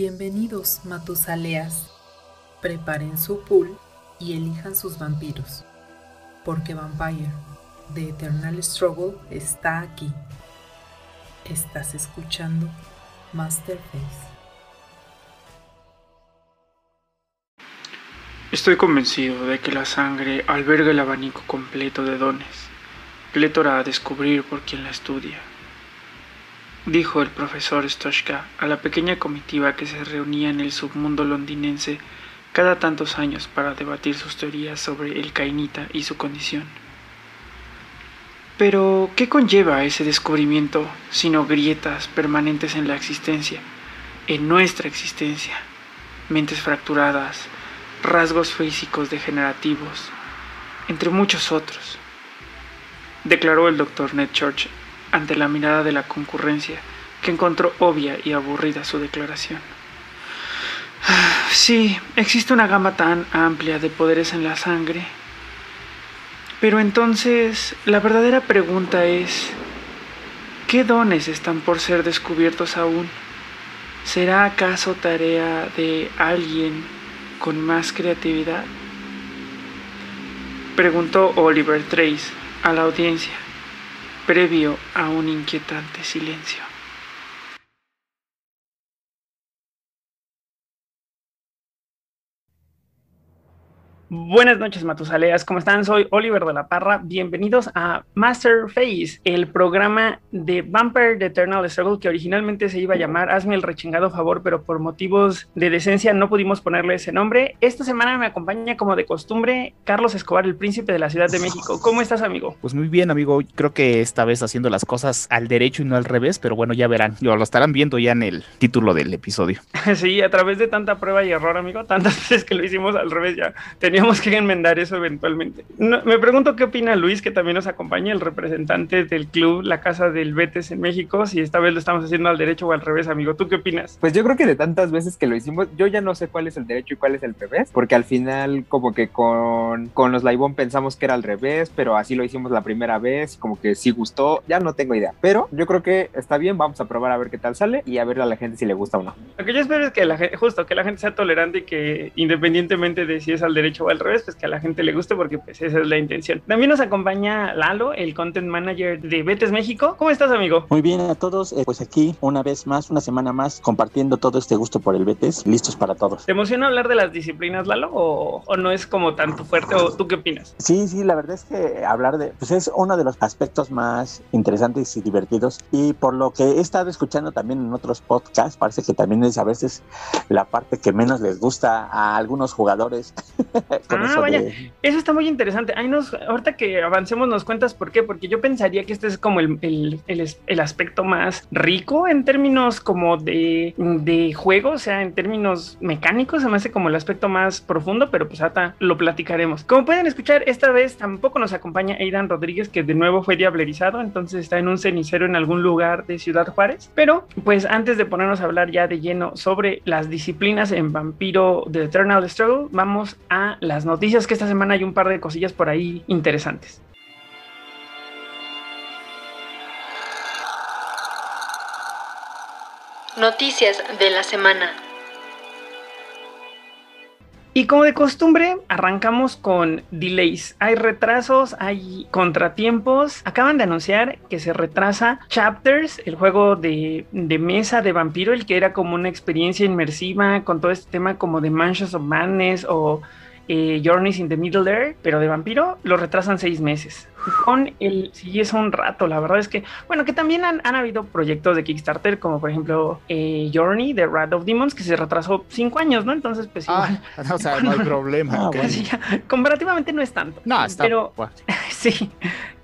Bienvenidos, Matusaleas. Preparen su pool y elijan sus vampiros, porque Vampire, The Eternal Struggle, está aquí. Estás escuchando Masterface. Estoy convencido de que la sangre alberga el abanico completo de dones, plétora a descubrir por quien la estudia. Dijo el profesor Stoshka a la pequeña comitiva que se reunía en el submundo londinense cada tantos años para debatir sus teorías sobre el cainita y su condición. Pero, ¿qué conlleva ese descubrimiento sino grietas permanentes en la existencia, en nuestra existencia, mentes fracturadas, rasgos físicos degenerativos, entre muchos otros? Declaró el doctor Ned Church ante la mirada de la concurrencia, que encontró obvia y aburrida su declaración. Sí, existe una gama tan amplia de poderes en la sangre pero entonces, la verdadera pregunta es, ¿qué dones están por ser descubiertos aún? ¿Será acaso tarea de alguien con más creatividad? Preguntó Oliver Trace a la audiencia, previo a un inquietante silencio. Buenas noches, Matusaleas. ¿Cómo están? Soy Oliver de la Parra. Bienvenidos a Master Face, el programa de Vampire The Eternal Struggle que originalmente se iba a llamar Hazme el rechingado favor, pero por motivos de decencia no pudimos ponerle ese nombre. Esta semana me acompaña, como de costumbre, Carlos Escobar, el príncipe de la Ciudad de México. ¿Cómo estás, amigo? Pues muy bien, amigo. Creo que esta vez haciendo las cosas al derecho y no al revés, pero bueno, ya verán. Lo estarán viendo ya en el título del episodio. sí, a través de tanta prueba y error, amigo. Tantas veces que lo hicimos al revés ya. Tenía Tenemos que enmendar eso eventualmente. me pregunto qué opina Luis, que también nos acompaña, el representante del club La Casa del Betes en México, si esta vez lo estamos haciendo al derecho o al revés, amigo. ¿Tú qué opinas? Pues yo creo que de tantas veces que lo hicimos, yo ya no sé cuál es el derecho y cuál es el revés, porque al final como que con, con los Laibón pensamos que era al revés, pero así lo hicimos la primera vez, como que sí gustó, ya no tengo idea. Pero yo creo que está bien, vamos a probar a ver qué tal sale y a ver a la gente si le gusta o no. Lo que yo espero es que la gente, justo, que la gente sea tolerante y que independientemente de si es al derecho al revés, pues que a la gente le guste porque pues esa es la intención. También nos acompaña Lalo, el content manager de Betes México. ¿Cómo estás, amigo? Muy bien a todos, eh, pues aquí una vez más, una semana más, compartiendo todo este gusto por el Betes, listos para todos. ¿Te emociona hablar de las disciplinas, Lalo, o, o no es como tanto fuerte, o tú qué opinas? Sí, sí, la verdad es que hablar de, pues es uno de los aspectos más interesantes y divertidos, y por lo que he estado escuchando también en otros podcasts, parece que también es a veces la parte que menos les gusta a algunos jugadores. ah, eso, vaya. eso está muy interesante. Ay, nos, ahorita que avancemos nos cuentas por qué, porque yo pensaría que este es como el, el, el, el aspecto más rico en términos como de, de, juego, o sea, en términos mecánicos, se me hace como el aspecto más profundo, pero pues hasta lo platicaremos. Como pueden escuchar, esta vez tampoco nos acompaña Aidan Rodríguez, que de nuevo fue diablerizado, entonces está en un cenicero en algún lugar de Ciudad Juárez. Pero, pues antes de ponernos a hablar ya de lleno sobre las disciplinas en Vampiro de Eternal Struggle, vamos a las noticias que esta semana hay un par de cosillas por ahí interesantes. Noticias de la semana. Y como de costumbre, arrancamos con delays. Hay retrasos, hay contratiempos. Acaban de anunciar que se retrasa Chapters, el juego de, de, mesa de vampiro, el que era como una experiencia inmersiva con todo este tema como de Mansions of Madness o eh, Journeys in the Middle Air, pero de vampiro, lo retrasan seis meses. Con el, sí, es un rato, la verdad es que, bueno, que también han, han habido proyectos de Kickstarter, como por ejemplo eh, Journey de Rat of Demons, que se retrasó cinco años, ¿no? Entonces, pues ah, igual, o sea, no hay problema. Ah, ya, comparativamente no es tanto. No, está pero bueno. sí.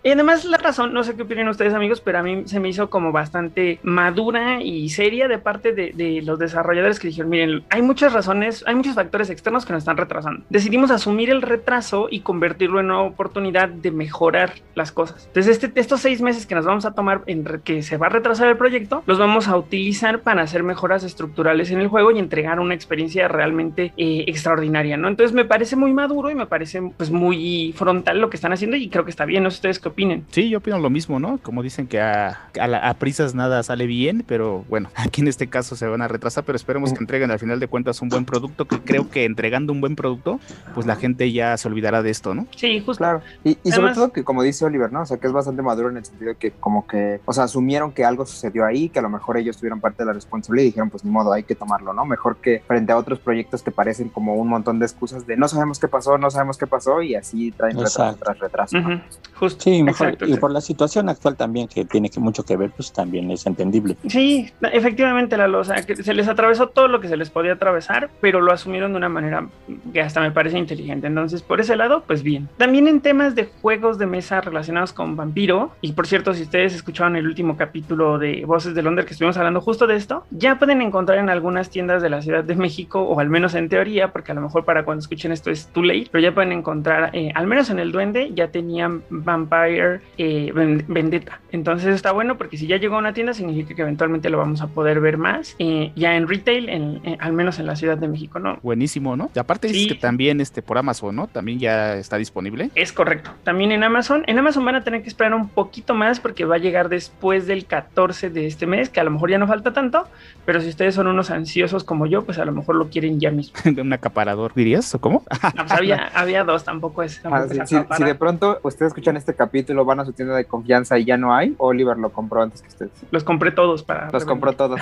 Y además la razón, no sé qué opinan ustedes amigos, pero a mí se me hizo como bastante madura y seria de parte de, de, los desarrolladores que dijeron, miren, hay muchas razones, hay muchos factores externos que nos están retrasando. Decidimos asumir el retraso y convertirlo en una oportunidad de mejorar las cosas. Entonces, este, estos seis meses que nos vamos a tomar en que se va a retrasar el proyecto, los vamos a utilizar para hacer mejoras estructurales en el juego y entregar una experiencia realmente eh, extraordinaria, ¿no? Entonces me parece muy maduro y me parece pues muy frontal lo que están haciendo y creo que está bien, no sé ustedes qué opinen. Sí, yo opino lo mismo, ¿no? Como dicen que a, a, prisas nada sale bien, pero bueno, aquí en este caso se van a retrasar, pero esperemos que entreguen al final de cuentas un buen producto, que creo que entregando un buen producto, pues la gente ya se olvidará de esto, ¿no? Sí, justo. Claro. Y, sobre todo que como dice Oliver, ¿no? O sea, que es bastante maduro en el sentido de que como que, o sea, asumieron que algo sucedió ahí, que a lo mejor ellos tuvieron parte de la responsabilidad y dijeron, pues ni modo, hay que tomarlo, ¿no? Mejor que frente a otros proyectos que parecen como un montón de excusas de no sabemos qué pasó, no sabemos qué pasó y así traen retraso tras retraso. Justo. Sí, mejor. y por la situación actual también que tiene que mucho que ver, pues también es entendible. Sí, efectivamente, la o sea, que se les atravesó todo lo que se les podía atravesar, pero lo asumieron de una manera que hasta me parece inteligente. Entonces, por ese lado, pues bien. También en temas de juegos de mesa relacionados con Vampiro, y por cierto, si ustedes escucharon el último capítulo de Voces de Londres que estuvimos hablando justo de esto, ya pueden encontrar en algunas tiendas de la Ciudad de México, o al menos en teoría, porque a lo mejor para cuando escuchen esto es too late, pero ya pueden encontrar, eh, al menos en el Duende, ya tenían Vampire eh, Vendetta. Entonces está bueno porque si ya llegó a una tienda, significa que eventualmente lo vamos a poder ver más, eh, ya en retail, en, al menos en la Ciudad de México, ¿no? Buenísimo, ¿no? Y aparte dices que también este, por Amazon, ¿no? También ya está disponible. Es correcto. También en Amazon. En Amazon van a tener que esperar un poquito más porque va a llegar después del 14 de este mes, que a lo mejor ya no falta tanto, pero si ustedes son unos ansiosos como yo, pues a lo mejor lo quieren ya mismo. un acaparador, dirías, o cómo? Pues había, había dos, tampoco es. Ah, si, de pronto ustedes escuchan este capítulo, van a su tienda de confianza y ya no hay, Oliver lo compró antes que ustedes. Los compré todos para. Los compró todos.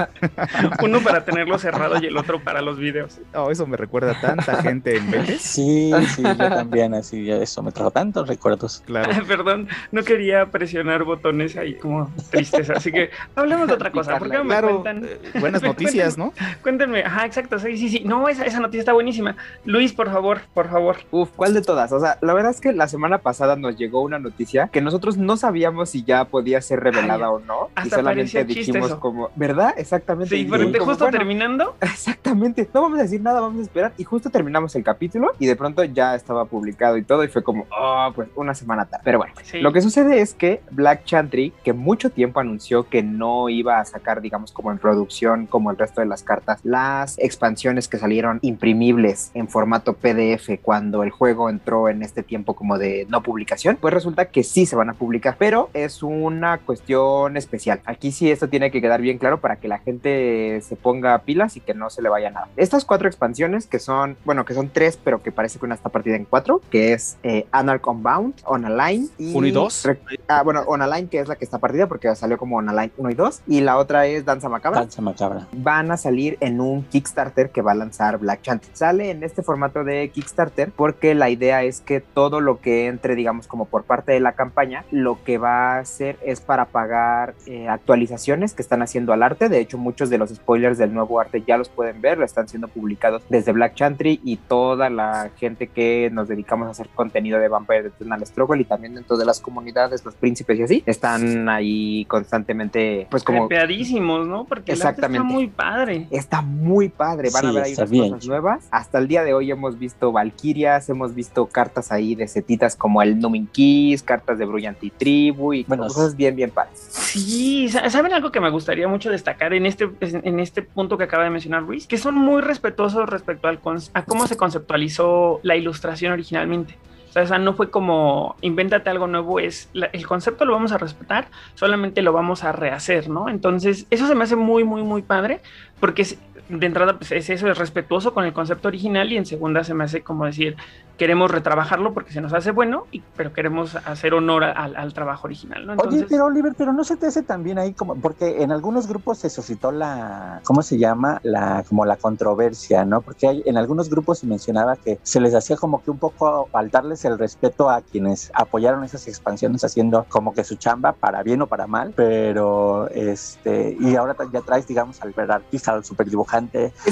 Uno para tenerlo cerrado y el otro para los videos. Oh, eso me recuerda a tanta gente en Vélez. Sí, sí, yo también, así, eso me trajo tantos recuerdos. Claro. Perdón, no quería presionar botones ahí como tristeza, así que hablemos de otra cosa. ¿Por qué me cuentan? Eh, buenas noticias, ¿no? Cuéntenme, ajá, exacto, sí, sí, sí. No, esa, esa noticia está buenísima. Luis, por favor, por favor. Uf, ¿cuál de todas? O sea, la verdad es que la semana pasada nos llegó una noticia que nosotros no sabíamos si ya podía ser revelada o no. Hasta y solamente dijimos como, ¿verdad? Exactamente. Sí, pero justo terminando. Exactamente. No vamos a decir nada, vamos a esperar. Y justo terminamos el capítulo y de pronto ya estaba publicado y todo y fue como, oh, pues una semana tarde. Pero bueno, lo que sucede es que Black Chantry, que mucho tiempo anunció que no iba a sacar, digamos, como en producción, como el resto de las cartas, las expansiones que salieron imprimibles en formato PDF cuando el juego entró en este tiempo como de no publicación, pues resulta que sí se van a publicar, pero es una cuestión especial. Aquí sí esto tiene que quedar bien claro para que la gente se ponga pilas y que no se le vaya nada. Estas cuatro expansiones que son, bueno, que son tres, pero que parece que una está partida en cuatro, que es eh, Anarch Unbound, On a y... Uno y dos. Ah, bueno, On a que es la que está partida porque salió como On a 1 y 2, y la otra es Danza Macabra. Danza Macabra. Van a salir en un Kickstarter que va a lanzar Black Chant. Sale en este formato de Kickstarter porque la idea es que todo lo que entre, digamos, como por parte de la campaña, lo que va a hacer es para pagar eh, actualizaciones que están haciendo al arte. De hecho, muchos de los spoilers del nuevo arte ya los pueden ver, lo están siendo publicados desde Black Chantry y toda la gente que nos dedicamos a hacer contenido de Vampire Eternal Struggle y también dentro de las comunidades, los príncipes y así, están ahí constantemente, pues como... Peadísimos, ¿no? Porque Exactamente. está muy padre. Está muy padre, van a ver ahí unas cosas nuevas. Hasta el día de hoy hemos visto Valkyrias, hemos visto cartas ahí de setitas como el Numin Kiss, cartas de Brullanti Tribu y bueno, cosas bien, bien padres. Sí, ¿saben algo que me gustaría mucho destacar en este, en este punto que acaba de mencionar Luis? Que son muy respetuosos respecto al a cómo se conceptualizó la ilustración originalmente. O sea, no fue como invéntate algo nuevo, es el concepto lo vamos a respetar, solamente lo vamos a rehacer, ¿no? Entonces, eso se me hace muy, muy, muy padre, porque de entrada, pues es eso, es respetuoso con el concepto original y en segunda se me hace como decir, queremos retrabajarlo porque se nos hace bueno, y, pero queremos hacer honor al, trabajo original. ¿no? Oye, pero Oliver, pero no se te hace también ahí como, porque en algunos grupos se suscitó la, ¿cómo se llama? La, como la controversia, ¿no? Porque hay, en algunos grupos se mencionaba que se les hacía como que un poco faltarles el respeto a quienes apoyaron esas expansiones haciendo como que su chamba para bien o para mal, pero este, y ahora ya traes, digamos, al ver artista, al super dibujante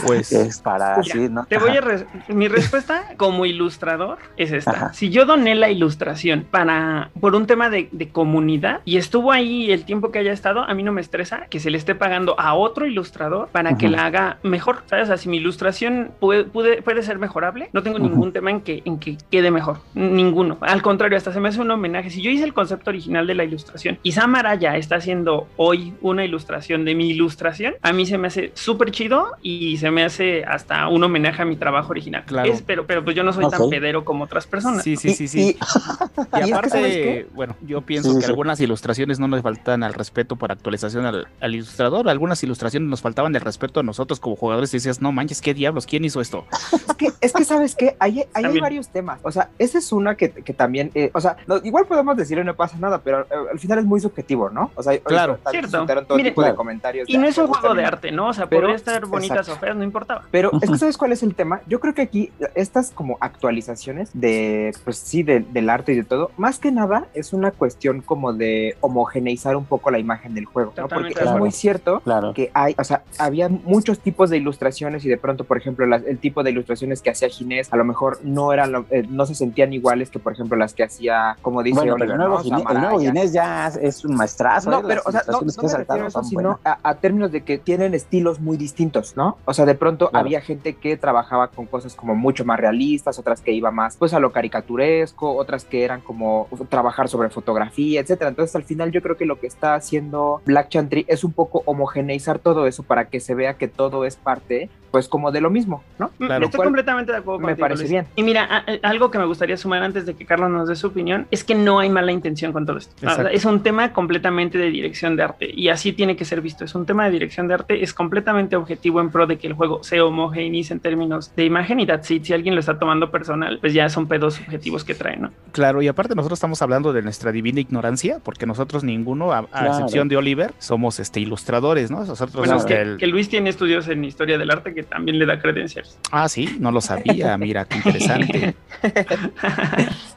Pues, es para Mira, así, ¿no? Te voy a res- mi respuesta como ilustrador es esta. Ajá. Si yo doné la ilustración para por un tema de, de comunidad y estuvo ahí el tiempo que haya estado, a mí no me estresa que se le esté pagando a otro ilustrador para que la haga mejor. ¿Sabes? O sea, si mi ilustración puede, puede, puede ser mejorable, no tengo ningún tema en que, en que quede mejor. Ninguno. Al contrario, hasta se me hace un homenaje. Si yo hice el concepto original de la ilustración y Sam Araya está haciendo hoy una ilustración de mi ilustración, a mí se me hace súper chido y se me hace hasta un homenaje a mi trabajo original. Claro. Es- pero, pero pues yo no soy tan pedero como otras personas. sí, sí, sí, Y- sí. y- Y, y es que, ¿sabes aparte, bueno, yo pienso Sí, que sí. algunas ilustraciones no nos faltan al respeto por actualización al, al ilustrador. Algunas ilustraciones nos faltaban el respeto a nosotros como jugadores y decías, no manches, ¿qué diablos? ¿Quién hizo esto? Es que, es que ¿sabes ahí hay También. varios temas. O sea, esa es una que, que también, eh, o sea, no, igual podemos decirle no pasa nada, pero eh, al final es muy subjetivo, ¿no? O sea, Claro. Cierto. resultaron todo Mire, tipo de comentarios. Y no es un juego de arte, ¿no? O sea, Pero- podría estar bonitas exacto. o feas, no importaba. Pero es que ¿sabes cuál es el tema? Yo creo que aquí estas como actualizaciones de, pues sí, de- del arte y de todo, más que nada es una cuestión como de homogeneizar un poco la imagen del juego, ¿no? Porque es muy cierto Claro. que hay, o sea, había muchos tipos de ilustraciones y de pronto, por ejemplo, las- el tipo de ilustraciones que hacía Ginés a lo mejor no eran, lo- eh, no se sentían iguales que, por ejemplo, las que hacía, como dice Bueno, pero Oliver, el nuevo, ¿no? Ginés, el nuevo Samaraya. Ginés ya es un maestrazo. No, ¿eh? pero, o sea, no, no que me refiero a saltado eso, son sino buenas. a, a términos de que tienen estilos muy distintos, ¿no? O sea, de pronto Claro. había gente que trabajaba con cosas como mucho más realistas, otras que iba más, pues, a lo caricaturesco, otras que eran como trabajar sobre fotografía, etcétera. Entonces, al final, yo creo que lo que está haciendo Black Chantry es un poco homogeneizar todo eso para que se vea que todo es parte, pues, como de lo mismo, ¿no? Claro. Mm, Estoy completamente de acuerdo me contigo, parece Luis. bien. Y mira, a- a- algo que me gustaría sumar antes de que Carlos nos dé su opinión es que no hay mala intención con todo esto. Es un tema completamente de dirección de arte y así tiene que ser visto. Es un tema de dirección de arte, es completamente objetivo en pro de que el juego se homogeneice en términos de imagen y that's it. Si alguien lo está tomando personal, pues ya son pedos subjetivos que traen, ¿no? Claro, y aparte nosotros estamos hablando de nuestra divina ignorancia, porque nosotros ninguno, a, a Claro. excepción de Oliver, somos este ilustradores, ¿no? Nosotros Bueno, que, el- que Luis tiene estudios en historia del arte que también le da credenciales. Ah, sí, no lo sabía, mira, qué interesante.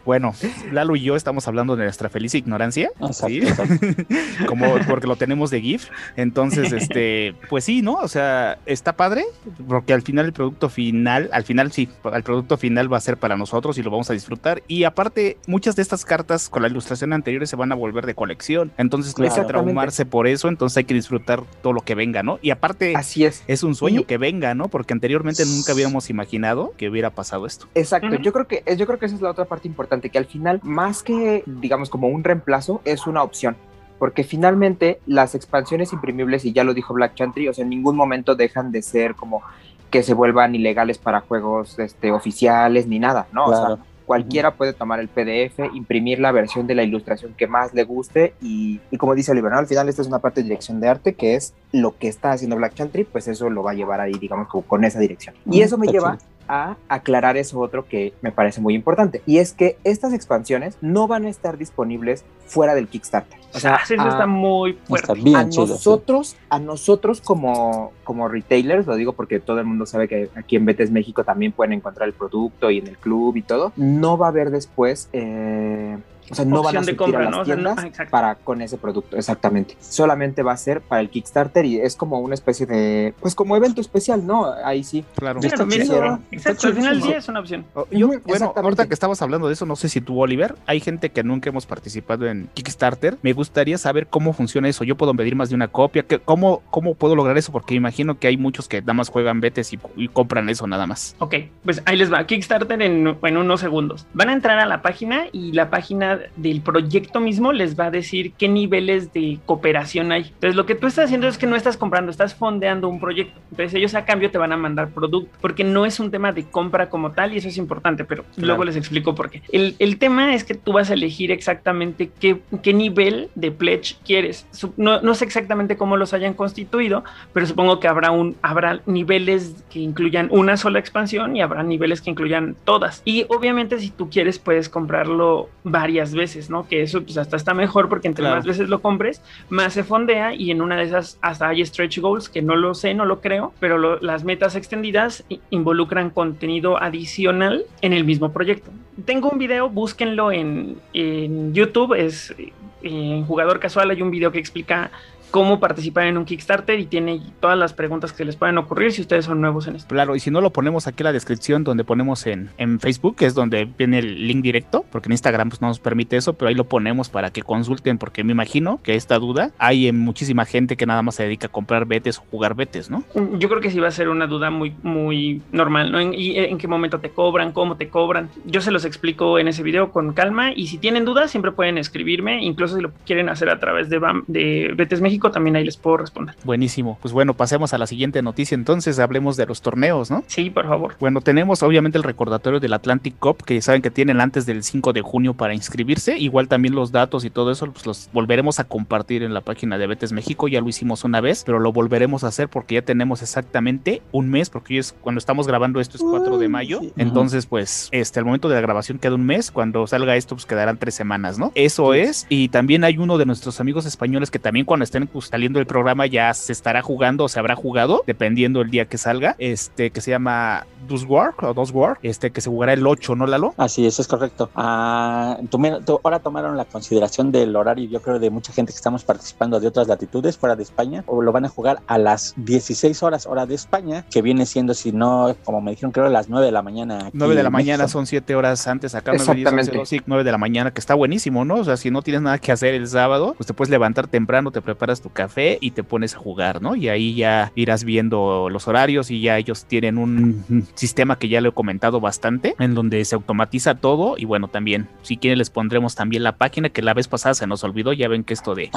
Bueno, Lalo y yo estamos hablando de nuestra feliz ignorancia, Exacto, ¿sí? exacto. como porque lo tenemos de GIF. Entonces, este, pues sí, ¿no? O sea, está padre, porque al final el producto final, al final sí, el producto final va a ser para nosotros y lo vamos a disfrutar. Y aparte, muchas de estas cartas con la ilustración anterior se van a volver de colección. Entonces, no hay que traumarse por eso, entonces hay que disfrutar todo lo que venga, ¿no? Y aparte, Así es. es un sueño Y- que venga, ¿no? Porque anteriormente nunca hubiéramos imaginado que hubiera pasado esto. Exacto, yo creo que yo creo que esa es la otra parte importante, que al final, más que digamos como un reemplazo, es una opción. Porque finalmente las expansiones imprimibles, y ya lo dijo Black Chantry, o sea, en ningún momento dejan de ser como que se vuelvan ilegales para juegos este, oficiales ni nada, ¿no? O sea, cualquiera puede tomar el PDF, imprimir la versión de la ilustración que más le guste y, y como dice Oliver, ¿no? al final esta es una parte de dirección de arte que es lo que está haciendo Black Chantry, pues eso lo va a llevar ahí, digamos, como con esa dirección. Y eso me lleva. A aclarar eso otro que me parece muy importante y es que estas expansiones no van a estar disponibles fuera del Kickstarter. O sea, eso a- está muy fuerte. Está bien a chido. sí. nosotros, a nosotros como, como retailers, lo digo porque todo el mundo sabe que aquí en Betes México también pueden encontrar el producto y en el club y todo, no va a haber después, eh, o sea, no van a surtir compra, a las ¿no? O sea, no- tiendas exacto. para con ese producto, exactamente. Solamente va a ser para el Kickstarter y es como una especie de, pues como evento especial, ¿no? Ahí sí. Claro. Está Claro, mira, chido. Exacto, al final del día es una opción. Oh, Yo, bueno, ahorita que estabas hablando de eso, no sé si tú, Oliver, hay gente que nunca hemos participado en Kickstarter. Me gustaría saber cómo funciona eso. Yo puedo pedir más de una copia. ¿Qué- ¿Cómo, cómo puedo lograr eso? Porque imagino que hay muchos que nada más juegan betes y, y compran eso nada más. Ok, pues ahí les va. Kickstarter en, en unos segundos. Van a entrar a la página y la página del proyecto mismo les va a decir qué niveles de cooperación hay. Entonces, lo que tú estás haciendo es que no estás comprando, estás fondeando un proyecto. Entonces, ellos a cambio te van a mandar producto, porque no es un tema de compra como tal y eso es importante, pero Claro. luego les explico por qué. El, el tema es que tú vas a elegir exactamente qué, qué nivel de pledge quieres. No, no sé exactamente cómo los hayan constituido, pero supongo que habrá un habrá niveles que incluyan una sola expansión y habrá niveles que incluyan todas. Y obviamente si tú quieres puedes comprarlo varias veces, ¿no? Que eso pues hasta está mejor porque entre Claro. más veces lo compres, más se fondea y en una de esas hasta hay stretch goals que no lo sé, no lo creo, pero lo- las metas extendidas involucran contenido adicional en el mismo proyecto. Tengo un video, búsquenlo en, en YouTube, es eh, en jugador casual hay un video que explica cómo participar en un Kickstarter y tiene todas las preguntas que les pueden ocurrir si ustedes son nuevos en esto. Claro, y si no lo ponemos aquí en la descripción donde ponemos en, en Facebook, que es donde viene el link directo, porque en Instagram pues, no nos permite eso, pero ahí lo ponemos para que consulten, porque me imagino que esta duda hay en muchísima gente que nada más se dedica a comprar betes o jugar betes, ¿no? Yo creo que sí va a ser una duda muy, muy normal, ¿no? En, y en qué momento te cobran, cómo te cobran. Yo se los explico en ese video con calma y si tienen dudas siempre pueden escribirme, incluso si lo quieren hacer a través de, de Betes México, también ahí les puedo responder. Buenísimo. Pues bueno, pasemos a la siguiente noticia entonces, hablemos de los torneos, ¿no? Sí, por favor. Bueno, tenemos obviamente el recordatorio del Atlantic Cup, que saben que tienen antes del 5 de junio para inscribirse. Igual también los datos y todo eso, pues los volveremos a compartir en la página de Betes México. Ya lo hicimos una vez, pero lo volveremos a hacer porque ya tenemos exactamente un mes, porque hoy es cuando estamos grabando esto es 4 de mayo. Entonces, pues, este, al momento de la grabación queda un mes. Cuando salga esto, pues quedarán tres semanas, ¿no? Eso es. Y también hay uno de nuestros amigos españoles que también cuando estén pues, saliendo el programa ya se estará jugando o se habrá jugado, dependiendo el día que salga, este, que se llama War o Dos War, este, que se jugará el 8, ¿no, Lalo? Así es, es correcto. Ah, ahora tomaron la consideración del horario, yo creo, de mucha gente que estamos participando de otras latitudes fuera de España, o lo van a jugar a las 16 horas hora de España, que viene siendo, si no, como me dijeron, creo a las 9 de la mañana. 9 de la mañana son 7 horas antes acá. Exactamente. 9, de la mañana, que está buenísimo, ¿no? O sea, si no tienes nada que hacer el sábado, pues te puedes levantar temprano, te preparas tu café y te pones a jugar, ¿no? Y ahí ya irás viendo los horarios y ya ellos tienen un sistema que ya lo he comentado bastante, en donde se automatiza todo y bueno, también, si quieren les pondremos también la página que la vez pasada se nos olvidó, ya ven que esto de,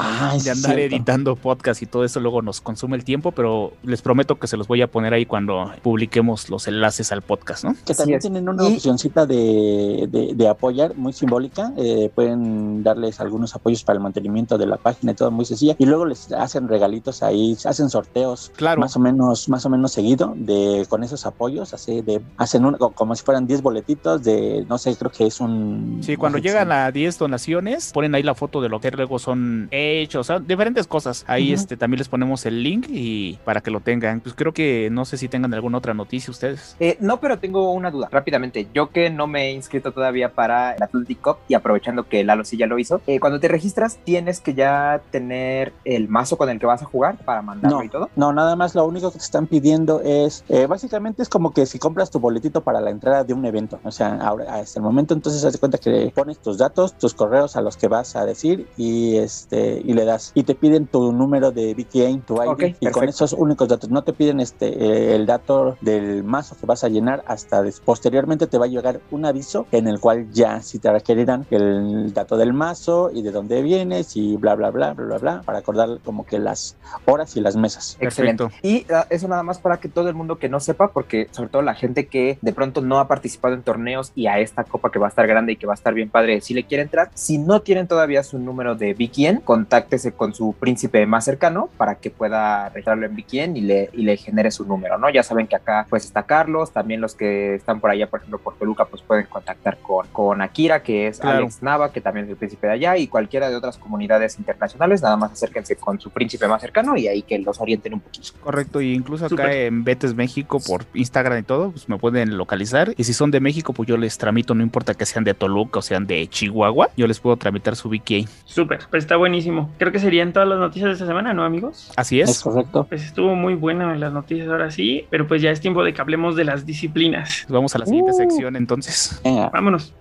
de andar editando podcast y todo eso luego nos consume el tiempo, pero les prometo que se los voy a poner ahí cuando publiquemos los enlaces al podcast, ¿no? Que también tienen una opcióncita de, de, apoyar muy simbólica, eh, pueden darles algunos apoyos para el mantenimiento de la página y todo muy sencilla, y luego les hacen regalitos ahí, hacen sorteos claro. más o menos, más o menos seguido de con esos apoyos, así de, hacen un, como si fueran 10 boletitos de, no sé, creo que es un... Sí, cuando llegan a 10 donaciones, ponen ahí la foto de lo que luego son hechos, o sea, diferentes cosas. Ahí este también les ponemos el link y para que lo tengan. Pues creo que no sé si tengan alguna otra noticia ustedes. Eh, no, pero tengo una duda, rápidamente. Yo que no me he inscrito todavía para el Atlantic Cup y aprovechando que Lalo sí ya lo hizo, eh, cuando te registras tienes que ya tener el mazo con el que vas a jugar para mandarlo y todo. No, nada más lo único que te están pidiendo es, eh, básicamente es como que si compras tu boletito para la entrada de un evento, o sea, ahora hasta el momento entonces haz cuenta que pones tus datos, tus correos a los que vas a decir y este y le das y te piden tu número de BKA, tu ID y con esos únicos datos, no te piden este el dato del mazo que vas a llenar hasta posteriormente te va a llegar un aviso en el cual ya si te requerirán el dato del mazo y de dónde vienes y bla bla bla bla bla bla para acordar como que las horas y las mesas. Excelente. Y uh, eso nada más para que todo el mundo que no sepa, porque sobre todo la gente que de pronto no ha participado en torneos y a esta copa que va a estar grande y que va a estar bien padre, si le quiere entrar, si no tienen todavía su número de BKN, contáctese con su príncipe más cercano para que pueda registrarlo en BKN y le, y le genere su número, ¿no? Ya saben que acá pues está Carlos, también los que están por allá, por ejemplo, por Toluca, pues pueden contactar con, con Akira, que es Alex Nava, que también es el príncipe de allá, y cualquiera de otras comunidades internacionales, nada más acérquense con su príncipe más cercano y ahí que los orienten un poquito. Correcto, y incluso acá en Betes México por Instagram y todo, pues me pueden localizar. Y si son de México, pues yo les tramito, no importa que sean de Toluca o sean de Chihuahua, yo les puedo tramitar su BK. Súper, pues está buenísimo. Creo que serían todas las noticias de esta semana, ¿no, amigos? Así es. Es correcto. Pues estuvo muy buena las noticias ahora sí, pero pues ya es tiempo de que hablemos de las disciplinas. Pues vamos a la siguiente uh. sección entonces. Vámonos.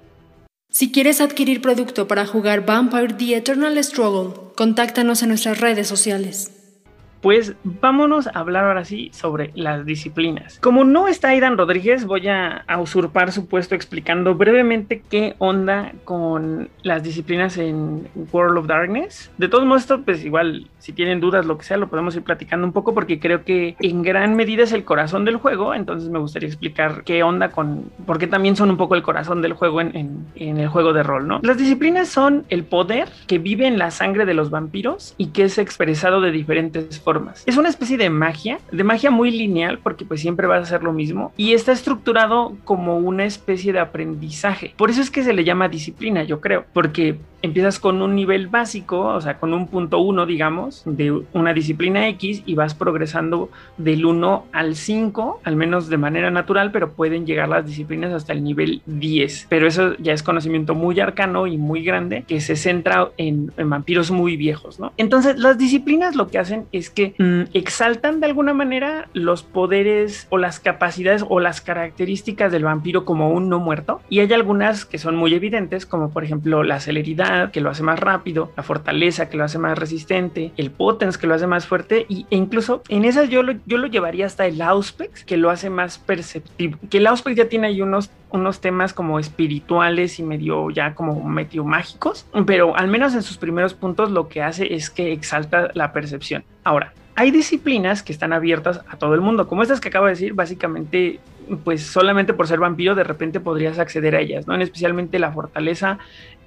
Si quieres adquirir producto para jugar Vampire The Eternal Struggle, contáctanos en nuestras redes sociales. Pues vámonos a hablar ahora sí sobre las disciplinas. Como no está Aidan Rodríguez, voy a, usurpar su puesto explicando brevemente qué onda con las disciplinas en World of Darkness. De todos modos, esto pues igual, si tienen dudas, lo que sea, lo podemos ir platicando un poco porque creo que en gran medida es el corazón del juego, entonces me gustaría explicar qué onda con, porque también son un poco el corazón del juego en, en el juego de rol, ¿no? Las disciplinas son el poder que vive en la sangre de los vampiros y que es expresado de diferentes formas Es una especie de magia, de magia muy lineal, porque pues siempre vas a hacer lo mismo, y está estructurado como una especie de aprendizaje. Por eso es que se le llama disciplina, yo creo, porque empiezas con un nivel básico, o sea, con un punto uno, digamos, de una disciplina X y vas progresando del 1 al 5, al menos de manera natural, pero pueden llegar las disciplinas hasta el nivel 10. Pero eso ya es conocimiento muy arcano y muy grande que se centra en, vampiros muy viejos, ¿no? Entonces, las disciplinas lo que hacen es que mm, exaltan de alguna manera los poderes o las capacidades o las características del vampiro como un no muerto. Y hay algunas que son muy evidentes, como por ejemplo la celeridad que lo hace más rápido, la fortaleza que lo hace más resistente, el potence que lo hace más fuerte y, e incluso en esas yo lo, yo lo llevaría hasta el auspex que lo hace más perceptivo, que el auspex ya tiene ahí unos unos temas como espirituales y medio ya como medio mágicos, pero al menos en sus primeros puntos lo que hace es que exalta la percepción. Ahora, hay disciplinas que están abiertas a todo el mundo, como estas que acabo de decir, básicamente pues solamente por ser vampiro de repente podrías acceder a ellas, ¿no? En especialmente la fortaleza,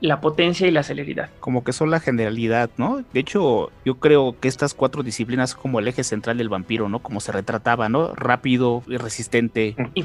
la potencia y la celeridad. Como que son la generalidad, ¿no? De hecho, yo creo que estas cuatro disciplinas son como el eje central del vampiro, ¿no? Como se retrataba, ¿no? Rápido y resistente. Y,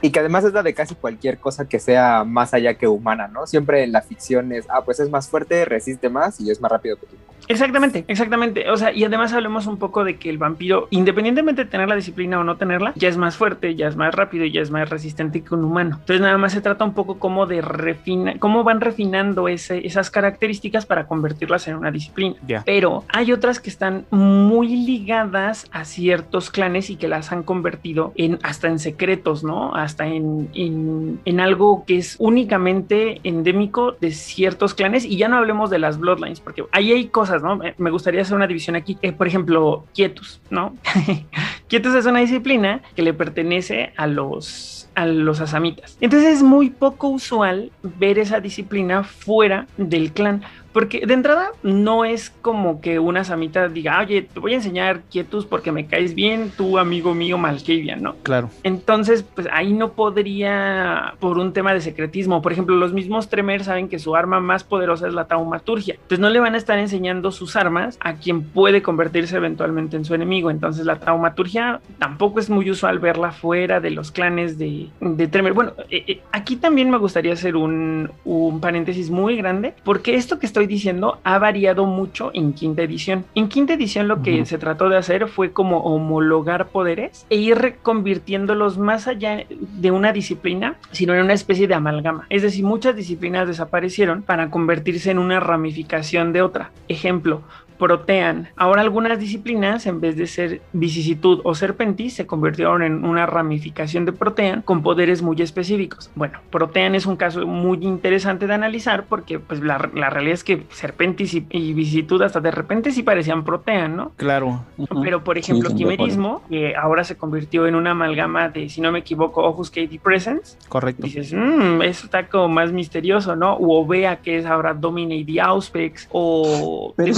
y, que además es la de casi cualquier cosa que sea más allá que humana, ¿no? Siempre en la ficción es, ah, pues es más fuerte, resiste más y es más rápido que tú. Exactamente, exactamente. O sea, y además hablemos un poco de que el vampiro, independientemente de tener la disciplina o no tenerla, ya es más fuerte, ya es más rápido y ya es más resistente que un humano. Entonces nada más se trata un poco como de refinar, cómo van refinando esas características para convertirlas en una disciplina. Pero hay otras que están muy ligadas a ciertos clanes y que las han convertido en hasta en secretos, ¿no? Hasta en, en, algo que es únicamente endémico de ciertos clanes y ya no hablemos de las bloodlines, porque ahí hay cosas, ¿no? Me gustaría hacer una división aquí. Eh, por ejemplo, Quietus, ¿no? Quietus es una disciplina que le pertenece a los a los asamitas. Entonces es muy poco usual ver esa disciplina fuera del clan, porque de entrada no es como que una samita diga, oye, te voy a enseñar quietus porque me caes bien, tu amigo mío Malkavian, ¿no? Claro. Entonces, pues ahí no podría, por un tema de secretismo. Por ejemplo, los mismos Tremer saben que su arma más poderosa es la taumaturgia. Entonces no le van a estar enseñando sus armas a quien puede convertirse eventualmente en su enemigo. Entonces la taumaturgia tampoco es muy usual verla fuera de los clanes de, de Tremer. Bueno, eh, eh, aquí también me gustaría hacer un, un paréntesis muy grande, porque esto que estoy diciendo ha variado mucho en quinta edición. En quinta edición lo que se trató de hacer fue como homologar poderes e ir convirtiéndolos más allá de una disciplina, sino en una especie de amalgama. Es decir, muchas disciplinas desaparecieron para convertirse en una ramificación de otra. Ejemplo, Protean. Ahora algunas disciplinas, en vez de ser vicisitud o serpentis, se convirtieron en una ramificación de Protean con poderes muy específicos. Bueno, Protean es un caso muy interesante de analizar porque pues la, realidad es que serpentis y, vicisitud hasta de repente sí parecían Protean, ¿no? Claro. Pero por ejemplo, quimerismo, que ahora se convirtió en una amalgama de, si no me equivoco, Ojus Katie Presence. Correcto. Dices, mmm, eso está como más misterioso, ¿no? O Ovea, que es ahora Dominate the Auspex, o Pero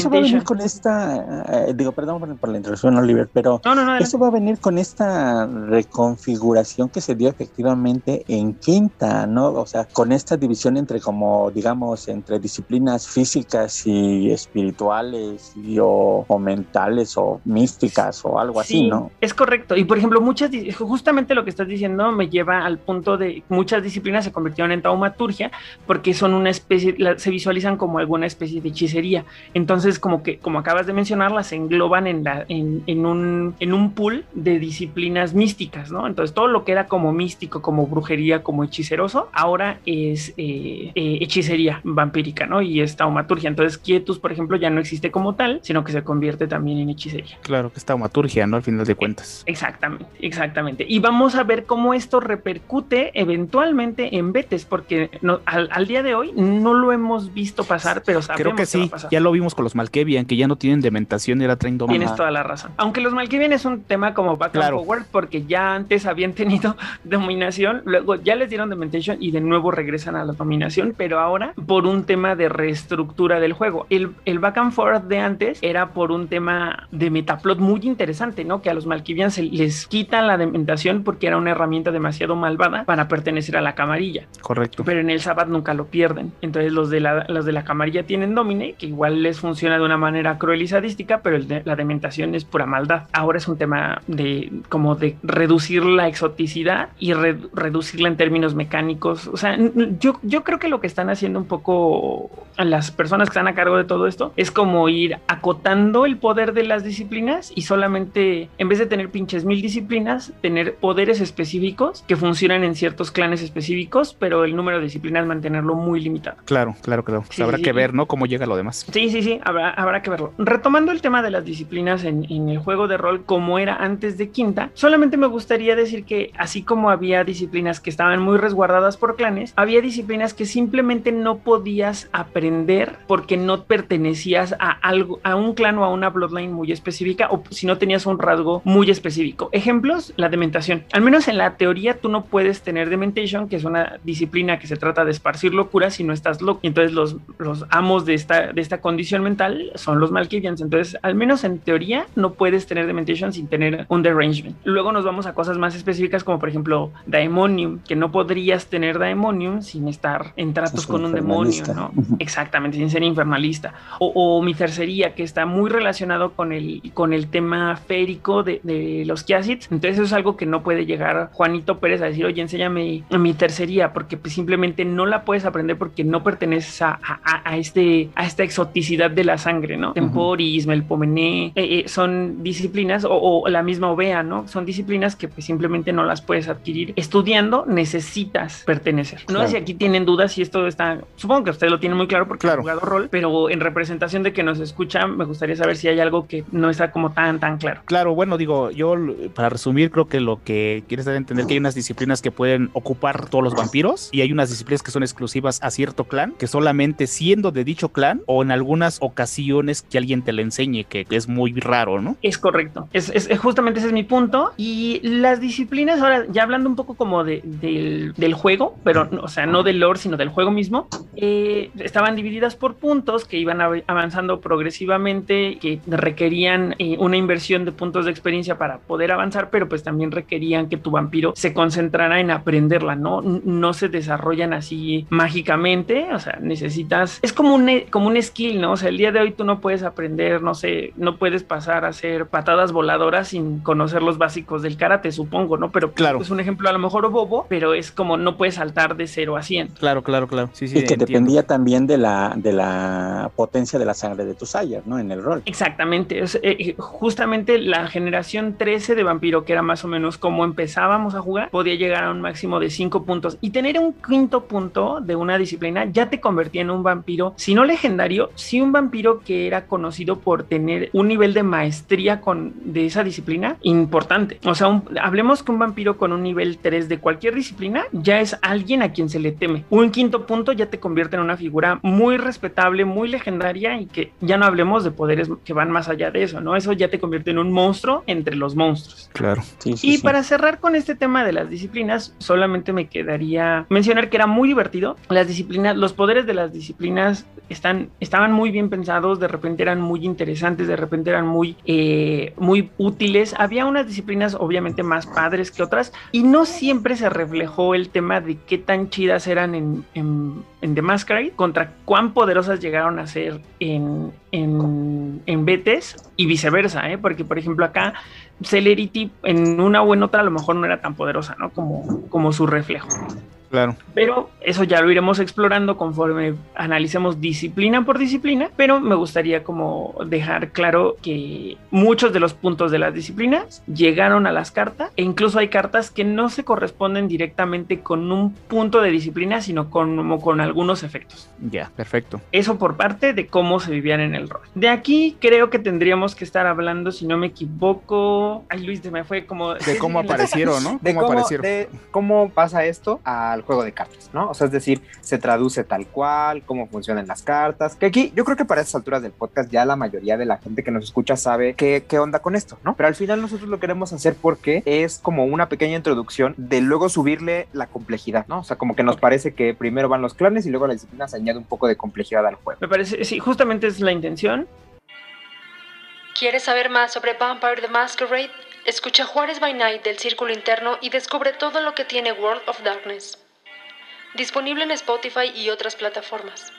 con esta, eh, digo, perdón por, la introducción, Oliver, pero eso va a venir con esta reconfiguración que se dio efectivamente en quinta, ¿no? O sea, con esta división entre como, digamos, entre disciplinas físicas y espirituales y, o, mentales o místicas o algo así, ¿no? Es correcto. Y por ejemplo, muchas, justamente lo que estás diciendo me lleva al punto de muchas disciplinas se convirtieron en taumaturgia porque son una especie, se visualizan como alguna especie de hechicería. Entonces, como que como acabas de mencionar, las engloban en, la, en, un, en un pool de disciplinas místicas, ¿no? Entonces todo lo que era como místico, como brujería, como hechiceroso, ahora es eh, eh, hechicería vampírica, ¿no? Y es taumaturgia. Entonces Quietus, por ejemplo, ya no existe como tal, sino que se convierte también en hechicería. Claro que es taumaturgia, ¿no? Al final de cuentas. Exactamente, exactamente. Y vamos a ver cómo esto repercute eventualmente en Betes, porque al, día de hoy no lo hemos visto pasar, pero sabemos Creo que, sí, ya lo vimos con los Malkevian, que ya no tienen dementación y era train Tienes toda la razón. Aunque los Malkavian es un tema como back and forward porque ya antes habían tenido dominación, luego ya les dieron dementation y de nuevo regresan a la dominación, pero ahora por un tema de reestructura del juego. El, el back and forth de antes era por un tema de metaplot muy interesante, ¿no? Que a los Malkavian se les quita la dementación porque era una herramienta demasiado malvada para pertenecer a la camarilla. Correcto. Pero en el Sabbath nunca lo pierden. Entonces los de la, los de la camarilla tienen domine, que igual les funciona de una manera manera cruel y sadística, pero la dementación es pura maldad. Ahora es un tema de como de reducir la exoticidad y reducirla en términos mecánicos. O sea, yo, yo creo que lo que están haciendo un poco las personas que están a cargo de todo esto es como ir acotando el poder de las disciplinas y solamente, en vez de tener pinches mil disciplinas, tener poderes específicos que funcionan en ciertos clanes específicos, pero el número de disciplinas mantenerlo muy limitado. Claro, claro, claro. habrá que ver, ¿no? Cómo llega lo demás. Sí, sí, sí, habrá, habrá que verlo. Retomando el tema de las disciplinas en, el juego de rol como era antes de quinta, solamente me gustaría decir que así como había disciplinas que estaban muy resguardadas por clanes, había disciplinas que simplemente no podías aprender porque no pertenecías a algo, a un clan o a una bloodline muy específica o si no tenías un rasgo muy específico. Ejemplos, la dementación. Al menos en la teoría tú no puedes tener dementation, que es una disciplina que se trata de esparcir locura si no estás loco. Entonces los, los amos de esta, de esta condición mental son los Malkavians. Entonces, al menos en teoría, no puedes tener dementation sin tener un derangement. Luego nos vamos a cosas más específicas como por ejemplo Daemonium, que no podrías tener Daemonium sin estar en tratos con un demonio, ¿no? Exactamente, sin ser infernalista. O, o, mi tercería, que está muy relacionado con el, con el tema férico de, de los Kiasits. Entonces eso es algo que no puede llegar Juanito Pérez a decir, oye, enséñame mi tercería, porque pues, simplemente no la puedes aprender porque no perteneces a, a, este, a esta exoticidad de la sangre, ¿no? Temporismo, el pomené, eh, eh, son disciplinas, o, la misma ovea, ¿no? Son disciplinas que pues, simplemente no las puedes adquirir. Estudiando necesitas pertenecer. No sé si aquí tienen dudas si esto está, supongo que ustedes lo tienen muy claro porque claro. han jugado rol, pero en representación de que nos escuchan, me gustaría saber si hay algo que no está como tan, tan claro. Claro, bueno, digo, yo para resumir, creo que lo que quieres dar a entender que hay unas disciplinas que pueden ocupar todos los vampiros y hay unas disciplinas que son exclusivas a cierto clan, que solamente siendo de dicho clan o en algunas ocasiones que alguien te le enseñe, que es muy raro, ¿no? Es correcto. Es, es, justamente ese es mi punto. Y las disciplinas, ahora ya hablando un poco como de, del, del, juego, pero, o sea, no del lore, sino del juego mismo, eh, estaban divididas por puntos que iban avanzando progresivamente, que requerían eh, una inversión de puntos de experiencia para poder avanzar, pero pues también requerían que tu vampiro se concentrara en aprenderla, ¿no? No se desarrollan así mágicamente, o sea, necesitas, es como un, como un skill, ¿no? O sea, el día de hoy tú no puedes aprender, no sé, no puedes pasar a hacer patadas voladoras sin conocer los básicos del karate, supongo, ¿no? Pero claro. es un ejemplo a lo mejor bobo, pero es como no puedes saltar de 0 a 100. Claro, claro, claro. Sí, sí, y que dependía también de la, de la potencia de la sangre de tu Sire, ¿no? En el rol. Exactamente. Es, eh, justamente la generación 13 de vampiro, que era más o menos como empezábamos a jugar, podía llegar a un máximo de 5 puntos. Y tener un quinto punto de una disciplina ya te convertía en un vampiro, si no legendario, sí un vampiro que era conocido por tener un nivel de maestría con, de esa disciplina importante. O sea, hablemos que un vampiro con un nivel 3 de cualquier disciplina ya es alguien a quien se le teme. Un quinto punto ya te convierte en una figura muy respetable, muy legendaria y que ya no hablemos de poderes que van más allá de eso, ¿no? Eso ya te convierte en un monstruo entre los monstruos. Claro. y para cerrar con este tema de las disciplinas, solamente me quedaría mencionar que era muy divertido. Las disciplinas, los poderes de las disciplinas están, estaban muy bien pensados, de repente eran muy interesantes, de repente eran muy, eh, muy útiles. Había unas disciplinas obviamente más padres que otras y no siempre se reflejó el tema de qué tan chidas eran en, en, en The Masquerade contra cuán poderosas llegaron a ser en, en, en Betes y viceversa, ¿eh? porque por ejemplo acá Celerity en una o en otra a lo mejor no era tan poderosa, ¿no? Como, como su reflejo. Claro. Pero eso ya lo iremos explorando conforme analicemos disciplina por disciplina, pero me gustaría como dejar claro que muchos de los puntos de las disciplinas llegaron a las cartas e incluso hay cartas que no se corresponden directamente con un punto de disciplina, sino con, con algunos efectos. Ya, perfecto. Eso por parte de cómo se vivían en el rol. De aquí creo que tendríamos que estar hablando, si no me equivoco, ay Luis, se me fue como... De cómo aparecieron, ¿no? De cómo, De cómo pasa esto a juego de cartas, ¿no? O sea, es decir, se traduce tal cual, cómo funcionan las cartas, que aquí yo creo que para esas alturas del podcast ya la mayoría de la gente que nos escucha sabe qué, qué onda con esto, ¿no? Pero al final nosotros lo queremos hacer porque es como una pequeña introducción de luego subirle la complejidad, ¿no? O sea, como que nos parece que primero van los clanes y luego la disciplina se añade un poco de complejidad al juego. Me parece, sí, justamente es la intención. ¿Quieres saber más sobre Vampire the Masquerade? Escucha Juárez by Night del Círculo Interno y descubre todo lo que tiene World of Darkness. Disponible en Spotify y otras plataformas.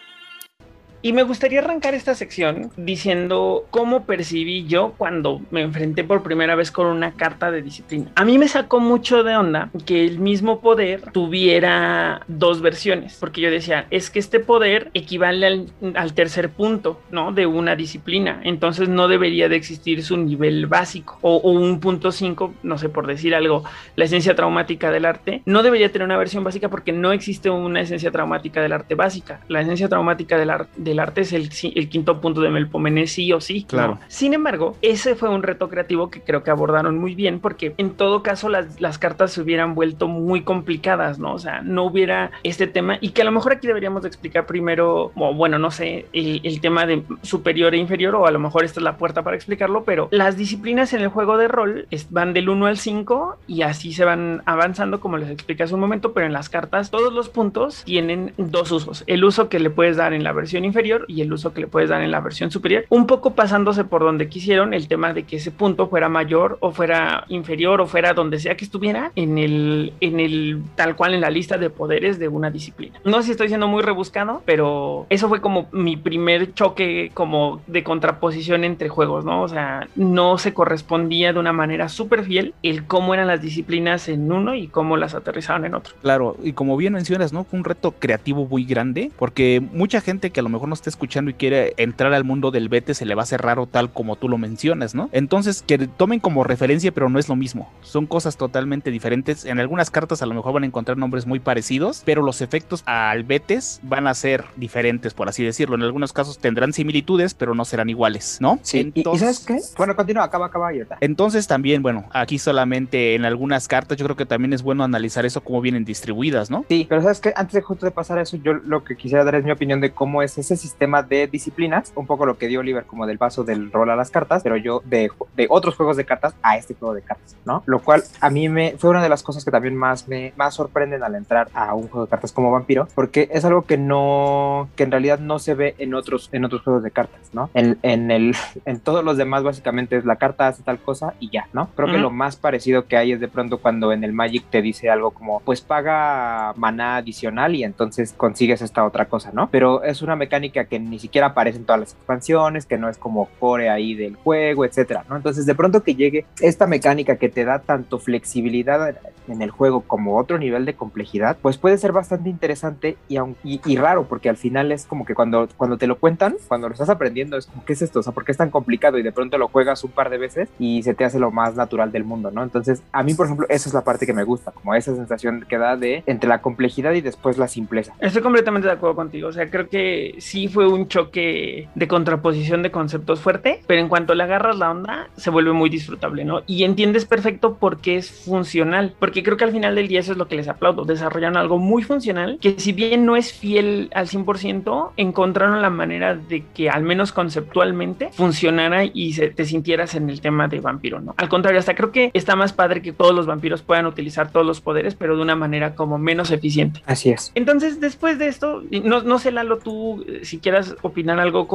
Y me gustaría arrancar esta sección diciendo cómo percibí yo cuando me enfrenté por primera vez con una carta de disciplina. A mí me sacó mucho de onda que el mismo poder tuviera dos versiones, porque yo decía, es que este poder equivale al, tercer punto, ¿no? De una disciplina, entonces no debería de existir su nivel básico o, o un punto 5, no sé, por decir algo, la esencia traumática del arte, no debería tener una versión básica porque no existe una esencia traumática del arte básica. La esencia traumática del, del arte es el, el, quinto punto de Melpomene, sí o sí. Claro. Sin embargo, ese fue un reto creativo que creo que abordaron muy bien porque en todo caso las, las cartas se hubieran vuelto muy complicadas, ¿no? O sea, no hubiera este tema y que a lo mejor aquí deberíamos de explicar primero, o bueno, no sé, el, el tema de superior e inferior o a lo mejor esta es la puerta para explicarlo, pero las disciplinas en el juego de rol van del 1 al 5 y así se van avanzando como les expliqué hace un momento, pero en las cartas todos los puntos tienen dos usos, el uso que le puedes dar en la versión inferior y el uso que le puedes dar en la versión superior, un poco pasándose por donde quisieron el tema de que ese punto fuera mayor o fuera inferior o fuera donde sea que estuviera en el, en el tal cual en la lista de poderes de una disciplina. No sé si estoy siendo muy rebuscado, pero eso fue como mi primer choque como de contraposición entre juegos, ¿no? O sea, no se correspondía de una manera súper fiel el cómo eran las disciplinas en uno y cómo las aterrizaban en otro. Claro, y como bien mencionas, ¿no? Fue un reto creativo muy grande, porque mucha gente que a lo mejor no está escuchando y quiere entrar al mundo del bete se le va a hacer raro tal como tú lo mencionas, ¿no? Entonces, que tomen como referencia, pero no es lo mismo. Son cosas totalmente diferentes. En algunas cartas a lo mejor van a encontrar nombres muy parecidos, pero los efectos al betes van a ser diferentes, por así decirlo. En algunos casos tendrán similitudes, pero no serán iguales, ¿no? Sí, Entonces, ¿y sabes qué? Bueno, continúa, acaba, acaba y Entonces también, bueno, aquí solamente en algunas cartas yo creo que también es bueno analizar eso cómo vienen distribuidas, ¿no? Sí, pero sabes que antes de justo de pasar a eso, yo lo que quisiera dar es mi opinión de cómo es ese sistema de disciplinas, un poco lo que dio Oliver como del paso del rol a las cartas, pero yo de, de otros juegos de cartas a este juego de cartas, ¿no? Lo cual a mí me fue una de las cosas que también más me más sorprenden al entrar a un juego de cartas como Vampiro, porque es algo que no, que en realidad no se ve en otros, en otros juegos de cartas, ¿no? En, en el, en todos los demás básicamente es la carta hace tal cosa y ya, ¿no? Creo que lo más parecido que hay es de pronto cuando en el Magic te dice algo como, pues paga maná adicional y entonces consigues esta otra cosa, ¿no? Pero es una mecánica que ni siquiera aparece en todas las expansiones, que no es como core ahí del juego, etcétera, ¿no? Entonces de pronto que llegue esta mecánica que te da tanto flexibilidad en el juego como otro nivel de complejidad, pues puede ser bastante interesante y, y, y raro, porque al final es como que cuando, cuando te lo cuentan, cuando lo estás aprendiendo, es como, ¿qué es esto? O sea, ¿por qué es tan complicado? Y de pronto lo juegas un par de veces y se te hace lo más natural del mundo, ¿no? Entonces, a mí, por ejemplo, esa es la parte que me gusta, como esa sensación que da de entre la complejidad y después la simpleza. Estoy completamente de acuerdo contigo, o sea, creo que sí fue un choque de contraposición de conceptos fuerte, pero en cuanto le agarras la onda, se vuelve muy disfrutable, ¿no? Y entiendes perfecto por qué es funcional, porque creo que al final del día eso es lo que les aplaudo, desarrollaron algo muy funcional, que si bien no es fiel al 100%, encontraron la manera de que al menos conceptualmente funcionara y se, te sintieras en el tema de vampiro, ¿no? Al contrario, hasta creo que está más padre que todos los vampiros puedan utilizar todos los poderes, pero de una manera como menos eficiente. Así es. Entonces, después de esto, no, no sé, Lalo, tú, eh, si quieras opinar algo,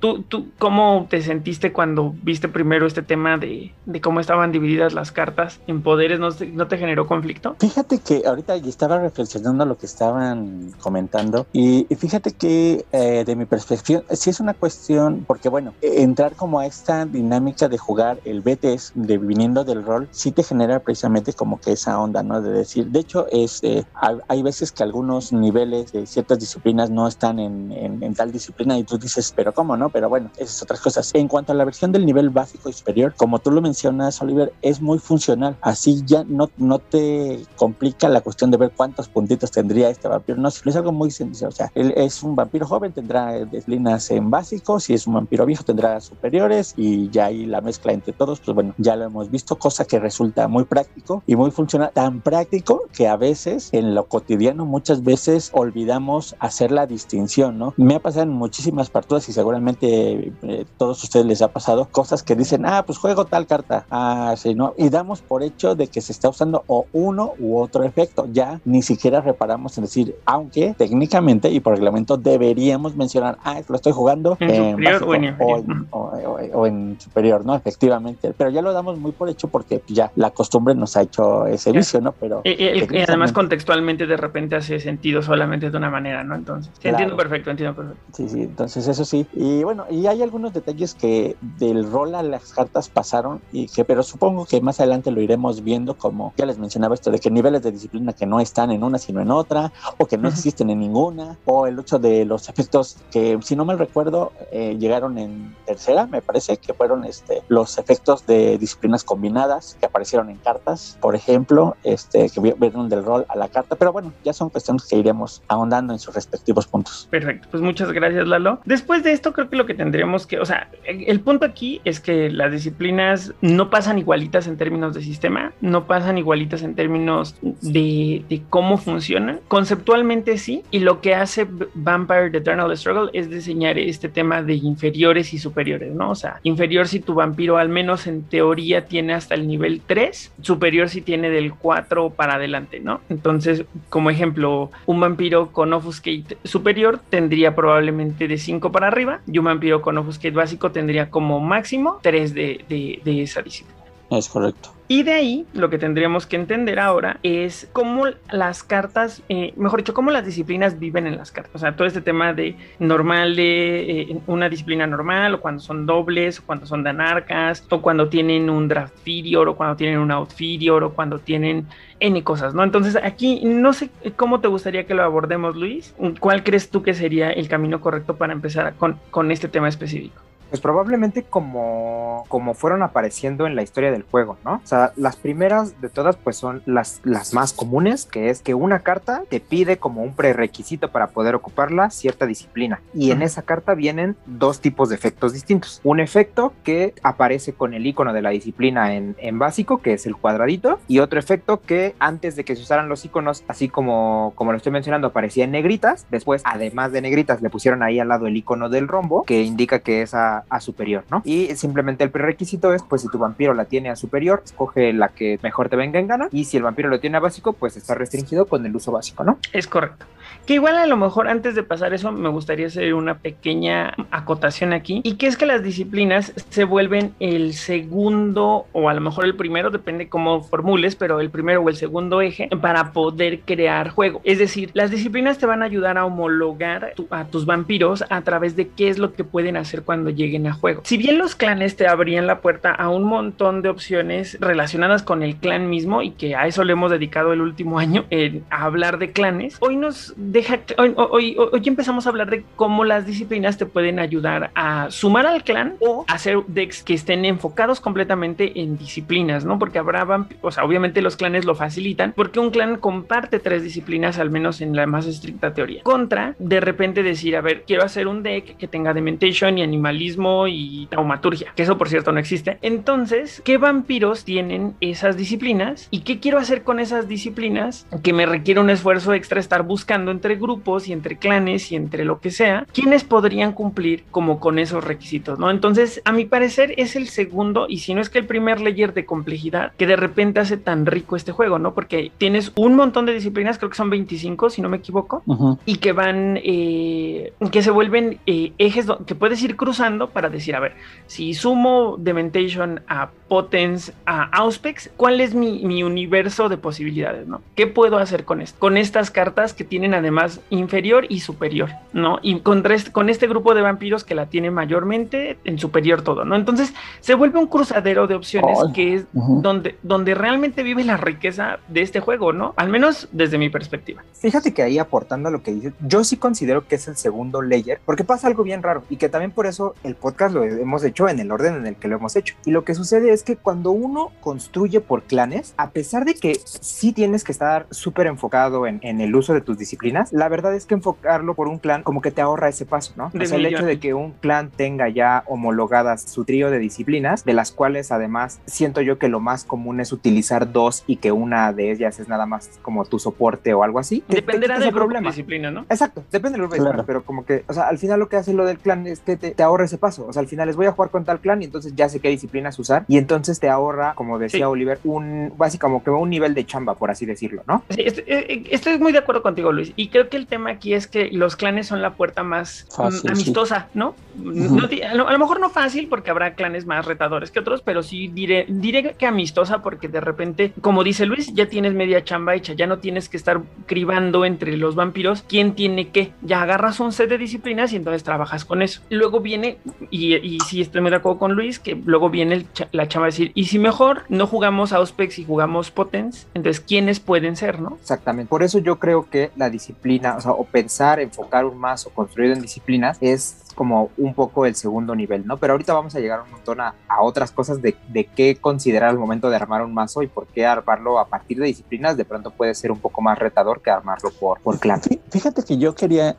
tú, tú, ¿cómo te sentiste cuando viste primero este tema de, de cómo estaban divididas las cartas en poderes? ¿No te, ¿No te generó conflicto? Fíjate que ahorita estaba reflexionando lo que estaban comentando y, fíjate que eh, de mi perspectiva, sí es una cuestión, porque bueno, entrar como a esta dinámica de jugar el BTS, de viniendo del rol, sí te genera precisamente como que esa onda, ¿no? De decir, de hecho, es, eh, hay veces que algunos niveles de ciertas disciplinas no están en, en, tal disciplina y tú dices, pero ¿cómo no? Pero bueno, esas otras cosas. En cuanto a la versión del nivel básico y superior, como tú lo mencionas, Oliver, es muy funcional. Así ya no, no te complica la cuestión de ver cuántos puntitos tendría este vampiro. No, es algo muy sencillo. O sea, él es un vampiro joven, tendrá disciplinas en básico. Si es un vampiro viejo, tendrá superiores y ya ahí la mezcla entre todos, pues bueno, ya lo hemos visto, cosa que resulta muy práctico y muy funcional. Tan práctico que a veces en lo cotidiano muchas veces olvidamos hacer la distinción, ¿no? Me ha pasado en muchísimas partidas y seguramente eh, todos ustedes les ha pasado cosas que dicen, ah, pues juego tal carta, ah, sí, ¿no? Y damos por hecho de que se está usando o uno u otro efecto. Ya ni siquiera reparamos en decir, aunque técnicamente y por reglamento deberíamos mencionar, ah, lo estoy jugando en, en superior básico, o, en o, en, o, o, en superior, ¿no? Efectivamente. Pero ya lo damos muy por hecho porque ya la costumbre nos ha hecho ese vicio, ¿no? Pero y, y, y además contextualmente de repente hace sentido solamente de una manera, ¿no? Entonces, claro. entiendo perfecto, entiendo perfecto. Sí, sí, entonces eso sí. Y bueno, y hay algunos detalles que del rol a las cartas pasaron y que, pero supongo que más adelante lo iremos viendo, como ya les mencionaba esto de que niveles de disciplina que no están en una sino en otra, o que no existen en ninguna, o el hecho de los efectos que, si no mal recuerdo, eh, llegaron en tercera, me parece que fueron este, los efectos de disciplinas combinadas que aparecieron en cartas, por ejemplo, este, que vieron del rol a la carta, pero bueno, ya son cuestiones que iremos ahondando en sus respectivos puntos. Perfecto, pues muchas gracias Lalo. Después de esto creo que lo que tendríamos que, o sea, el punto aquí es que las disciplinas no pasan igualitas en términos de sistema, no pasan igualitas en términos de, de cómo funcionan. Conceptualmente sí, y lo que hace Vampire The Eternal Struggle es diseñar este tema de inferiores y superiores, ¿no? O sea, inferior si tu vampiro al menos en teoría tiene hasta el nivel 3, superior si tiene del 4 para adelante, ¿no? Entonces, como ejemplo, un vampiro con Offuscate superior tendría probablemente de 5 para arriba y un vampiro con Offuscate básico tendría como máximo 3 de, de, de esa disciplina. Es correcto. Y de ahí lo que tendríamos que entender ahora es cómo las cartas, eh, mejor dicho, cómo las disciplinas viven en las cartas. O sea, todo este tema de normal, de eh, una disciplina normal, o cuando son dobles, o cuando son de anarcas, o cuando tienen un draft figure, o cuando tienen un out figure, o cuando tienen N cosas, ¿no? Entonces aquí no sé cómo te gustaría que lo abordemos, Luis. ¿Cuál crees tú que sería el camino correcto para empezar con, con este tema específico? Pues probablemente como, como fueron apareciendo en la historia del juego, ¿no? O sea, las primeras de todas pues son las, las más comunes, que es que una carta te pide como un prerequisito para poder ocuparla cierta disciplina. Y en esa carta vienen dos tipos de efectos distintos. Un efecto que aparece con el icono de la disciplina en, en básico, que es el cuadradito, y otro efecto que antes de que se usaran los iconos, así como, como lo estoy mencionando, aparecía en negritas. Después, además de negritas, le pusieron ahí al lado el icono del rombo, que indica que esa a, superior, ¿no? Y simplemente el prerequisito es, pues si tu vampiro la tiene a superior, escoge la que mejor te venga en gana, y si el vampiro lo tiene a básico, pues está restringido con el uso básico, ¿no? Es correcto. Que igual a lo mejor antes de pasar eso, me gustaría hacer una pequeña acotación aquí, y que es que las disciplinas se vuelven el segundo, o a lo mejor el primero, depende cómo formules, pero el primero o el segundo eje para poder crear juego. Es decir, las disciplinas te van a ayudar a homologar a tus vampiros a través de qué es lo que pueden hacer cuando lleguen lleguen a juego. Si bien los clanes te abrían la puerta a un montón de opciones relacionadas con el clan mismo y que a eso le hemos dedicado el último año en, hablar de clanes, hoy nos deja, hoy, hoy, hoy, empezamos a hablar de cómo las disciplinas te pueden ayudar a sumar al clan o hacer decks que estén enfocados completamente en disciplinas, ¿no? Porque habrá, o sea, obviamente los clanes lo facilitan porque un clan comparte tres disciplinas, al menos en la más estricta teoría. Contra, de repente decir, a ver, quiero hacer un deck que tenga Dementation y Animalismo y taumaturgia, que eso por cierto no existe. Entonces, ¿qué vampiros tienen esas disciplinas? ¿Y qué quiero hacer con esas disciplinas? Que me requiere un esfuerzo extra estar buscando entre grupos y entre clanes y entre lo que sea, ¿quiénes podrían cumplir como con esos requisitos? ¿no? Entonces, a mi parecer es el segundo, y si no es que el primer layer de complejidad que de repente hace tan rico este juego, ¿no? Porque tienes un montón de disciplinas, creo que son 25, si no me equivoco, uh -huh. y que van, eh, que se vuelven eh, ejes que puedes ir cruzando para decir, a ver, si sumo Dementation a Potence, a Auspex, ¿cuál es mi, mi, universo de posibilidades, no? ¿Qué puedo hacer con esto? Con estas cartas que tienen además inferior y superior, ¿no? Y con, con este grupo de vampiros que la tiene mayormente en superior todo, ¿no? Entonces se vuelve un cruzadero de opciones oh, que es uh -huh. donde, donde realmente vive la riqueza de este juego, ¿no? Al menos desde mi perspectiva. Fíjate que ahí aportando a lo que dices, yo sí considero que es el segundo layer, porque pasa algo bien raro y que también por eso el podcast lo hemos hecho en el orden en el que lo hemos hecho. Y lo que sucede es que cuando uno construye por clanes, a pesar de que sí tienes que estar súper enfocado en, en, el uso de tus disciplinas, la verdad es que enfocarlo por un clan como que te ahorra ese paso, ¿no? o sea, el hecho de que un clan tenga ya homologadas su trío de disciplinas, de las cuales además siento yo que lo más común es utilizar dos y que una de ellas es nada más como tu soporte o algo así. Dependerá del problema. disciplina, ¿no? Exacto, depende del grupo claro. pero como que, o sea, al final lo que hace lo del clan es que te, te ahorra ese paso. O sea, al final les voy a jugar con tal clan y entonces ya sé qué disciplinas usar. Y entonces te ahorra, como decía Sí. Oliver, un básicamente como que un nivel de chamba, por así decirlo, ¿no? Sí, estoy, eh, estoy muy de acuerdo contigo, Luis. Y creo que el tema aquí es que los clanes son la puerta más Fácil, mm, amistosa, ¿no? No a, lo, a lo mejor no fácil porque habrá clanes más retadores que otros, pero sí diré, diré que amistosa porque de repente, como dice Luis, ya tienes media chamba hecha, ya no tienes que estar cribando entre los vampiros quién tiene qué. Ya agarras un set de disciplinas y entonces trabajas con eso. Luego viene, y, y sí estoy muy de acuerdo con Luis, que luego viene el la chamba de decir, y si mejor no jugamos Auspex y jugamos Potence, entonces quiénes pueden ser, ¿no? Exactamente. Por eso yo creo que la disciplina, o sea, o pensar, enfocar un mazo construido en disciplinas es como un poco el segundo nivel, ¿no? Pero ahorita vamos a llegar un montón a, a otras cosas de, de qué considerar al momento de armar un mazo y por qué armarlo a partir de disciplinas de pronto puede ser un poco más retador que armarlo por, por clan. Fí- Fíjate que yo quería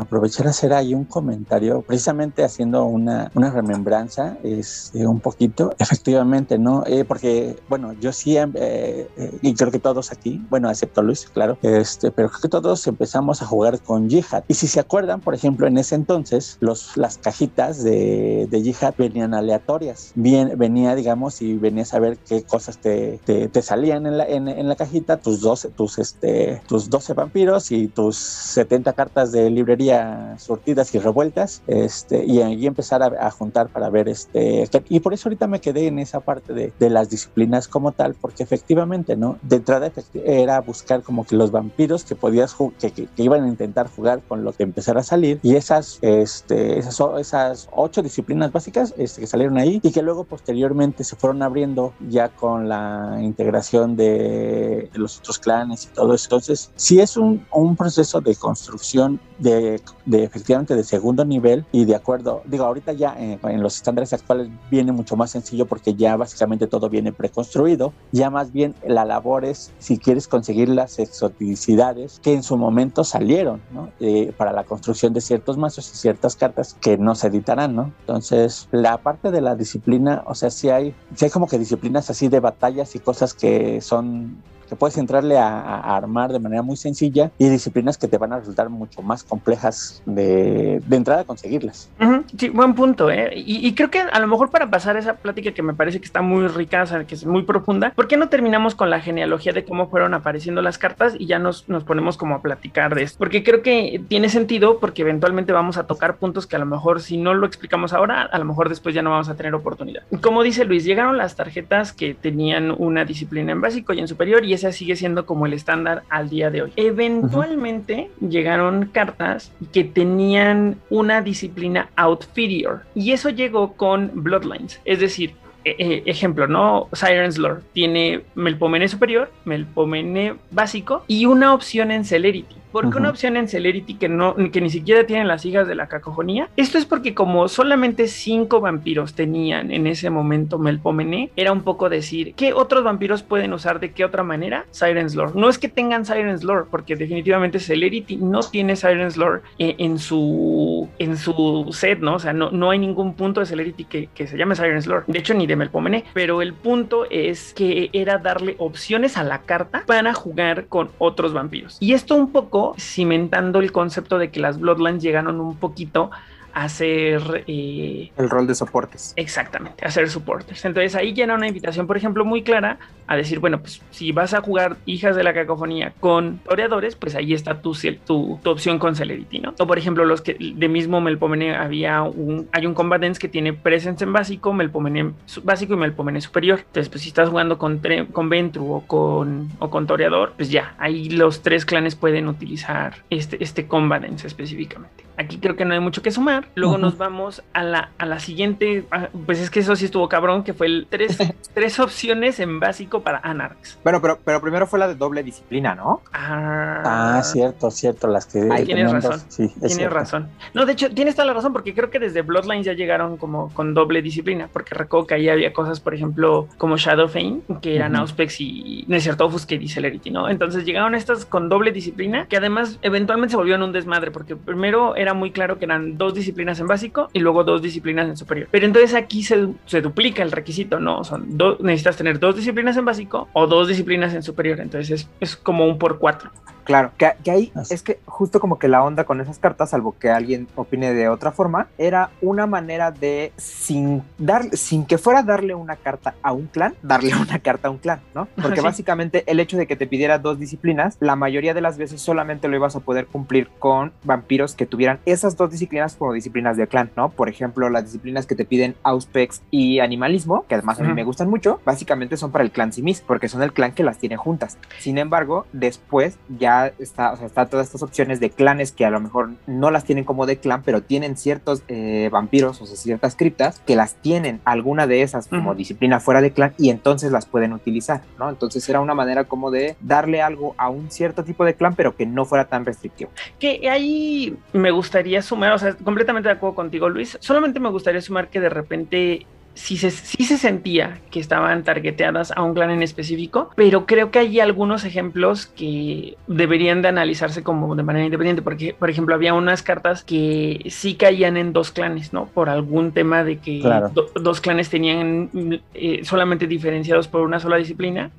aprovechar a hacer ahí un comentario, precisamente haciendo una, una remembranza, este, un poquito, efectivamente, ¿no? Eh, porque, bueno, yo sí, eh, eh, y creo que todos aquí, bueno, excepto Luis, claro, este, pero creo que todos empezamos a jugar con Jihad. Y si se acuerdan, por ejemplo, en ese entonces, los, las cajitas de, de Jihad venían aleatorias. Bien, venía, digamos, y venías a ver qué cosas te, te, te salían en la, en, en la cajita, tus 12, tus, este, tus 12 vampiros y tus 70 cartas de librería surtidas y revueltas, este, y empezar a, a juntar para ver este, y por eso ahorita me quedé en esa parte de, de las disciplinas como tal, porque efectivamente, ¿no? De entrada era buscar como que los vampiros que podías que, que, que iban a intentar jugar con lo que empezara a salir y esas, este, esas, o- esas ocho disciplinas básicas este, que salieron ahí y que luego posteriormente se fueron abriendo ya con la integración de, de los otros clanes y todo eso. Entonces, sí es un, un proceso de construcción de, de efectivamente de segundo nivel y de acuerdo, digo, ahorita ya en, en los estándares actuales viene mucho más sencillo porque ya básicamente todo viene preconstruido, ya más bien la labor es si quieres conseguir las exoticidades que en su momento salieron, ¿no? Eh, para la construcción de ciertos mazos y ciertas cartas que no se editarán, ¿no? Entonces, la parte de la disciplina, o sea, sí hay, sí hay como que disciplinas así de batallas y cosas que son que puedes entrarle a, armar de manera muy sencilla y disciplinas que te van a resultar mucho más complejas de, de entrada a conseguirlas. Sí, buen punto, ¿eh? Y, creo que a lo mejor para pasar esa plática que me parece que está muy rica, o que es muy profunda, ¿por qué no terminamos con la genealogía de cómo fueron apareciendo las cartas y ya nos, nos ponemos como a platicar de esto? Porque creo que tiene sentido porque eventualmente vamos a tocar puntos que a lo mejor si no lo explicamos ahora, a lo mejor después ya no vamos a tener oportunidad. Como dice Luis, llegaron las tarjetas que tenían una disciplina en básico y en superior y esa sigue siendo como el estándar al día de hoy. Eventualmente llegaron cartas que tenían una disciplina outferior y eso llegó con Bloodlines, es decir, eh, eh, ejemplo, ¿no? Siren's Lore tiene Melpomene superior, Melpomene básico y una opción en Celerity. ¿Por qué una opción en Celerity que no, que ni siquiera tienen las hijas de la cacofonía? Esto es porque como solamente cinco vampiros tenían en ese momento Melpomene, era un poco decir, ¿qué otros vampiros pueden usar de qué otra manera? Siren's Lore. No es que tengan Siren's Lore, porque definitivamente Celerity no tiene Siren's Lore eh, en su en su set, ¿no? O sea, no, no hay ningún punto de Celerity que, que se llame Siren's Lore. De hecho, ni de Melpomene. Pero el punto es que era darle opciones a la carta para jugar con otros vampiros. Y esto un poco cimentando el concepto de que las Bloodlines llegaron un poquito a ser eh, El rol de soportes. Exactamente, hacer supporters. Entonces ahí ya era una invitación, por ejemplo, muy clara a decir, bueno, pues si vas a jugar hijas de la cacofonía con toreadores, pues ahí está tu, tu, tu opción con Celerity, ¿no? O por ejemplo, los que de mismo Melpomene había un, hay un combatants que tiene presence en básico, Melpomene básico y Melpomene superior. Entonces, pues si estás jugando con, con Ventru o con, o con toreador, pues ya, ahí los tres clanes pueden utilizar este, este combatants específicamente. Aquí creo que no hay mucho que sumar. Luego nos vamos a la, a la siguiente. ah, Pues es que eso sí estuvo cabrón, que fue el tres, tres opciones en básico para Anarchs. Bueno, pero, pero primero fue la de doble disciplina, ¿no? Ah, Ah, cierto, cierto, las que Ahí tienes tenían dos- razón. sí, es Tienes cierto. razón. No, de hecho, tienes toda la razón, porque creo que desde Bloodlines ya llegaron como con doble disciplina, porque recuerdo que ahí había cosas, por ejemplo, como Shadowfane, que eran Ujú. Auspex y no es cierto, Offuscate y Celerity, ¿no? Entonces llegaron estas con doble disciplina, que además eventualmente se volvieron un desmadre, porque primero era muy claro que eran dos disciplinas en básico y luego dos disciplinas en superior. Pero entonces aquí se, se duplica el requisito, ¿no? Son dos, necesitas tener dos disciplinas en básico o dos disciplinas en superior. Entonces es, es como un por cuatro. Claro, que, que ahí es que justo como que la onda con esas cartas, salvo que alguien opine de otra forma, era una manera de sin dar, sin que fuera darle una carta a un clan, darle una carta a un clan, ¿no? Porque Sí. básicamente el hecho de que te pidiera dos disciplinas, la mayoría de las veces solamente lo ibas a poder cumplir con vampiros que tuvieran esas dos disciplinas como disciplinas de clan, ¿no? Por ejemplo, las disciplinas que te piden Auspex y Animalismo, que además a mí me gustan mucho, básicamente son para el clan Simis, porque son el clan que las tiene juntas. Sin embargo, después ya está, o sea, está todas estas opciones de clanes que a lo mejor no las tienen como de clan, pero tienen ciertos eh, vampiros, o sea, ciertas criptas que las tienen alguna de esas como disciplina fuera de clan y entonces las pueden utilizar, ¿no? Entonces era una manera como de darle algo a un cierto tipo de clan, pero que no fuera tan restrictivo. Que ahí me gustaría sumar, o sea, completamente de acuerdo contigo, Luis. Solamente me gustaría sumar que de repente sí se, sí se sentía que estaban targeteadas a un clan en específico, pero creo que hay algunos ejemplos que deberían de analizarse como de manera independiente, porque, por ejemplo, había unas cartas que sí caían en dos clanes, ¿no? Por algún tema de que Claro. do- dos clanes tenían eh, solamente diferenciados por una sola disciplina.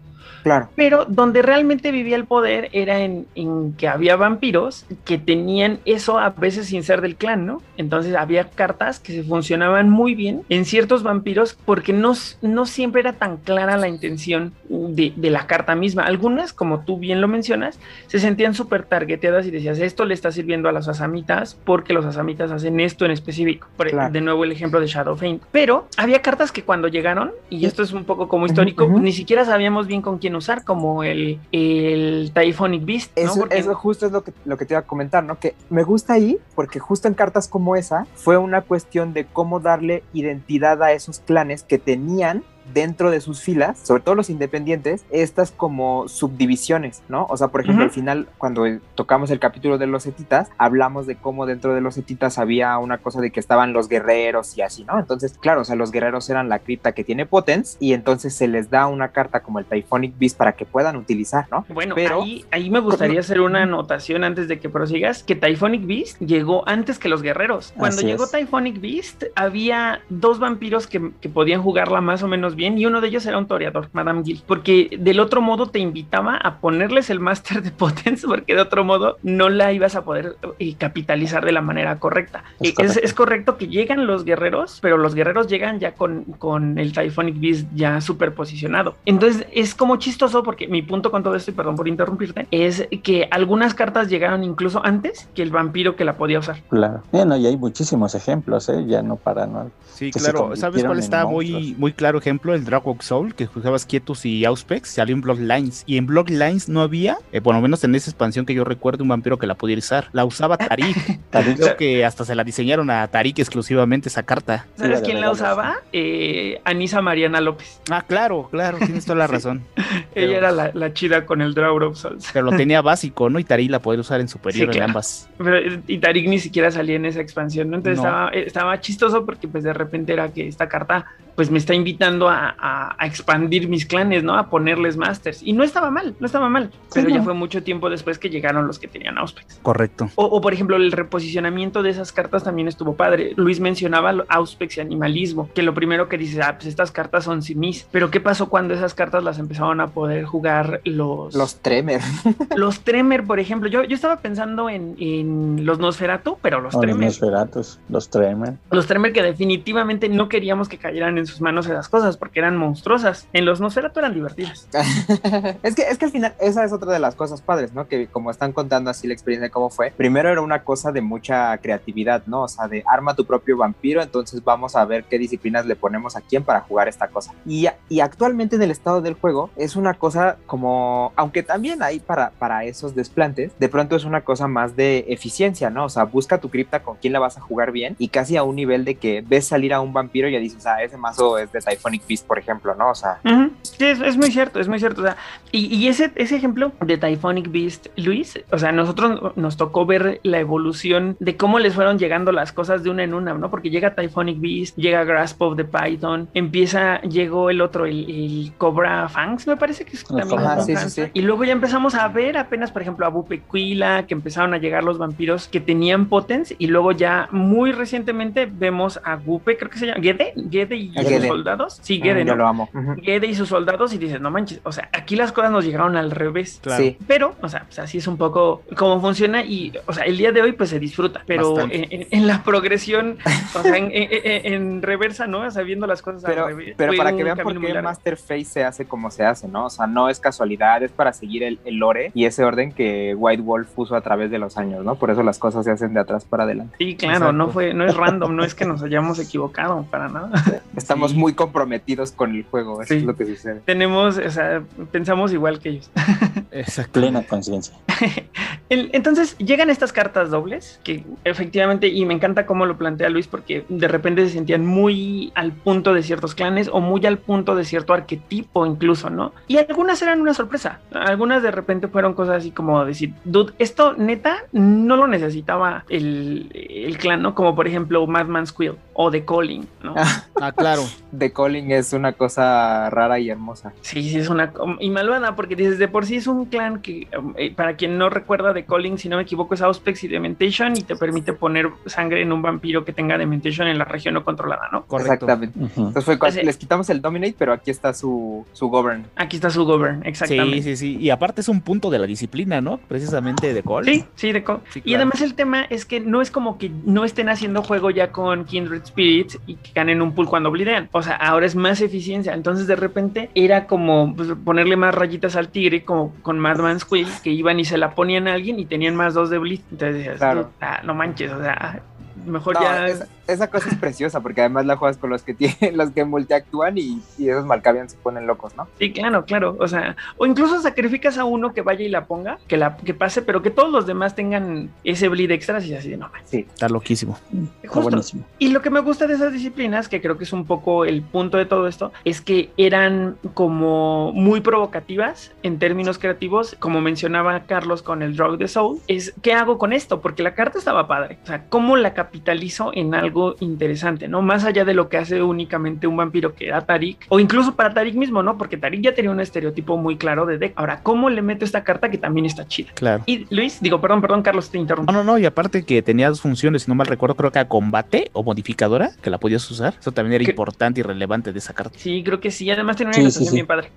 Claro. Pero donde realmente vivía el poder era en, en que había vampiros que tenían eso a veces sin ser del clan, ¿no? Entonces había cartas que se funcionaban muy bien en ciertos vampiros porque no, no siempre era tan clara la intención de, de la carta misma. Algunas, como tú bien lo mencionas, se sentían súper targeteadas y decías, esto le está sirviendo a las asamitas porque los asamitas hacen esto en específico. Por, Claro. De nuevo el ejemplo de Shadow Feint. Pero había cartas que cuando llegaron, y esto es un poco como histórico, ujú. ni siquiera sabíamos bien con quién usar, como el, el Typhonic Beast, ¿no? Eso, Porque- eso justo es lo que, lo que te iba a comentar, ¿no? Que me gusta ahí porque justo en cartas como esa fue una cuestión de cómo darle identidad a esos clanes que tenían dentro de sus filas, sobre todo los independientes, estas como subdivisiones, ¿no? O sea, por ejemplo, al final, cuando tocamos el capítulo de los etitas, hablamos de cómo dentro de los etitas había una cosa de que estaban los guerreros y así, ¿no? Entonces, claro, o sea, los guerreros eran la cripta que tiene Potence y entonces se les da una carta como el Typhonic Beast para que puedan utilizar, ¿no? Bueno, Pero- ahí, ahí me gustaría hacer una anotación antes de que prosigas, que Typhonic Beast llegó antes que los guerreros. Cuando llegó es. Typhonic Beast, había dos vampiros que, que podían jugarla más o menos bien y uno de ellos era un toreador, Madame Gil, porque del otro modo te invitaba a ponerles el máster de Potence, porque de otro modo no la ibas a poder eh, capitalizar de la manera correcta. Es Eh, Es, correcto. es correcto que llegan los guerreros, pero los guerreros llegan ya con, con el Typhonic Beast ya superposicionado. Entonces es como chistoso porque mi punto con todo esto, y perdón por interrumpirte, es que algunas cartas llegaron incluso antes que el vampiro que la podía usar. Claro. Bueno, y hay muchísimos ejemplos, ¿eh? Ya no para, ¿no? Sí, claro. ¿Sabes cuál está muy, muy claro ejemplo? El Dragok Soul, que jugabas Quietus y Auspex, salió en Bloodlines. Y en Bloodlines no había, eh, por lo menos en esa expansión que yo recuerdo, un vampiro que la pudiera usar. La usaba Tarik. Tarik. Creo que hasta se la diseñaron a Tarik exclusivamente esa carta. ¿Sabes quién la usaba? Eh, Anisa Mariana López. Ah, claro, claro, tienes toda la razón. Pero- Ella era la, la chida con el Draw of Souls. Pero lo tenía básico, ¿no? Y Tarik la podía usar en superior Sí, claro. en ambas. Pero, y Tarik ni siquiera salía en esa expansión, ¿no? Entonces No. Estaba, eh, estaba chistoso porque pues de repente era que esta carta pues me está invitando a, a- a expandir mis clanes, ¿no? A ponerles masters. Y no estaba mal, no estaba mal. Pero ya no. fue mucho tiempo después que llegaron los que tenían Auspex. Correcto. O, o, por ejemplo, el reposicionamiento de esas cartas también estuvo padre. Luis mencionaba Auspex y Animalismo, que lo primero que dices, ah, pues estas cartas son simis. Pero ¿qué pasó cuando esas cartas las empezaron a poder jugar los... Los Tremer. Los Tremer, por ejemplo. Yo, yo estaba pensando en, en los Nosferatu, pero los O los Tremer. Nosferatus, los Tremer. Los Tremer que definitivamente no queríamos que cayeran en sus manos esas cosas porque eran monstruosas. En los Nosferatu eran divertidas. es, que, es que al final esa es otra de las cosas padres, ¿no? Que como están contando así la experiencia de cómo fue, primero era una cosa de mucha creatividad, ¿no? O sea, de arma tu propio vampiro, entonces vamos a ver qué disciplinas le ponemos a quién para jugar esta cosa. Y, y actualmente en el estado del juego es una cosa como, aunque también hay para, para esos desplantes, de pronto es una cosa más de eficiencia, ¿no? O sea, busca tu cripta con quién la vas a jugar bien y casi a un nivel de que ves salir a un vampiro y ya dices, ah, ese más mazo es de Typhonic Beast, por ejemplo, ¿no? O sea, Ujú. Sí, es, es muy cierto, es muy cierto. O sea, y, y ese, ese ejemplo de Typhonic Beast, Luis, o sea, nosotros nos tocó ver la evolución de cómo les fueron llegando las cosas de una en una, ¿no? Porque llega Typhonic Beast, llega Grasp of the Python, empieza, llegó el otro, el, el Cobra Fangs, me parece que es también Fangs. Sí, sí, sí. Y luego ya empezamos a ver apenas, por ejemplo, a Bupequila, que empezaron a llegar los vampiros que tenían potens, y luego ya muy recientemente vemos a Gupe, creo que se llama Gede, Gede y A sus Gede. soldados. Sí, Gede, yo ¿no? lo amo. Gede y sus soldados y dices, no manches, o sea, aquí las cosas nos llegaron al revés. Claro. Sí. Pero, o sea, pues así es un poco cómo funciona y, o sea, el día de hoy pues se disfruta, pero en, en- en la progresión, o sea, en, en- en- en reversa, ¿no? O sea, viendo las cosas Pero, al revés. pero para que vean por qué largo. Masterface se hace como se hace, ¿no? O sea, no es casualidad, es para seguir el, el lore y ese orden que White Wolf puso a través de los años, ¿no? Por eso las cosas se hacen de atrás para adelante. Sí, claro, no fue, no es random, no es que nos hayamos equivocado para nada. Estamos Sí. muy comprometidos con el juego, eso Sí. es lo que sucede. Tenemos, o sea, pensamos igual que ellos. Exacto. Plena conciencia. Entonces llegan estas cartas dobles, que efectivamente, y me encanta cómo lo plantea Luis, porque de repente se sentían muy al punto de ciertos clanes o muy al punto de cierto arquetipo incluso, ¿no? Y algunas eran una sorpresa, algunas de repente fueron cosas así como decir, dude, esto neta no lo necesitaba el, el clan, ¿no? Como por ejemplo Madman's Quill o The Calling, ¿no? Ah, claro. The Calling es una cosa rara y hermosa. Sí, sí, es una. Y malvada, porque dices, de por sí es un clan que, eh, para quien no recuerda de Calling, si no me equivoco, es Auspex y Dementation y te permite poner sangre en un vampiro que tenga Dementation en la región no controlada, ¿no? Correcto. Exactamente. Entonces fue cuando les quitamos el Dominate, pero aquí está su, su Govern. Aquí está su Govern, exactamente. Sí, sí, sí. Y aparte es un punto de la disciplina, ¿no? Precisamente de Call. Sí, sí, de co- Sí, Y además el tema es que no es como que no estén haciendo juego ya con Kindred Spirits y que ganen un pool cuando O sea, ahora es más eficiencia. Entonces de repente era como pues, ponerle más rayitas al tigre, como con Madman's Quill, que iban y se la ponían a alguien y tenían más dos de bleed. Entonces decías, Claro. "Ah, no manches, o sea, mejor No, ya... esa cosa es preciosa porque además la juegas con los que tienen, los que multiactúan y, y esos Malkavian se ponen locos, ¿no? Sí, claro, claro. O sea, o incluso sacrificas a uno que vaya y la ponga, que la que pase, pero que todos los demás tengan ese bleed extra y así de no manches. Sí. Está loquísimo. Está buenísimo. Y lo que me gusta de esas disciplinas, que creo que es un poco el punto de todo esto, es que eran como muy provocativas en términos creativos, como mencionaba Carlos con el Draw the Soul, es ¿qué hago con esto? Porque la carta estaba padre, o sea, ¿cómo la capitalizo en algo interesante, no? Más allá de lo que hace únicamente un vampiro que era Tarik, o incluso para Tarik mismo, ¿no? Porque Tarik ya tenía un estereotipo muy claro de deck. Ahora, ¿cómo le meto esta carta que también está chida? Claro. Y Luis, digo, perdón, perdón, Carlos, te interrumpo. No, no, no, y aparte que tenía dos funciones, si no mal recuerdo, creo que a combate o modificadora, que la podías usar. Eso también era importante y relevante de esa carta. Sí, creo que sí. Además tiene una Sí, sí, ilustración sí. bien padre.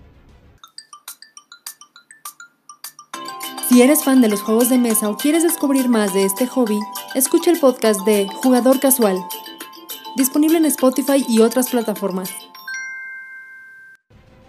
Si eres fan de los juegos de mesa o quieres descubrir más de este hobby, escucha el podcast de Jugador Casual, disponible en Spotify y otras plataformas.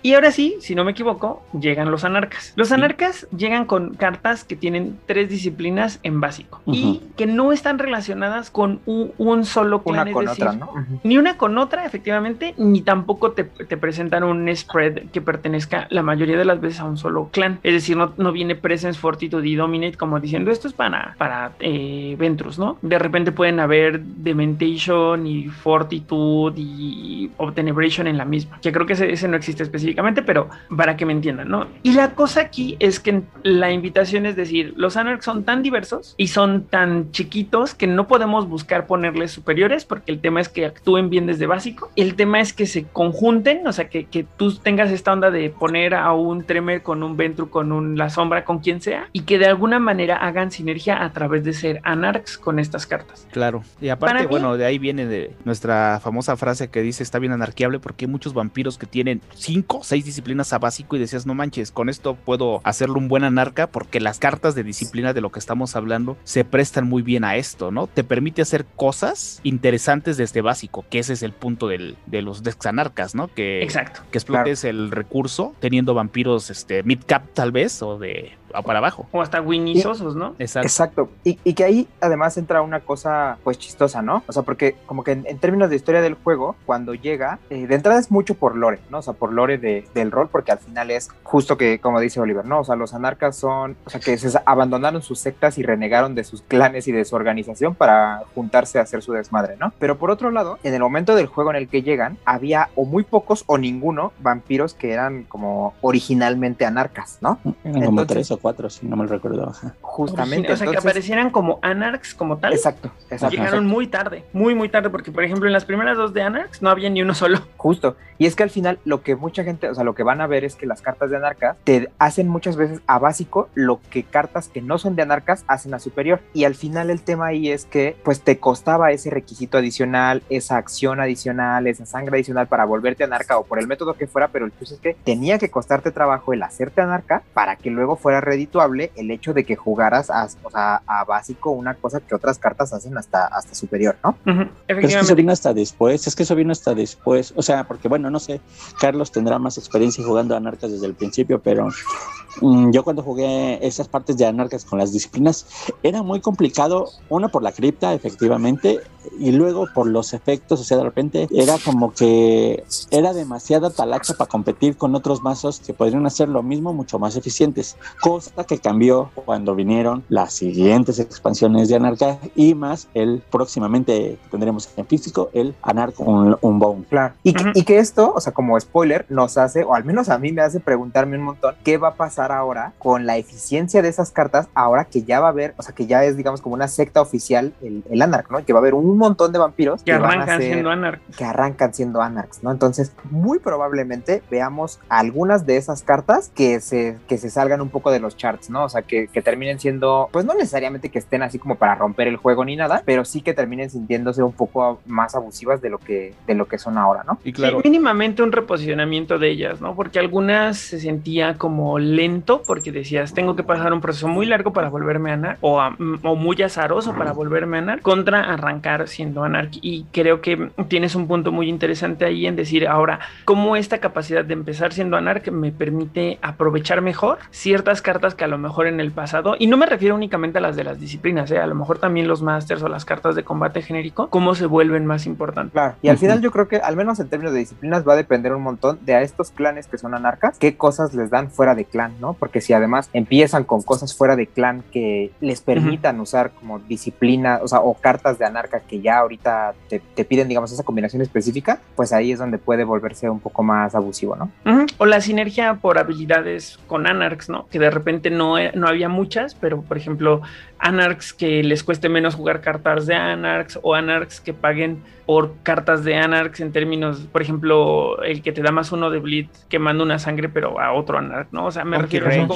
Y ahora sí, si no me equivoco, llegan los anarcas. Los anarcas llegan con cartas que tienen tres disciplinas en básico y Ujú. que no están relacionadas con un, un solo clan. Una es con decir, otra, ¿no? Ni una con otra, efectivamente, ni tampoco te, te presentan un spread que pertenezca la mayoría de las veces a un solo clan. Es decir, no, no viene Presence, Fortitude y Dominate como diciendo esto es para, para eh, Ventrus, ¿no? De repente pueden haber Dementation y Fortitude y Obtenebration en la misma, que creo que ese, ese no existe específicamente, pero para que me entiendan, ¿no? Y la cosa aquí es que la invitación es decir, los Anarchs son tan diversos y son tan chiquitos que no podemos buscar ponerles superiores porque el tema es que actúen bien desde básico. El tema es que se conjunten, o sea, que, que tú tengas esta onda de poner a un Tremer con un Ventru, con un La Sombra, con quien sea, y que de alguna manera hagan sinergia a través de ser Anarchs con estas cartas. Claro. Y Para aparte, mí- bueno, de ahí viene de nuestra famosa frase que dice está bien anarquiable porque hay muchos vampiros que tienen cinco, seis disciplinas a básico y decías, no manches, con esto puedo hacerlo un buen anarca porque las cartas de disciplina de lo que estamos hablando se prestan muy bien a esto, ¿no? Te permite hacer cosas interesantes desde básico, que ese es el punto del- de los decks anarcas, ¿no? Que, Exacto. que explotes el recurso teniendo vampiros este mid cap tal vez o de para abajo. O hasta Winniesosos, ¿no? Exacto. Exacto. Y, que ahí además entra una cosa pues chistosa, ¿no? O sea, porque como que en, términos de historia del juego, cuando llega, eh, de entrada es mucho por lore, ¿no? O sea, por lore del rol, porque al final es justo que, como dice Oliver, ¿no? O sea, los anarcas son, o sea, que se abandonaron sus sectas y renegaron de sus clanes y de su organización para juntarse a hacer su desmadre, ¿no? Pero por otro lado, en el momento del juego en el que llegan, había o muy pocos o ninguno vampiros que eran como originalmente anarcas, ¿no? Eran como tres o cuatro, si no me recuerdo. Justamente. O sea, que aparecieran como anarchs como tal. Exacto, exacto. Llegaron muy tarde, muy, muy tarde, porque por ejemplo en las primeras dos de anarchs no había ni uno solo. Justo. Y es que al final lo que mucha gente, o sea, lo que van a ver es que las cartas de anarcas te hacen muchas veces a básico lo que cartas que no son de anarcas hacen a superior. Y al final el tema ahí es que pues te costaba ese requisito adicional, esa acción adicional, esa sangre adicional para volverte anarca o por el método que fuera, pero el punto es que tenía que costarte trabajo el hacerte anarca para que luego fuera redituable el hecho de que jugaras a, o sea, a básico una cosa que otras cartas hacen hasta, hasta superior, ¿no? es que eso vino hasta después, es que eso vino hasta después, o sea, porque bueno, no sé, Carlos tendrá más experiencia jugando a anarcas desde el principio, pero mm, yo cuando jugué esas partes de anarcas con las disciplinas, era muy complicado, una por la cripta, efectivamente, y luego por los efectos, o sea, de repente era como que era demasiada talacha para competir con otros mazos que podrían hacer lo mismo mucho más eficientes, cosa que cambió cuando vinieron las siguientes expansiones de Anarca y más el próximamente tendremos en físico el Anarca un, un Bone. Claro. Y, y, que esto, o sea, como spoiler, nos hace, o al menos a mí me hace preguntarme un montón, ¿qué va a pasar ahora con la eficiencia de esas cartas ahora que ya va a haber, o sea, que ya es, digamos, como una secta oficial el, el Anarch, ¿no? Que va a haber un montón de vampiros que, arrancan siendo Anarch. Que arrancan siendo Anarchs, ¿no? Entonces, muy probablemente veamos algunas de esas cartas que se, que se salgan un poco de los charts, ¿no? O sea, que, que terminen siendo, pues no necesariamente que estén así como para romper el juego ni nada, pero sí que terminen sintiéndose un poco más abusivas de lo que, de lo que son ahora, ¿no? Y claro. mínimamente un reposicionamiento de ellas, ¿no? Porque algunas se sentía como lento porque decías, tengo que pasar un proceso muy largo para volverme a Anar o, o muy azaroso para volverme a Anar contra arrancar siendo Anar y creo que tienes un punto muy interesante ahí en decir ahora cómo esta capacidad de empezar siendo Anarch me permite aprovechar mejor ciertas cartas que a lo mejor en el pasado, y no me refiero únicamente a las de las disciplinas, ¿eh? a lo mejor también los masters o las cartas de combate genérico, cómo se vuelven más importantes. Claro, y al final yo creo que al menos en términos de disciplinas va a depender un montón de a estos clanes que son anarcas, qué cosas les dan fuera de clan, ¿no? Porque si además empiezan con cosas fuera de clan que les permitan usar como disciplina, o sea, o cartas de anarca que ya ahorita te, te piden, digamos, esa combinación específica, pues ahí es donde puede volverse un poco más abusivo, ¿no? O la sinergia por habilidades con Anarchs, ¿no? Que de repente no, no había muchas, pero por ejemplo, Anarchs que les cueste menos jugar cartas de Anarchs o Anarchs que paguen por cartas de Anarchs en términos, por ejemplo, el que te da más uno de Bleed que manda una sangre pero a otro Anarch, ¿no? O sea, me refiero a eso.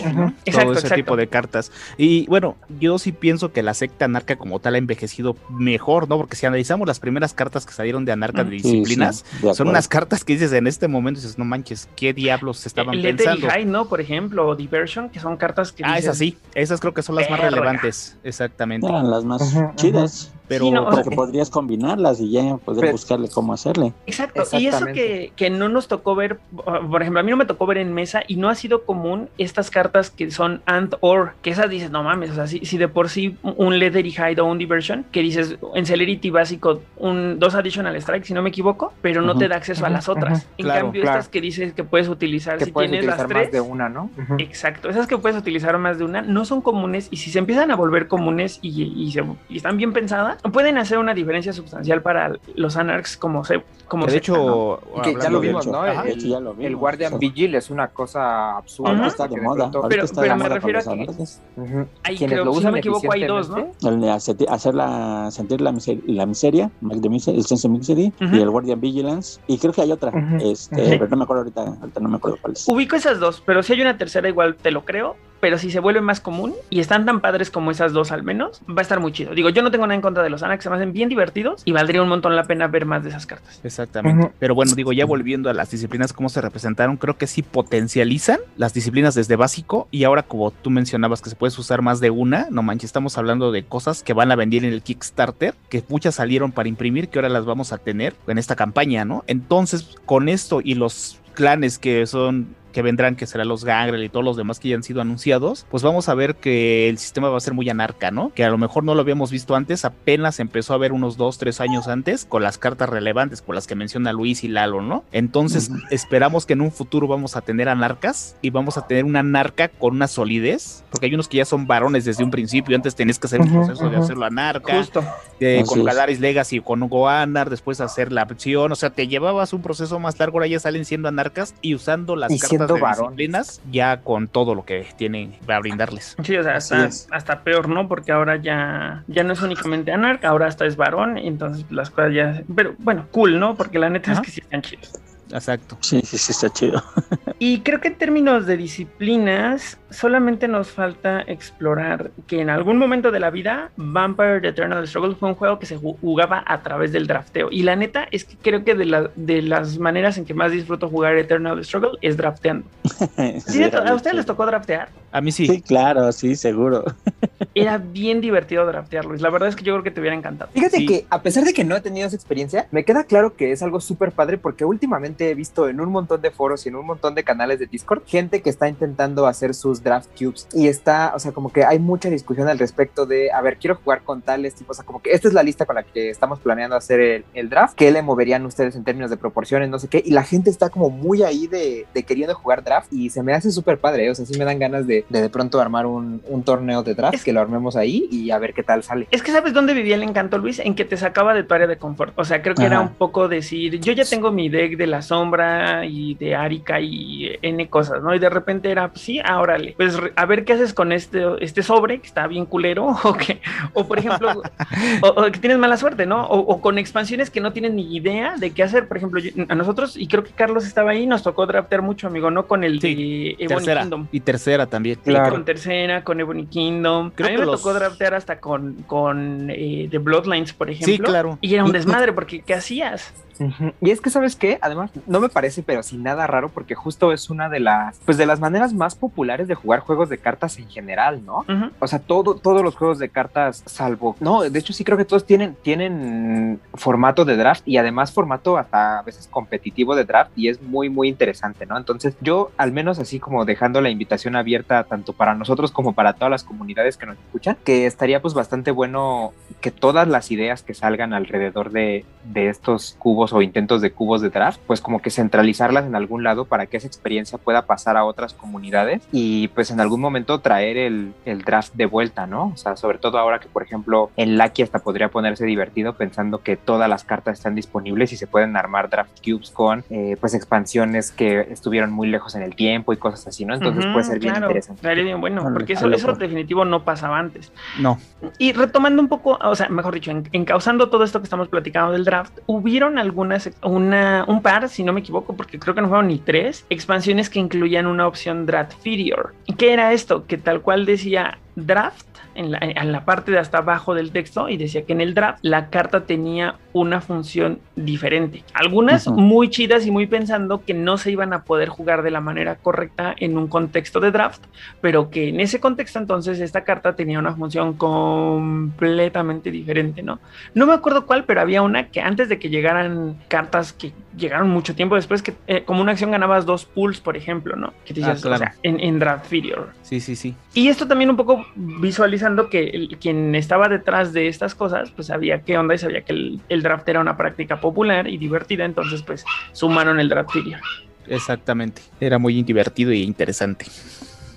Todo ese tipo de cartas. Y bueno, yo sí pienso que la secta anarca como tal ha envejecido mejor, ¿no? Porque si analizamos las primeras cartas que salieron de anarca de disciplinas, son unas cartas que dices en este momento, dices, no manches, ¿qué diablos se estaban el pensando? High, ¿no? Por ejemplo, Diversion, que son cartas que... Ah, esas sí, esas creo que son las más relevantes, exactamente. Eran las más chidas. Pero porque podrías combinarlas y ya poder buscarle cómo hacerle. Exacto, y eso que, que, no nos tocó ver, por ejemplo, a mí no me tocó ver en mesa y no ha sido común estas cartas que son and or, que esas dices, no mames, o sea, si, si de por sí un Leathery Hide o un Diversion, que dices en Celerity básico, un dos Additional Strike, si no me equivoco, pero no te da acceso a las otras. en cambio, estas que dices que puedes utilizar si tienes las tres. más de una, ¿no? Exacto, esas que puedes utilizar más de una no son comunes y si se empiezan a volver comunes y, y, y están bien pensadas, pueden hacer una diferencia sustancial para los Anarchs como se como de hecho ya lo vimos, ¿no? el, Guardian Vigil es una cosa absurda. Está de moda. Pero, pero me refiero a que hay, creo, lo si no me equivoco hay dos, ¿no? El de hacer la, sentir la, miseria, la miseria, el sense misery y el Guardian Vigilance y creo que hay otra, este, pero no me acuerdo ahorita, ahorita no me acuerdo cuál es. Ubico esas dos, pero si hay una tercera igual te lo creo, pero si se vuelve más común y están tan padres como esas dos al menos, va a estar muy chido. Digo, yo no tengo nada en contra de los Anax, se me hacen bien divertidos y valdría un montón la pena ver más de esas cartas. Exactamente. Pero bueno, digo, ya volviendo a las disciplinas, cómo se representaron, creo que sí potencializan las disciplinas desde básico y ahora como tú mencionabas que se puede usar más de una, no manches, estamos hablando de cosas que van a vender en el Kickstarter, que muchas salieron para imprimir, que ahora las vamos a tener en esta campaña, ¿no? Entonces, con esto y los clanes que son que vendrán, que serán los Gangrel y todos los demás que ya han sido anunciados, pues vamos a ver que el sistema va a ser muy anarca, ¿no? Que a lo mejor no lo habíamos visto antes, apenas empezó a ver unos dos, tres años antes con las cartas relevantes, con las que menciona Luis y Lalo, ¿no? Entonces esperamos que en un futuro vamos a tener anarcas y vamos a tener una anarca con una solidez, porque hay unos que ya son varones desde un principio, antes tenías que hacer un proceso de hacerlo anarca, Justo. eh, con Galaris Legacy, con Goanar, después hacer la opción, o sea, te llevabas un proceso más largo, ahora ya salen siendo anarcas y usando las Y cartas siendo varones. ya con todo lo que tienen para brindarles. Sí, o sea, hasta, peor, ¿no? Porque ahora ya, ya no es únicamente anarca, ahora hasta es varón, y entonces las cosas ya... Pero bueno, cool, ¿no? Porque la neta Ajá. es que sí están chidos. Exacto. Sí, sí, sí, está chido. Y creo que en términos de disciplinas, solamente nos falta explorar que en algún momento de la vida, Vampire The Eternal Struggle fue un juego que se ju- jugaba a través del drafteo. Y la neta es que creo que de, la- de las maneras en que más disfruto jugar Eternal Struggle es drafteando. ¿Sí, Sí, ¿A ustedes les tocó draftear? A mí sí. Sí, claro, sí, seguro. Era bien divertido draftear, Luis. La verdad es que yo creo que te hubiera encantado. Fíjate Sí. que a pesar de que no he tenido esa experiencia, me queda claro que es algo súper padre porque últimamente he visto en un montón de foros y en un montón de canales de Discord gente que está intentando hacer sus draft cubes y está, o sea, como que hay mucha discusión al respecto de, a ver, quiero jugar con tales tipos, o sea, como que esta es la lista con la que estamos planeando hacer el, el draft, ¿qué le moverían ustedes en términos de proporciones, no sé qué? Y la gente está como muy ahí de, de queriendo jugar draft y se me hace súper padre, o sea, sí me dan ganas de de, de pronto armar un, un torneo de draft, Es- que lo armemos ahí y a ver qué tal sale. Es que sabes dónde vivía el encanto, Luis, en que te sacaba de tu área de confort. O sea, creo que era un poco decir, yo ya tengo mi deck de la sombra y de Arika y N cosas, ¿no? Y de repente era, pues sí, ah, órale, pues a ver qué haces con este, este sobre que está bien culero, o que, o por ejemplo, o, o que tienes mala suerte, ¿no? O, o con expansiones que no tienen ni idea de qué hacer. Por ejemplo, yo- a nosotros, y creo que Carlos estaba ahí, nos tocó draftear mucho, amigo, ¿no? Con el Sí, de Ebony Tercera. Kingdom. Y tercera también. Claro. con tercera, con Ebony Kingdom. Creo a mí que me los- tocó draftear hasta con, con eh, The Bloodlines, por ejemplo. Sí, claro. Y era un desmadre, porque ¿qué hacías? Y es que sabes qué, además no me parece, pero sin nada raro, porque justo es una de las, pues de las maneras más populares de jugar juegos de cartas en general, ¿no? O sea, todo, todos los juegos de cartas, salvo. No, de hecho, sí creo que todos tienen, tienen formato de draft y además formato hasta a veces competitivo de draft y es muy, muy interesante, ¿no? Entonces, yo, al menos así como dejando la invitación abierta tanto para nosotros como para todas las comunidades que nos escuchan, que estaría pues bastante bueno que todas las ideas que salgan alrededor de, de estos cubos o intentos de cubos de draft, pues como que centralizarlas en algún lado para que esa experiencia pueda pasar a otras comunidades y pues en algún momento traer el, el draft de vuelta, ¿no? O sea, sobre todo ahora que por ejemplo en Lucky hasta podría ponerse divertido pensando que todas las cartas están disponibles y se pueden armar draft cubes con eh, pues expansiones que estuvieron muy lejos en el tiempo y cosas así, ¿no? Entonces Ujú, puede ser bien claro, interesante. estaría bien bueno, porque eso, eso definitivo no pasaba antes. No. Y retomando un poco, o sea, mejor dicho, en- encauzando todo esto que estamos platicando del draft, hubieron algunas, una, un par, si no me equivoco, porque creo que no fueron ni tres, expansiones que incluían una opción Draftfeeder. ¿Y qué era esto? Que tal cual decía draft en la, en la parte de hasta abajo del texto y decía que en el draft la carta tenía una función diferente. Algunas muy chidas y muy pensando que no se iban a poder jugar de la manera correcta en un contexto de draft, pero que en ese contexto entonces esta carta tenía una función completamente diferente, ¿no? No me acuerdo cuál, pero había una que antes de que llegaran cartas que llegaron mucho tiempo después, que eh, como una acción ganabas dos pools, por ejemplo, ¿no? Que te Ah, o claro. sea, en, en Draft Figure. Sí, sí, sí. Y esto también un poco visualizando que el- quien estaba detrás de estas cosas, pues sabía qué onda y sabía que el, el draft era una práctica popular y divertida, entonces pues sumaron el Draft Figure. Exactamente. Era muy divertido y interesante.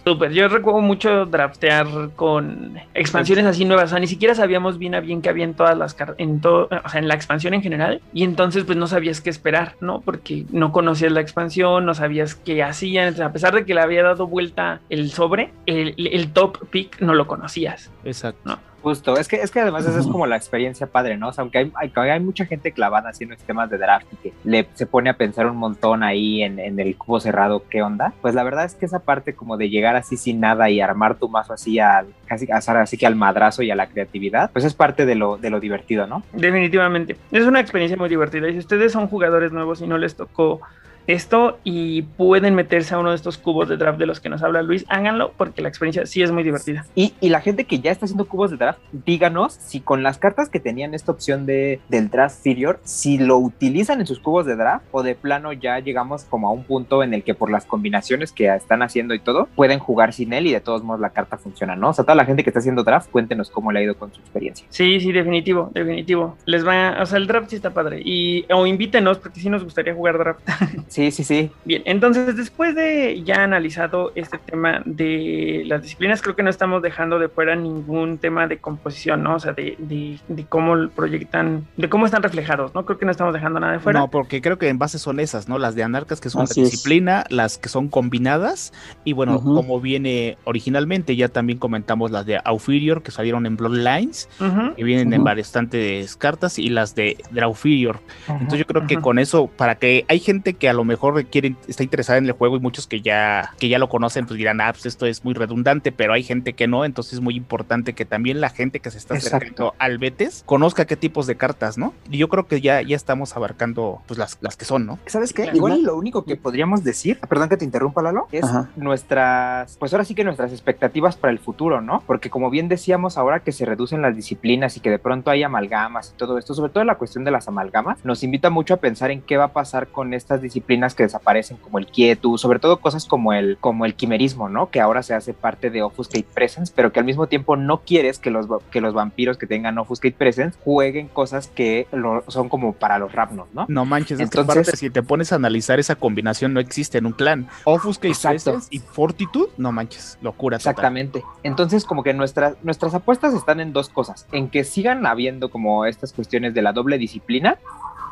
Súper, yo recuerdo mucho draftear con expansiones así nuevas, o sea, ni siquiera sabíamos bien a bien que había en todas las cartas, en todo, o sea, en la expansión en general, y entonces pues no sabías qué esperar, ¿no? Porque no conocías la expansión, no sabías qué hacían, a pesar de que le había dado vuelta el sobre, el, el top pick no lo conocías. Exacto. Justo, es que, es que además esa es como la experiencia padre, ¿no? O sea, aunque hay, hay, hay mucha gente clavada haciendo sistemas de draft y que le, se pone a pensar un montón ahí en, en el cubo cerrado, ¿qué onda? Pues la verdad es que esa parte como de llegar así sin nada y armar tu mazo así al, casi, así que al madrazo y a la creatividad, pues es parte de lo, de lo divertido, ¿no? Definitivamente. Es una experiencia muy divertida. Y si ustedes son jugadores nuevos y no les tocó esto y pueden meterse a uno de estos cubos de draft de los que nos habla Luis, háganlo porque la experiencia sí es muy divertida. Y, y la gente que ya está haciendo cubos de draft, díganos si con las cartas que tenían esta opción de, del draft inferior, si lo utilizan en sus cubos de draft o de plano ya llegamos como a un punto en el que por las combinaciones que están haciendo y todo, pueden jugar sin él y de todos modos la carta funciona, ¿no? O sea, toda la gente que está haciendo draft, cuéntenos cómo le ha ido con su experiencia. Sí, sí, definitivo, definitivo. Les va, o sea, el draft sí está padre. Y o invítenos porque sí nos gustaría jugar draft. Sí, sí, sí. Bien, entonces después de ya analizado este tema de las disciplinas, creo que no estamos dejando de fuera ningún tema de composición, ¿no? O sea, de, de, de cómo proyectan, de cómo están reflejados, ¿no? Creo que no estamos dejando nada de fuera. No, porque creo que en base son esas, ¿no? Las de anarcas que son Así la es. disciplina, las que son combinadas, y bueno, Ujú. como viene originalmente, ya también comentamos las de Aufirior que salieron en Bloodlines, Ujú. que vienen en Ujú. bastantes cartas, y las de Draufirior. Entonces yo creo que con eso, para que hay gente que a lo mejor quiere, está interesada en el juego y muchos que ya, que ya lo conocen, pues dirán, ah, pues esto es muy redundante, pero hay gente que no, entonces es muy importante que también la gente que se está Exacto. acercando al Betes conozca qué tipos de cartas, ¿no? Y yo creo que ya, ya estamos abarcando pues las, las que son, ¿no? ¿Sabes qué? Igual lo único que podríamos decir, perdón que te interrumpa Lalo, es Ajá. nuestras, pues ahora sí que nuestras expectativas para el futuro, ¿no? Porque como bien decíamos ahora que se reducen las disciplinas y que de pronto hay amalgamas y todo esto, sobre todo la cuestión de las amalgamas, nos invita mucho a pensar en qué va a pasar con estas disciplinas que desaparecen como el quietud, sobre todo cosas como el, como el quimerismo, ¿no? Que ahora se hace parte de Offuscate Presence, pero que al mismo tiempo no quieres que los, que los vampiros que tengan Offuscate Presence jueguen cosas que lo- son como para los rapnos, ¿no? No manches, es que Entonces- si te pones a analizar esa combinación, no existe en un clan. Offuscate Exacto. Presence y Fortitude, no manches, locura total. Exactamente. Entonces, como que nuestras, nuestras apuestas están en dos cosas. En que sigan habiendo como estas cuestiones de la doble disciplina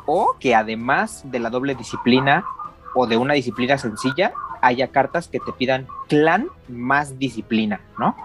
o que además de la doble disciplina o de una disciplina sencilla, haya cartas que te pidan clan más disciplina, ¿no?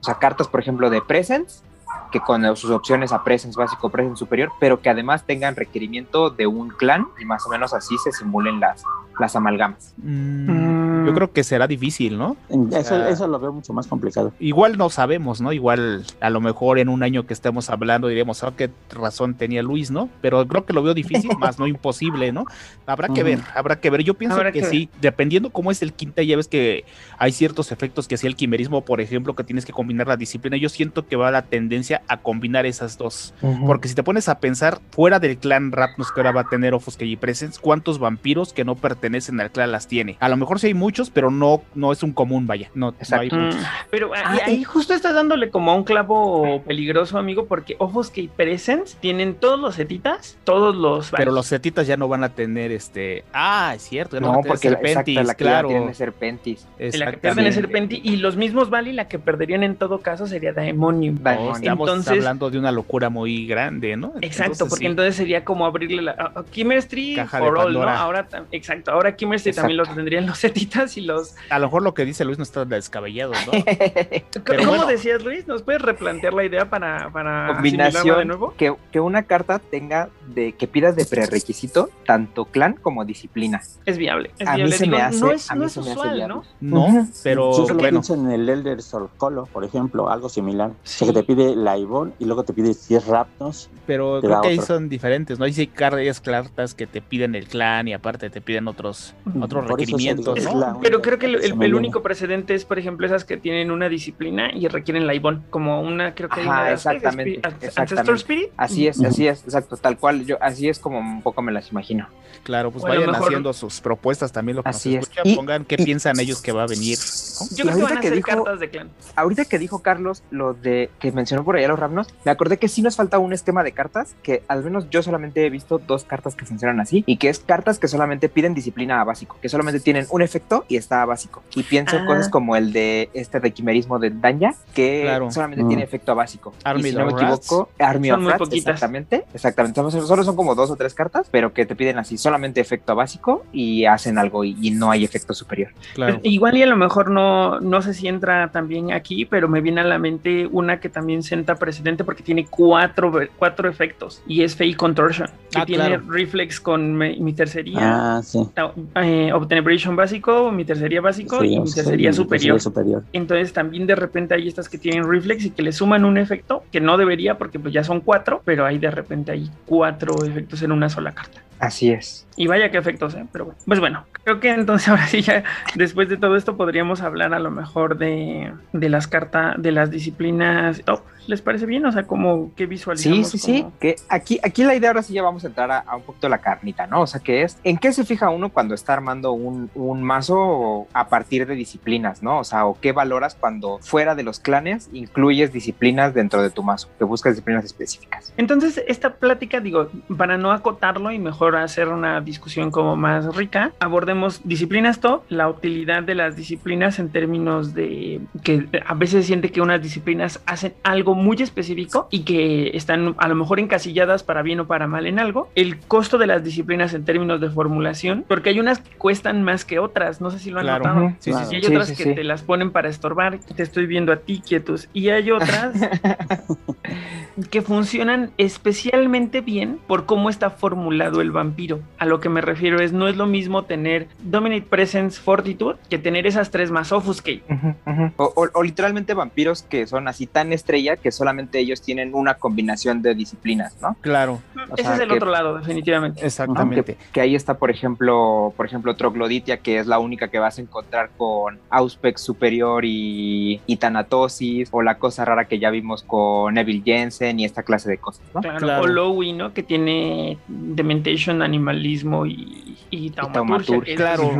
O sea, cartas, por ejemplo, de Presence, que con sus opciones a Presence básico, Presence superior, pero que además tengan requerimiento de un clan y más o menos así se simulen las, las amalgamas. Mm, yo creo que será difícil, ¿no? Eso, eso lo veo mucho más complicado. Igual no sabemos, ¿no? Igual a lo mejor en un año que estemos hablando diremos, ah, qué razón tenía Luis, ¿no? Pero creo que lo veo difícil, más no imposible, ¿no? Habrá que ver, habrá que ver. Yo pienso Habrá que, que sí, dependiendo cómo es el quinta, ya ves que hay ciertos efectos que hacía el quimerismo, por ejemplo, que tienes que combinar la disciplina. Yo siento que va la tendencia a combinar esas dos. Porque si te pones a pensar, fuera del clan Rapnos que ahora va a tener Offuscate y Presence, ¿cuántos vampiros que no pertenecen al clan las tiene? A lo mejor sí hay muchos, pero no, no es un común, vaya. No, no hay Exacto. Mm, muchos. Pero ahí, Ah, ahí justo estás dándole como a un clavo peligroso, amigo, porque Offuscate Presence tienen todos los setitas, todos los. Pero los setitas ya no van a tener este. Ah, es cierto, ya no, van No, a tener porque la, exacto, Serpentis, la que ya claro. tienen Serpentis. La que pierden es exactamente. Serpenti y los mismos Vali, la que perderían en todo caso sería Daemonium. Daemonium. Estamos Entonces- hablando de una locura muy grande, ¿no? Exacto, porque sí. entonces sería como abrirle la Chemistry Caja for all, ¿no? Ahora, exacto, ahora Chemistry también los Exacto. tendrían los setitas y los. A lo mejor lo que dice Luis no está descabellado, ¿no? ¿Cómo bueno. decías, Luis? ¿Nos puedes replantear la idea para, para asimilarla de Combinación nuevo? que, que una carta tenga de que pidas de prerequisito tanto clan como disciplina. Es viable. Es A mí viable. se me Digo, hace- no es, a no mí es se me hace usual. ¿no? No, pero Yo bueno. pienso en el Elder Sorcolo, por ejemplo, algo similar. Sí. Que te pide la Ivonne y luego te pide 10 Raptos. Pero creo que ahí son diferentes, ¿no? Ahí sí hay cartas cartas que te piden el clan y aparte te piden otros, otros Por requerimientos, digo, ¿no? es Pero creo que el, el- único precedente es, por ejemplo, esas que tienen una disciplina y requieren la Ivonne, como una, creo que hay Ajá, una de exactamente, Spirit- Ancestor exactamente. Spirit. Así es, así es, exacto, tal cual. Yo así es como un poco me las imagino. Claro, pues O a lo vayan mejor- haciendo sus propuestas también, lo que Así nos es. escuchan, Y- pongan qué y- piensan ellos que va a venir. ¿no? Yo creo que ahorita van a que dijo- cartas de clan. Ahorita que dijo Carlos lo de que mencionó por allá los Ramnos, me acordé que sí nos falta un esquema de cartas que al menos yo solamente he visto dos cartas que funcionan así y que es cartas que solamente piden disciplina a básico, que solamente tienen un efecto y está a básico. Y pienso en Ah. cosas como el de este de quimerismo de Danya, que Claro. solamente Mm. tiene efecto a básico. Army y si no me of Rats. equivoco, Army Son of Rats, exactamente, exactamente. Solo, solo son como dos o tres cartas, pero que te piden así solamente efecto a básico y hacen algo y, y no hay efecto superior. Claro. Pues, Igual y a lo mejor no, no sé si entra también aquí, pero me viene a la mente una que también senta precedente porque tiene cuatro, cuatro efectos y es Fey Contortion, que Ah, tiene claro. Reflex con me- mi tercería. Ah, sí. eh, Obtenebration básico, mi tercería básico y mi tercería superior. superior. Entonces también de repente hay estas que tienen reflex y que le suman un efecto que no debería porque pues ya son cuatro, pero hay de repente hay cuatro efectos en una sola carta. Así es. Y vaya qué efectos, ¿eh? Pero bueno. Pues bueno, creo que entonces ahora sí ya después de todo esto podríamos hablar a lo mejor de, de las cartas, de las disciplinas top. ¿Les parece bien? O sea, como que visualizamos. Sí, sí, sí. Que aquí, aquí la idea ahora sí ya vamos a entrar a, un poquito la carnita, ¿no? O sea, que es, ¿en qué se fija uno cuando está armando un, un, mazo a partir de disciplinas, ¿no? O sea, o qué valoras cuando fuera de los clanes incluyes disciplinas dentro de tu mazo, que buscas disciplinas específicas. Entonces, esta plática, digo, para no acotarlo y mejor hacer una discusión como más rica, abordemos disciplinas top, la utilidad de las disciplinas en términos de que a veces se siente que unas disciplinas hacen algo muy específico y que están a lo mejor encasilladas para bien o para mal en algo. El costo de las disciplinas en términos de formulación, porque hay unas que cuestan más que otras, no sé si lo han notado. Sí, sí, hay otras que te las ponen para estorbar, te estoy viendo a ti quietos, y hay otras que funcionan especialmente bien por cómo está formulado el vampiro. A lo que me refiero es, no es lo mismo tener Dominate Presence Fortitude que tener esas tres más Offuscate. o, o literalmente vampiros que son así tan estrella que solamente ellos tienen una combinación de disciplinas, ¿no? Claro. Ese es el otro lado, definitivamente. Exactamente. Que, ahí está, por ejemplo, por ejemplo, Trogloditia, que es la única que vas a encontrar con Auspex Superior y, y Tanatosis, o la cosa rara que ya vimos con Neville Jensen y esta clase de cosas, ¿no? Claro, o Lowy, ¿no? Que tiene Dementation, Animalismo y, y Taumaturgia, claro.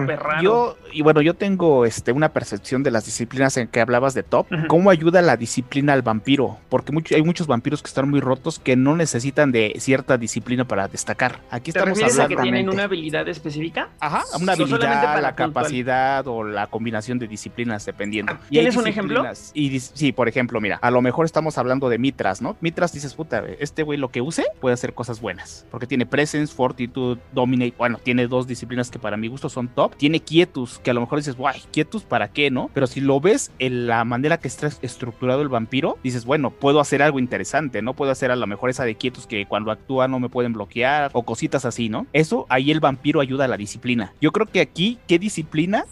Yo, y bueno, yo tengo este, una percepción de las disciplinas en que hablabas de top. ¿Cómo ayuda la disciplina al vampiro? Porque hay muchos vampiros que están muy rotos que no necesitan de cierta disciplina para destacar. Aquí estamos hablando a que tienen una habilidad específica? Ajá, una habilidad, la capacidad o la combinación de disciplinas dependiendo. Ah, ¿Tienes un ejemplo? Y sí, por ejemplo, mira, a lo mejor estamos hablando de Mitras, ¿no? Mitras dices, puta, este güey lo que use puede hacer cosas buenas, porque tiene Presence, Fortitude, Dominate, bueno, tiene dos disciplinas que para mi gusto son top. Tiene Quietus, que a lo mejor dices, guay, Quietus, ¿para qué, no? Pero si lo ves en la manera que está estructurado el vampiro, dices, bueno, puedo hacer algo interesante, ¿no? Puedo hacer a lo mejor esa de quietos que cuando actúa no me pueden bloquear o cositas así, ¿no? Eso, ahí el vampiro ayuda a la disciplina. Yo creo que aquí, ¿qué disciplina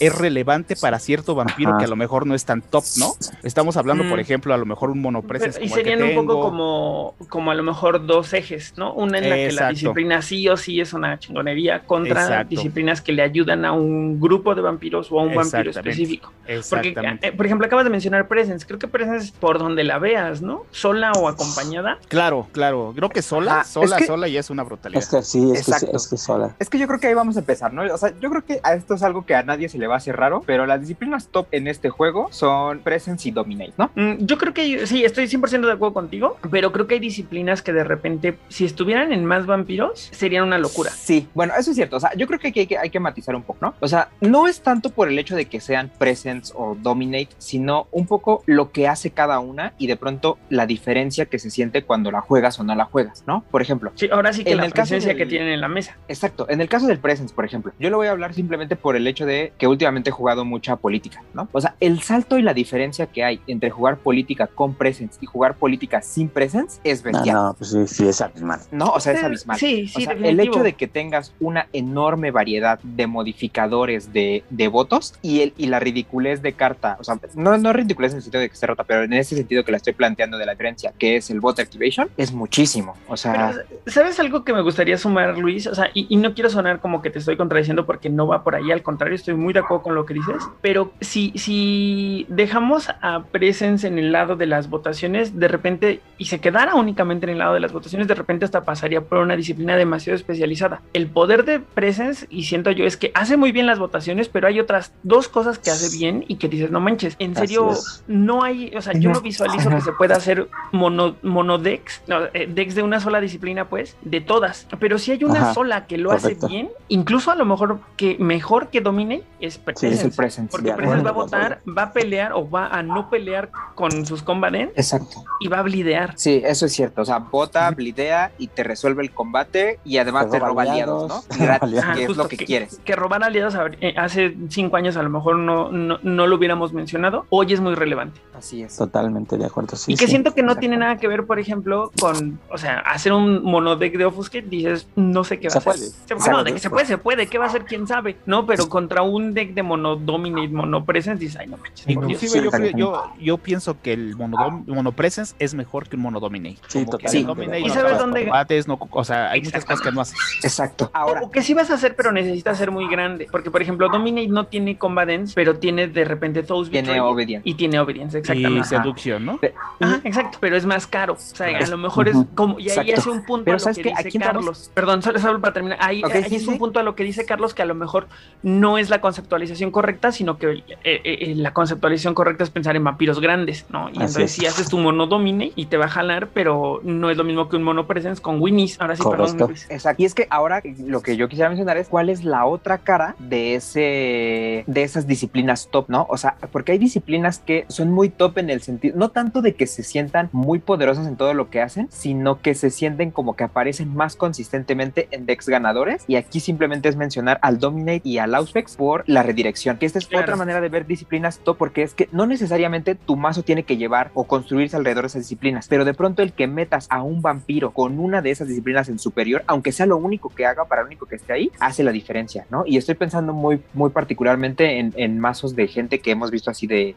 es relevante para cierto vampiro que a lo mejor no es tan top, ¿no? Estamos hablando, por mm. ejemplo, a lo mejor un monopresence. Y serían un poco como, como a lo mejor dos ejes, ¿no? Una en la que la disciplina sí o sí es una chingonería contra disciplinas que le ayudan a un grupo de vampiros o a un vampiro específico. Porque, eh, por ejemplo, acabas de mencionar Presence. Creo que Presence es por donde la veas, ¿no? Sola o acompañada. Claro, claro. Creo que sola, sola, sola y es una brutalidad. Es que sí, es que, es que sola. Es que yo creo que ahí vamos a empezar, ¿no? O sea, yo creo que esto es algo que a nadie se le va a hacer raro, pero las disciplinas top en este juego son Presence y Dominate, ¿no? Mm, yo creo que sí, estoy 100% de acuerdo contigo, pero creo que hay disciplinas que de repente, si estuvieran en más vampiros, serían una locura. Sí, bueno, eso es cierto. O sea, yo creo que hay que, hay que matizar un poco, ¿no? O sea, no es tanto por el hecho de que sean Presence o Dominate, sino un poco lo que hace cada una y de pronto la diferencia que se siente cuando la juegas o no la juegas, ¿no? Por ejemplo. Sí, ahora sí que en la el presencia que tienen en la mesa. Exacto. En el caso del Presence, por ejemplo, yo lo voy a hablar simplemente por el hecho de que últimamente he jugado mucha política, ¿no? O sea, el salto y la diferencia que hay entre jugar política con presence y jugar política sin presence es bestial. No, no pues sí, sí, es abismal. No, o sea, es abismal. Sí, sí, o sea, el hecho de que tengas una enorme variedad de modificadores de, de votos y, el, y la ridiculez de carta, o sea, no, no ridiculez en el sentido de que esté rota, pero en ese sentido que la estoy planteando de la diferencia, que es el vote activation, es muchísimo. O sea, ¿sabes algo que me gustaría sumar, Luis? O sea, y, y no quiero sonar como que te estoy contradiciendo porque no va por ahí, al contrario, estoy muy de acuerdo con lo que dices, pero si, si dejamos a Presence en el lado de las votaciones, de repente, y se quedara únicamente en el lado de las votaciones, de repente hasta pasaría por una disciplina demasiado especializada. El poder de Presence, y siento yo, es que hace muy bien las votaciones, pero hay otras dos cosas que hace bien y que dices, no manches, en serio, no hay, o sea, yo no visualizo que se pueda hacer mono, monodex, no, eh, dex de una sola disciplina, pues, de todas, pero si hay una sola que lo hace bien, incluso a lo mejor que mejor que domine es Presence. Porque Presence va a votar, va a pelear o va a no pelear con sus combaten Exacto. y va a blidear. Sí, eso es cierto. O sea, bota, blidea y te resuelve el combate y además Te te roba roba aliados, aliados, ¿no? Gratis. Ajá, que es justo lo que, quieres. Que robar aliados a- eh, hace cinco años a lo mejor no, no, no lo hubiéramos mencionado. Hoy es muy relevante. Así es. Totalmente de acuerdo. Sí, y que sí. siento que no tiene nada que ver, por ejemplo, con, o sea, hacer un monodeck de Offuscate, dices, no sé qué va Se a hacer. puede. Se, no, de que se puede, se puede, ¿qué va a hacer? ¿Quién sabe? No, pero contra un deck de mono dominate, mono presence, dices, ay, no manches. por Dios". Inclusive yo, pienso que el monopresence es mejor que un monodominate. Sí, totalmente. ¿Y no sabes dónde- combates, no, o sea, hay muchas cosas que no haces. Exacto. Ahora, O, que sí vas a hacer, pero necesitas ser muy grande. Porque, por ejemplo, Dominate no tiene Combatants, pero tiene de repente Those tiene obedience. Y tiene Obedience, Y exactamente. Ajá. seducción, ¿no? Ajá, exacto, pero es más caro. O sea, a lo mejor es como. Y ahí hace un punto Pero a lo ¿sabes que dice Carlos. Perdón, solo, solo para terminar. Ahí, ahí sí, es sí. un punto a lo que dice Carlos que a lo mejor no es la conceptualización correcta, sino que eh, eh, eh, la conceptualización correcta es pensar en vampiros grandes, ¿no? Y Así entonces es. si haces tu mono domine y te va a jalar, pero no es lo mismo que un mono presence con Winnie's. Ahora sí, perdón. Luis. Exacto. Y es que ahora lo que yo quisiera mencionar es cuál es la otra cara de ese de esas disciplinas top, ¿no? O sea, porque hay disciplinas que son muy top en el sentido, no tanto de que se sientan muy poderosas en todo lo que hacen, sino que se sienten como que aparecen más consistentemente en decks ganadores. Y aquí simplemente es mencionar al Dominate y al Auspex por la redirección. Que esta es Claro. otra manera de ver disciplinas porque es que no necesariamente tu mazo tiene que llevar o construirse alrededor de esas disciplinas, pero de pronto el que metas a un vampiro con una de esas disciplinas en superior, aunque sea lo único que haga para lo único que esté ahí, hace la diferencia, ¿no? Y estoy pensando muy, muy particularmente en, en mazos de gente que hemos visto así de,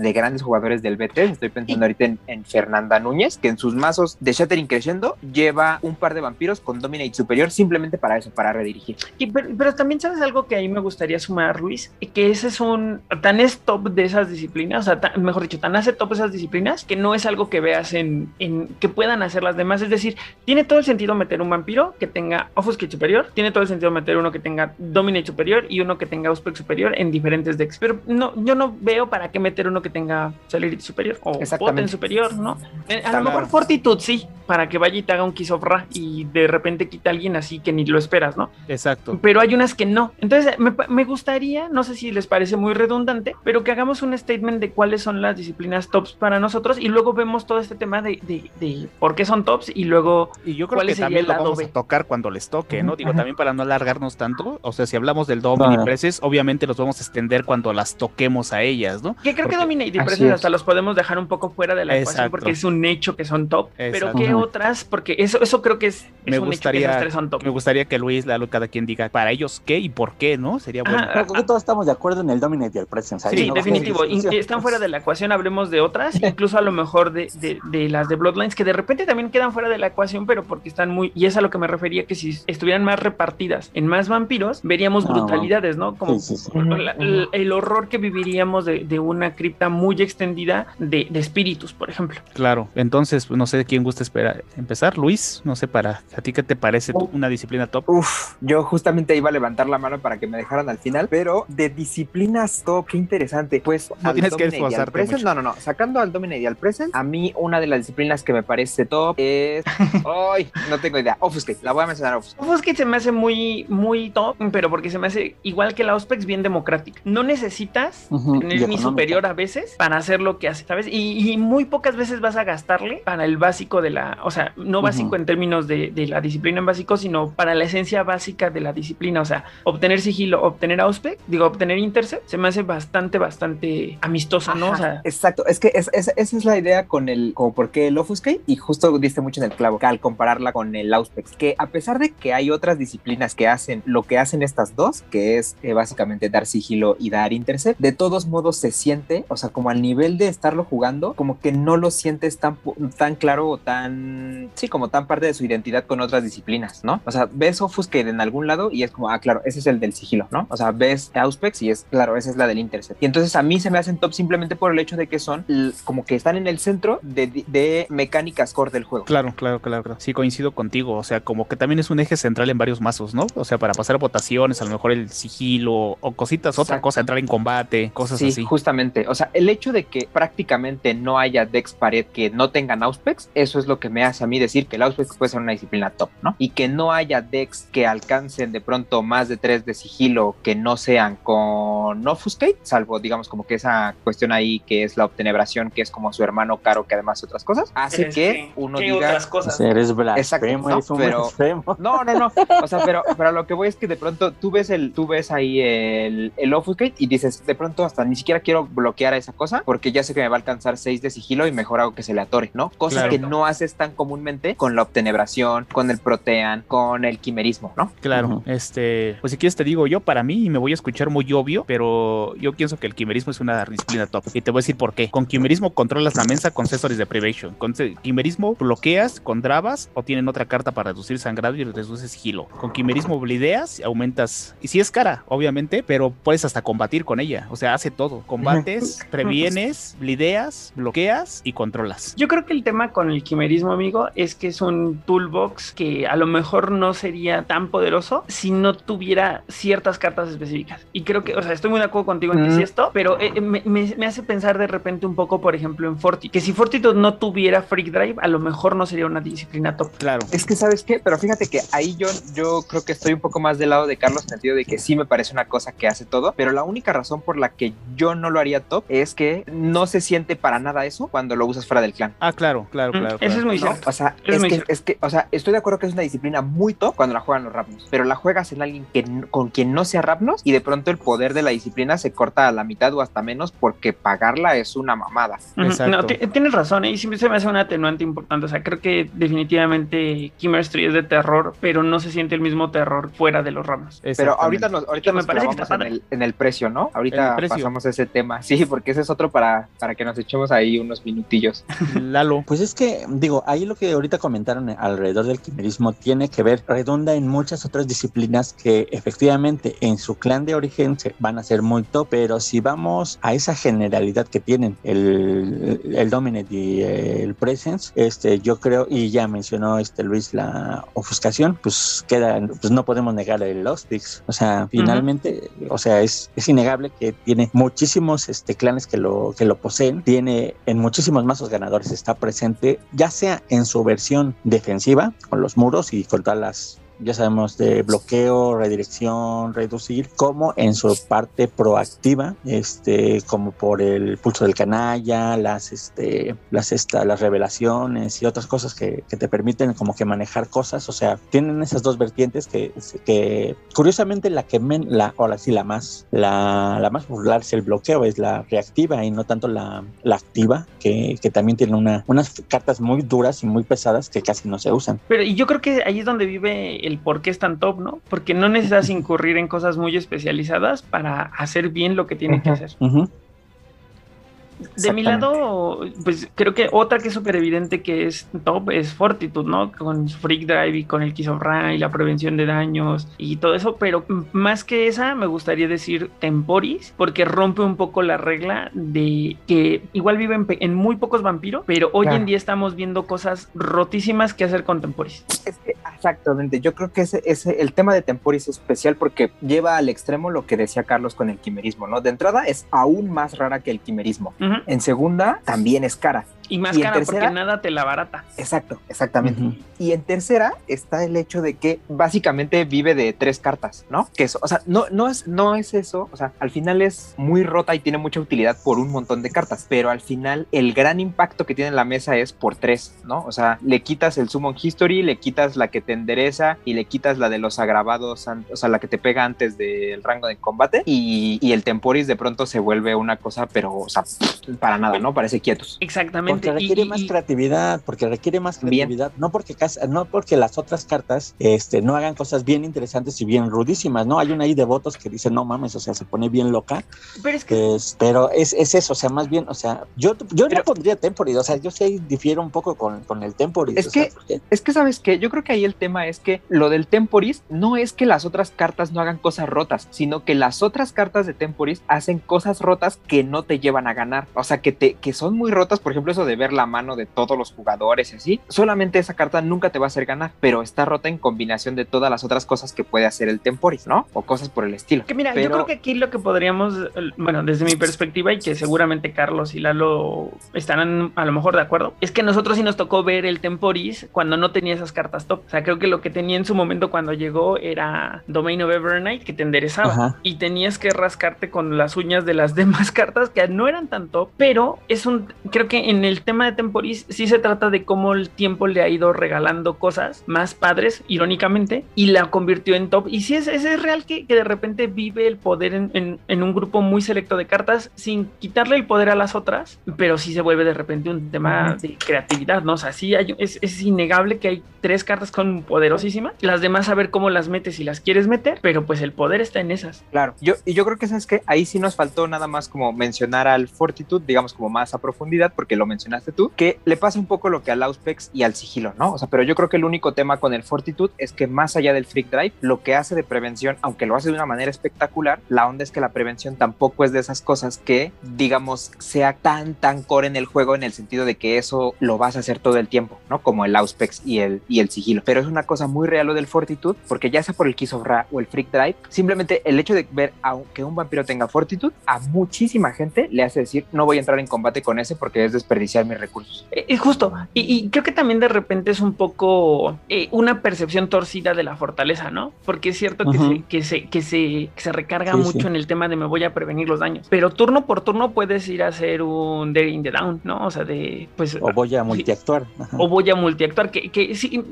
de grandes jugadores del BT. Estoy pensando ahorita en, en Fernanda Núñez, que en sus mazos de Shattering Crescendo lleva un par de vampiros con Dominate superior simplemente para eso, para redirigir. Y, pero, pero también sabes algo que ahí me gustaría sumar, Luis, que ese es un tan es top de esas disciplinas, o sea, tan- mejor dicho, tan hace top esas disciplinas que no es algo que veas en, en que puedan hacer las demás. Es decir, tiene todo el sentido meter un vampiro que tenga Offuscate superior, tiene todo el sentido meter uno que tenga Dominate superior y uno que tenga Auspex superior en diferentes decks. Pero no, yo no veo para qué meter uno que tenga Celerity superior o. Poten superior, ¿no? Eh, A lo mejor Fortitude sí, para que vaya y te haga un Kiss of Ra y de repente quita a alguien así que ni lo esperas, ¿no? Exacto. pero hay unas que no. Entonces, me, gustaría, no sé si les parece muy redundante, pero que hagamos un statement de cuáles son las disciplinas tops para nosotros y luego vemos todo este tema de, de- de por qué son tops y luego Y yo creo ¿Cuál que también lo vamos B? a tocar cuando les toque, ¿no? Digo, ajá. también para no alargarnos tanto. O sea, si hablamos del Domini. Preces, obviamente los vamos a extender cuando las toquemos a ellas, ¿no? que creo Porque- que Dominate y Así Presence es. hasta los podemos dejar un poco fuera de la ecuación porque es un hecho que son top, pero. ¿qué otras? Porque eso, eso creo que es, es Me un hecho que gustaría- esas tres son top. Me gustaría que Luis, Lalo, cada quien diga para ellos qué y por qué, ¿no? Sería bueno. Ajá. Creo que todos estamos de acuerdo en el Dominate y el Presence. Sí, no definitivo. Están fuera de la ecuación, hablemos de otras, incluso a lo mejor de, de- de las de Bloodlines, que de repente también quedan fuera de la ecuación, pero porque están muy. Y es a lo que me refería, que si estuvieran más repartidas en más vampiros, veríamos Ah, brutalidades, ¿no? Como Sí, sí, sí. la- el, el horror que viviríamos de, de una cripta muy extendida de, de espíritus, por ejemplo. Claro. Entonces, no sé quién gusta esperar. empezar. Luis, no sé, para a ti qué te parece tu- una disciplina top. Uf, yo justamente iba a levantar la mano para que me dejaran al final, pero de disciplinas top, qué interesante. Pues No al tienes que Dominate y al esforzarte Present, mucho. no, no, no, sacando al Dominate y al Present, a mí una de las disciplinas que me parece top es, ay, no tengo idea, Offuscate, la voy a mencionar Offuscate. Offuscate se me hace muy, muy top, pero porque se me hace igual que la Auspex, bien democrática. No necesitas tener mi económica. superior a veces para hacer lo que hace, ¿sabes? Y, y muy pocas veces vas a gastarle para el básico de la, o sea, no básico en términos de, de la disciplina en básico, sino para la esencia básica de la disciplina, o sea, obtener sigilo, obtener Auspex, digo, obtener Intercept, se me hace bastante, bastante amistoso, ¿no? O sea, exacto, es que es- es- esa es la idea con el, como por qué el Offuscate, y justo diste mucho en el clavo, que al compararla con el Auspex, que a pesar de que hay otras disciplinas que hacen lo que hacen estas dos, que es eh, básicamente dar sigilo y dar intercept, de todos modos se siente, o sea, como al nivel de estarlo jugando, como que no lo sientes tan, tan claro o tan, sí, como tan parte de su identidad con otras disciplinas, ¿no? O sea, ves Offuscate en algún lado y es como, ah, claro, ese es el del sigilo, ¿no? O sea, ves Auspex y es, claro, esa es la del intercept. Y entonces a mí se me hacen top simplemente por el hecho de que son como que están en el centro de, de mecánicas core del juego. Claro, claro, claro, claro. Sí, coincido contigo. O sea, como que también es un eje central en varios mazos, ¿no? O sea, para pasar votaciones, a lo mejor el sigilo o cositas, otra cosa, entrar en combate, cosas sí, así. justamente. O sea, sea, el hecho de que prácticamente no haya decks pared que no tengan Auspex, eso es lo que me hace a mí decir que el Auspex puede ser una disciplina top, ¿no? Y que no haya decks que alcancen de pronto más de tres de sigilo que no sean con Offuscate, salvo digamos como que esa cuestión ahí que es la obtenebración, que es como su hermano caro que además otras cosas, hace que uno ¿Qué diga... otras cosas? Eres Exacto, ¿no? eres un Pero-. No, no, no. O sea, pero, pero lo que voy es que de pronto tú ves el, tú ves ahí el, el Offuscate y dices, de pronto hasta ni siquiera quiero bloquear a esa cosa porque ya sé que me va a alcanzar 6 de sigilo y mejor hago que se le atore, ¿no? Cosas Claro. que no haces tan comúnmente con la obtenebración, con el protean, con el quimerismo, ¿no? Claro, este, pues si quieres te digo yo, para mí, y me voy a escuchar muy obvio, pero yo pienso que el quimerismo es una disciplina top. Y te voy a decir por qué. Con quimerismo controlas la mesa con Cesaris Deprivation. Con ce- quimerismo bloqueas con Dravas o tienen otra carta para reducir sangrado y reduces sigilo. Con quimerismo blideas, aumentas. Y si es cara, obviamente, pero puedes hasta combatir con ella. O sea, hace todo. Combates, previenes, blideas, bloqueas y controlas. Yo creo que el tema con el quimerismo, amigo, es que es un toolbox que a lo mejor no sería tan poderoso si no tuviera ciertas cartas específicas. Y creo que, o sea, estoy muy de acuerdo contigo en que Mm. sí esto, pero eh, me, me- me hace pensar de repente un poco, por ejemplo, en Fortitude, que si Fortitude no tuviera Freak Drive, a lo mejor no sería una disciplina top. Claro. Es que, ¿sabes qué? Pero fíjate que ahí yo, yo creo que estoy un poco más del lado de Carlos en el sentido de que sí me parece una cosa que hace todo, pero la única razón por la que yo no lo haría top es que no se siente para nada eso cuando lo usas fuera del clan. Ah, claro, claro, Mm, claro. Eso es muy ¿no? cierto. O sea, Es es que, cierto. es que, o sea, estoy de acuerdo que es una disciplina muy top cuando la juegan los Rapnos, pero la juegas en alguien que, con quien no sea Rapnos y de pronto el poder de la disciplina se corta a la mitad o hasta menos porque pagarla es una mamada. Ujú. Exacto. No, ti- tienes razón, ¿eh? y siempre se me hace un atenuante importante. O sea, creo que definitivamente Chemistry es de terror, pero no se siente el mismo terror fuera de los ramos. Pero ahorita nos, ahorita me nos parece que clavamos está en el, en el precio, ¿no? Ahorita el precio. pasamos a ese tema. Sí, porque ese es otro para, para que nos echemos ahí unos minutillos. Lalo. Pues es que, digo, ahí lo que ahorita comentaron alrededor del quimerismo tiene que ver, redunda en muchas otras disciplinas que efectivamente en su clan de origen se van a ser muy top, pero si vamos a esa generalidad que tienen el, el Dominate y el Presence, este, yo creo, y ya mencionó este Luis la ofuscación, pues queda, pues no podemos negar el Lost Picks. O sea, finalmente, o sea, es, es innegable que tiene muchísimos este, clanes que lo, que lo poseen, tiene en muchísimos mazos ganadores, está presente, ya sea en su versión defensiva, con los muros y con todas las ya sabemos, de bloqueo, redirección, reducir, como en su parte proactiva, este, como por el pulso del canalla, las, este, las, esta, las revelaciones y otras cosas que, que te permiten como que manejar cosas, o sea, tienen esas dos vertientes que, que curiosamente la que men, la, ahora sí, la más, la, la más popular es el bloqueo, es la reactiva y no tanto la, la activa, que, que también tiene una, unas cartas muy duras y muy pesadas que casi no se usan. Pero y yo creo que ahí es donde vive por qué es tan top, ¿no? Porque no necesitas incurrir en cosas muy especializadas para hacer bien lo que tiene que hacer. De mi lado, pues creo que otra que es súper evidente que es top es Fortitude, ¿no? Con Freak Drive y con el Kiss of Ra y la prevención de daños y todo eso, pero más que esa me gustaría decir Temporis, porque rompe un poco la regla de que igual viven en muy pocos vampiros, pero hoy Claro. en día estamos viendo cosas rotísimas que hacer con Temporis. Es que, exactamente, yo creo que ese, ese, el tema de Temporis es especial porque lleva al extremo lo que decía Carlos con el quimerismo, ¿no? De entrada es aún más rara que el quimerismo. En segunda, también es cara. Y más ¿Y en cara tercera? porque nada te la barata. Exacto, exactamente. Y en tercera está el hecho de que básicamente vive de tres cartas, ¿no? Que eso, o sea, no, no, es, no es eso, o sea, al final es muy rota y tiene mucha utilidad por un montón de cartas, pero al final el gran impacto que tiene en la mesa es por tres, ¿no? O sea, le quitas el Summon History, le quitas la que te endereza y le quitas la de los agravados, o sea, la que te pega antes del rango de combate y, y el Temporis de pronto se vuelve una cosa, pero, o sea, para nada, ¿no? Parece quietos. Exactamente. Porque requiere y- más y- creatividad, porque requiere más Bien. creatividad, no porque no porque las otras cartas este no hagan cosas bien interesantes y bien rudísimas, ¿no? Hay una ahí de votos que dice, "No mames, o sea, se pone bien loca." pero es que Es- pero es, es eso, o sea, más bien, o sea, yo yo Pero- no pondría Temporis, o sea, yo sí difiero un poco con, con el Temporis, Es o sea, que- porque- Es que, ¿sabes qué? Yo creo que ahí el tema es que lo del Temporis no es que las otras cartas no hagan cosas rotas, sino que las otras cartas de Temporis hacen cosas rotas que no te llevan a ganar. O sea, que, te, que son muy rotas, por ejemplo, eso de ver la mano de todos los jugadores y así, solamente esa carta nunca te va a hacer ganar, pero está rota en combinación de todas las otras cosas que puede hacer el Temporis, ¿no? O cosas por el estilo. Que mira, Pero- yo creo que aquí lo que podríamos, bueno, desde mi perspectiva y que seguramente Carlos y Lalo estarán a lo mejor de acuerdo, es que nosotros sí nos tocó ver el Temporis cuando no tenía esas cartas top. O sea, creo que lo que tenía en su momento cuando llegó era Domain of Evernight que te enderezaba Ajá. y tenías que rascarte con las uñas de las demás cartas que no eran tan pero es un, creo que en el tema de Temporis sí se trata de cómo el tiempo le ha ido regalando cosas más padres, irónicamente, y la convirtió en top. Y sí es, es, es real que, que de repente vive el poder en, en- en un grupo muy selecto de cartas sin quitarle el poder a las otras, pero sí se vuelve de repente un tema de creatividad, ¿no? O sea, sí hay, es, es innegable que hay tres cartas con poderosísimas, las demás a ver cómo las metes si las quieres meter, pero pues el poder está en esas. Claro, yo, y yo creo que sabes que ahí sí nos faltó nada más como mencionar al Digamos como más a profundidad, porque lo mencionaste tú, que le pasa un poco lo que al Auspex y al sigilo, ¿no? O sea, pero yo creo que el único tema con el Fortitude es que más allá del Freak Drive, lo que hace de prevención, aunque lo hace de una manera espectacular, la onda es que la prevención tampoco es de esas cosas que, digamos, sea tan, tan core en el juego en el sentido de que eso lo vas a hacer todo el tiempo, ¿no? Como el Auspex y el, y el sigilo. Pero es una cosa muy real lo del Fortitude, porque ya sea por el Kiss of Ra o el Freak Drive, simplemente el hecho de ver a que un vampiro tenga Fortitude, a muchísima gente le hace decir, no voy a entrar en combate con ese porque es desperdiciar mis recursos. Eh, Es justo, y, y creo que también de repente es un poco eh, una percepción torcida de la fortaleza, ¿no? Porque es cierto que, se, que, se, que, se, que se recarga Sí, mucho sí. en el tema de me voy a prevenir los daños, pero turno por turno puedes ir a hacer un Dare in the Down, ¿no? O sea, de, pues... O voy a multiactuar. O voy a multiactuar, que, que sí,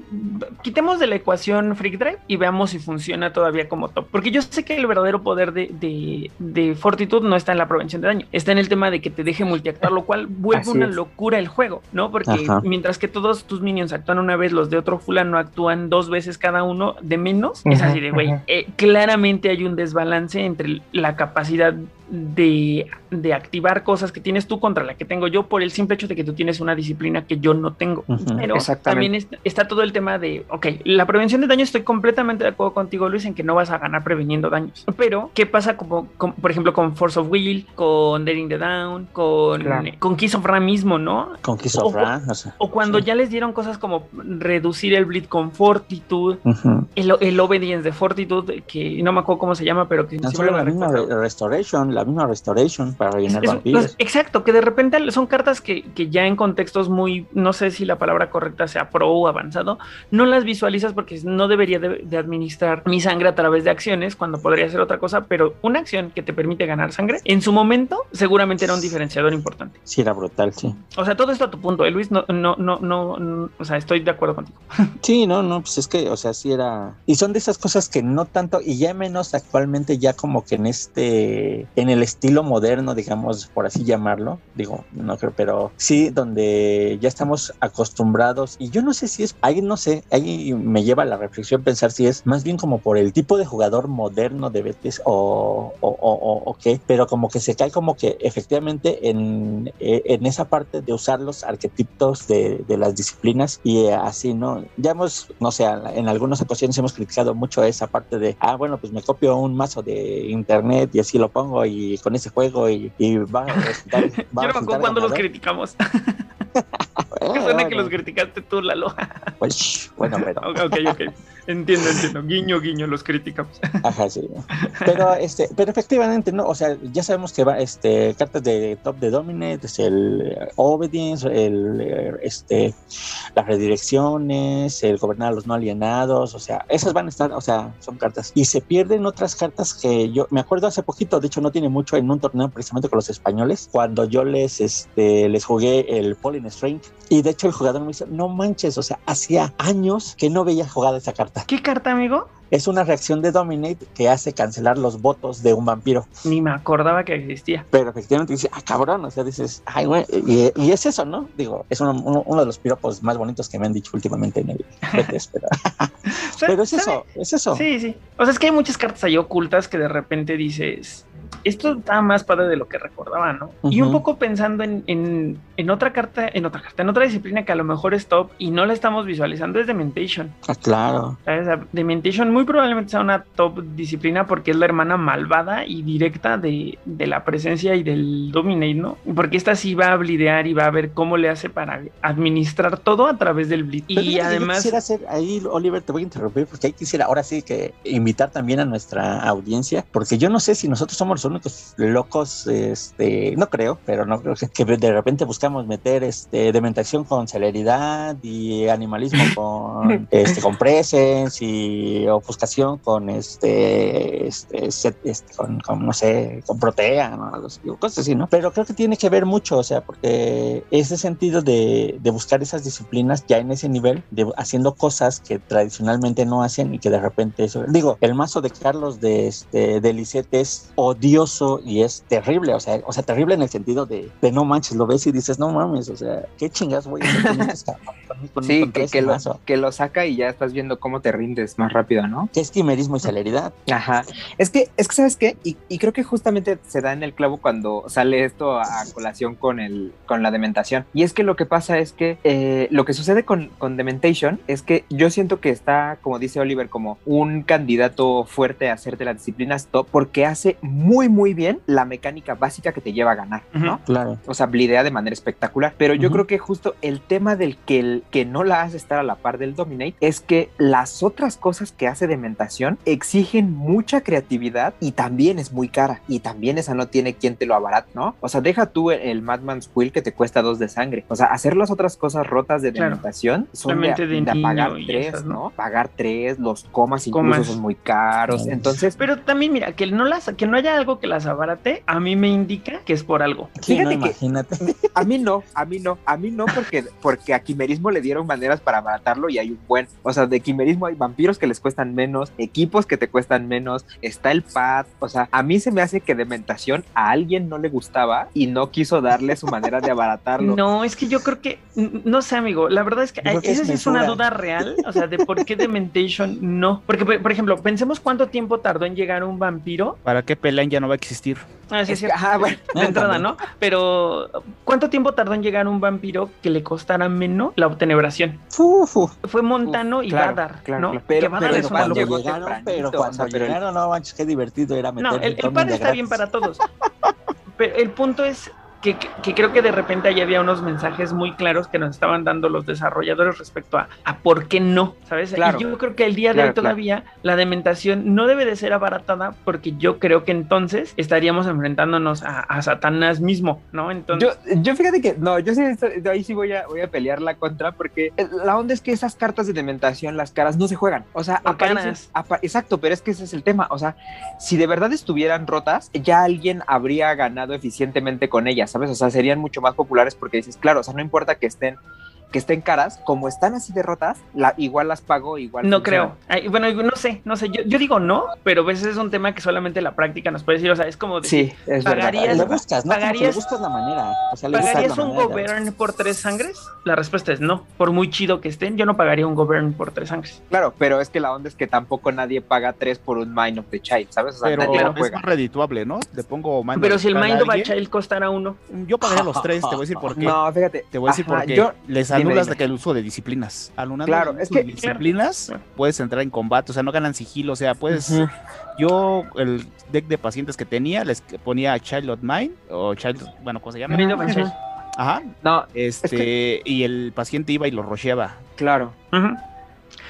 quitemos de la ecuación Freak Drive y veamos si funciona todavía como top. Porque yo sé que el verdadero poder de, de, de Fortitude no está en la prevención de daño, está en el tema de que te deje multiactuar, lo cual vuelve Así una es. locura el juego, ¿no? Porque Ajá. mientras que todos tus minions actúan una vez, los de otro fulano actúan dos veces cada uno de menos, es así de, güey, eh, claramente hay un desbalance entre la capacidad de, de activar cosas que tienes tú contra la que tengo yo por el simple hecho de que tú tienes una disciplina que yo no tengo. Pero también está, está todo el tema de, ok, la prevención de daños, estoy completamente de acuerdo contigo, Luis, en que no vas a ganar preveniendo daños. Pero, ¿qué pasa, como, con- por ejemplo, con Force of Will, con Daring the Down, con, Claro. con Kiss of Ra mismo, ¿no? Con Kiss O- of Ra, o sea. O cuando sí. ya les dieron cosas como reducir el bleed con fortitud, el, el obedience de fortitud, que no me acuerdo cómo se llama, pero que solo me la misma recuerdo. re- restoration, la misma restoration para rellenar Es- vampiros. exacto, que de repente son cartas que, que ya en contextos muy, no sé si la palabra correcta sea pro o avanzado, no las visualizas porque no debería de, de administrar mi sangre a través de acciones cuando podría ser otra cosa, pero una acción que te permite ganar sangre, en su momento seguramente era un diferenciador importante. Sí, era brutal, sí. O sea, todo esto a tu punto, ¿eh, Luis? No, no, no, no, no, o sea, estoy de acuerdo contigo. Sí, no, no, pues es que, o sea, sí era. Y son de esas cosas que no tanto, y ya menos actualmente, ya como que en este, en el estilo moderno, digamos, por así llamarlo, digo, no creo, pero sí, donde ya estamos acostumbrados, y yo no sé si es, ahí no sé, ahí me lleva a la reflexión pensar si es más bien como por el tipo de jugador moderno de Betis o, o, o, o- qué, pero como que se cae como que efectivamente en, eh, en esa parte de usar los arquetipos de, de las disciplinas y eh, así, ¿no? Ya hemos, no sé, en algunas ocasiones hemos criticado mucho esa parte de, ah, bueno, pues me copio un mazo de internet y así lo pongo y con ese juego y, y va a resultar. Yo no me acuerdo cuando los criticamos. Eh, Que suena que bueno, los criticaste tú, Lalo. pues, bueno, pero ok, ok, ok. Entiendo, entiendo. Guiño, guiño, los criticamos. Ajá, sí. Pero este, pero efectivamente, no, o sea, ya sabemos que va este cartas de top de dominate, es el eh, obedience, el eh, este las redirecciones, el gobernar a los no alienados, o sea, esas van a estar, o sea, son cartas y se pierden otras cartas que yo me acuerdo hace poquito, de hecho no tiene mucho en un torneo precisamente con los españoles, cuando yo les este les jugué el Pollen Strength y de hecho el jugador me dice, "No manches, o sea, hacía años que no veía jugada esa carta." ¿Qué carta, amigo? Es una reacción de Dominate que hace cancelar los votos de un vampiro. Ni me acordaba que existía. Pero efectivamente dice, ah, cabrón, o sea, dices, ay, güey, y, y es eso, ¿no? Digo, es uno, uno- uno de los piropos más bonitos que me han dicho últimamente en el BTS, pero, pero es ¿Sabe? eso, es eso. Sí, sí. O sea, es que hay muchas cartas ahí ocultas que de repente dices, esto está más padre de lo que recordaba, ¿no? Y un poco pensando en, en en otra carta, en otra carta, en otra disciplina que a lo mejor es top y no la estamos visualizando es Dementation. Ah, claro. ¿Sabes? Dementation muy probablemente sea una top disciplina porque es la hermana malvada y directa de, de la presencia y del Dominate, ¿no? Porque esta sí va a blidear y va a ver cómo le hace para administrar todo a través del. Pero y además... quisiera hacer, ahí Oliver, te voy a interrumpir porque ahí quisiera ahora sí que invitar también a nuestra audiencia, porque yo no sé si nosotros somos los únicos locos, este, no creo, pero no creo que, de repente buscamos meter este dementación con celeridad y animalismo con este con presence y ofuscación con este, este, set- este, con, con, no sé, con protea, ¿no? Cosas así, ¿no? Pero creo que tiene que ver mucho, o sea, porque ese sentido de, de buscar esas disciplinas ya en ese nivel, de haciendo cosas que tradicionalmente no hacen y que de repente eso, digo, el mazo de Carlos de este de Lisette es odioso y es terrible, o sea, o sea, terrible en el sentido de, de no manches, lo ves y dices, no mames, o sea, qué chingas voy a hacer con con- Sí, que, que lo, que lo saca y ya estás viendo cómo te rindes más rápido, ¿no? Que es quimerismo y celeridad. Ajá. Es que, es que ¿sabes qué? Y, y creo que justamente se da en el clavo cuando sale esto a, colación con el, con la dementación. Y es que lo que pasa es que eh, lo que sucede con, con Dementation es que yo siento que está, como dice Oliver, como un candidato fuerte a ser de las disciplinas top porque hace muy, muy bien la mecánica básica que te lleva a ganar, ¿no? Claro. o sea, blidea de manera espectacular. Pero yo creo que justo el tema del que, el, que no la hace estar a la par del Dominate es que las otras cosas que hace Dementación exigen mucha creatividad y también es muy cara. Y también esa no tiene quien te lo abarate, ¿no? O sea, deja tú el, el Madman's Quill que te cuesta dos de sangre. O sea, hacer las otras cosas rotas de Claro. Dementación son de, Solamente de de pagar tres, esas, ¿no? ¿no? Pagar tres, los comas incluso Comas. son muy caros. Entonces, Pero también, mira, que no las, que no haya algo que las abarate, a mí me indica que es por algo. Sí, no, Fíjate que- imagínate. A mí no, a mí no, a mí no, porque, porque a Quimerismo le dieron maneras para abaratarlo y hay un buen. O sea, de Quimerismo hay vampiros que les cuestan menos, equipos que te cuestan menos, está el pad. O sea, a mí se me hace que Dementación a alguien no le gustaba y no quiso darle su manera de abaratarlo. No, es que yo creo que, no sé, amigo, la verdad es que, esa es una duda real, o sea, de por qué Dementation no. Porque, por por ejemplo, pensemos cuánto tiempo tardó en llegar un vampiro. ¿Para qué pelean ya no va a existir? Ah, sí, Es que- ah, bueno. de entrada, ¿no? Pero, ¿cuánto tiempo tardó en llegar un vampiro que le costara menos la obtenebración? Fu, fu. Fue Montano Uf, y claro, Badar, claro, ¿no? claro. Pero- que Badar pero es cuando llegaron, tempranito, pero o cuando sea, pero el- llegaron, no manches, qué divertido era meter No, el, el está bien gratis. para todos. Pero el punto es que, creo que de repente ahí había unos mensajes muy claros que nos estaban dando los desarrolladores respecto a, a por qué no, ¿sabes? Claro. Y yo creo que el día de Claro, hoy todavía la dementación no debe de ser abaratada porque yo creo que entonces estaríamos enfrentándonos a, a Satanás mismo, ¿no? Entonces, Yo, yo fíjate que no, yo sí, de ahí sí voy a, voy a pelear la contra porque la onda es que esas cartas de dementación, las caras no se juegan. O sea, Son aparecen. apa- exacto, pero es que ese es el tema. O sea, si de verdad estuvieran rotas, ya alguien habría ganado eficientemente con ellas, ¿sabes? O sea, serían mucho más populares porque dices, claro, o sea, no importa que estén que estén caras, como están así derrotas, la, igual las pago, igual. no creo. Ay, bueno, no sé, no sé. Yo, yo digo no, pero a veces es un tema que solamente la práctica nos puede decir. O sea, es como de, Sí, es Pagarías- verdad. Le buscas, ¿Pagarías- buscas la manera. O sea, le buscas ¿Pagarías la un manera. govern por tres sangres? La respuesta es no. Por muy chido que estén, yo no pagaría un govern por tres sangres. Claro, pero es que la onda es que tampoco nadie paga tres por un Mind of the Child, ¿sabes? O sea, Pero nadie lo es más redituable, ¿no? Le pongo Mind Pero of si el Mind of a alguien, Child costara uno. Yo pagaría los tres, te voy a decir por qué. No, fíjate. Te voy a decir Ajá, por qué. yo- Les anulas dime. de que el uso de disciplinas. Alunando Claro, el es que- de disciplinas, Claro. puedes entrar en combate, o sea, no ganan sigilo, o sea, puedes... Yo, el deck de pacientes que tenía, les ponía Child of Mine, o Child, bueno, ¿cómo se llama? Mind of a Child. Ajá, No, este, y el paciente iba y lo rusheaba. claro. Ujú.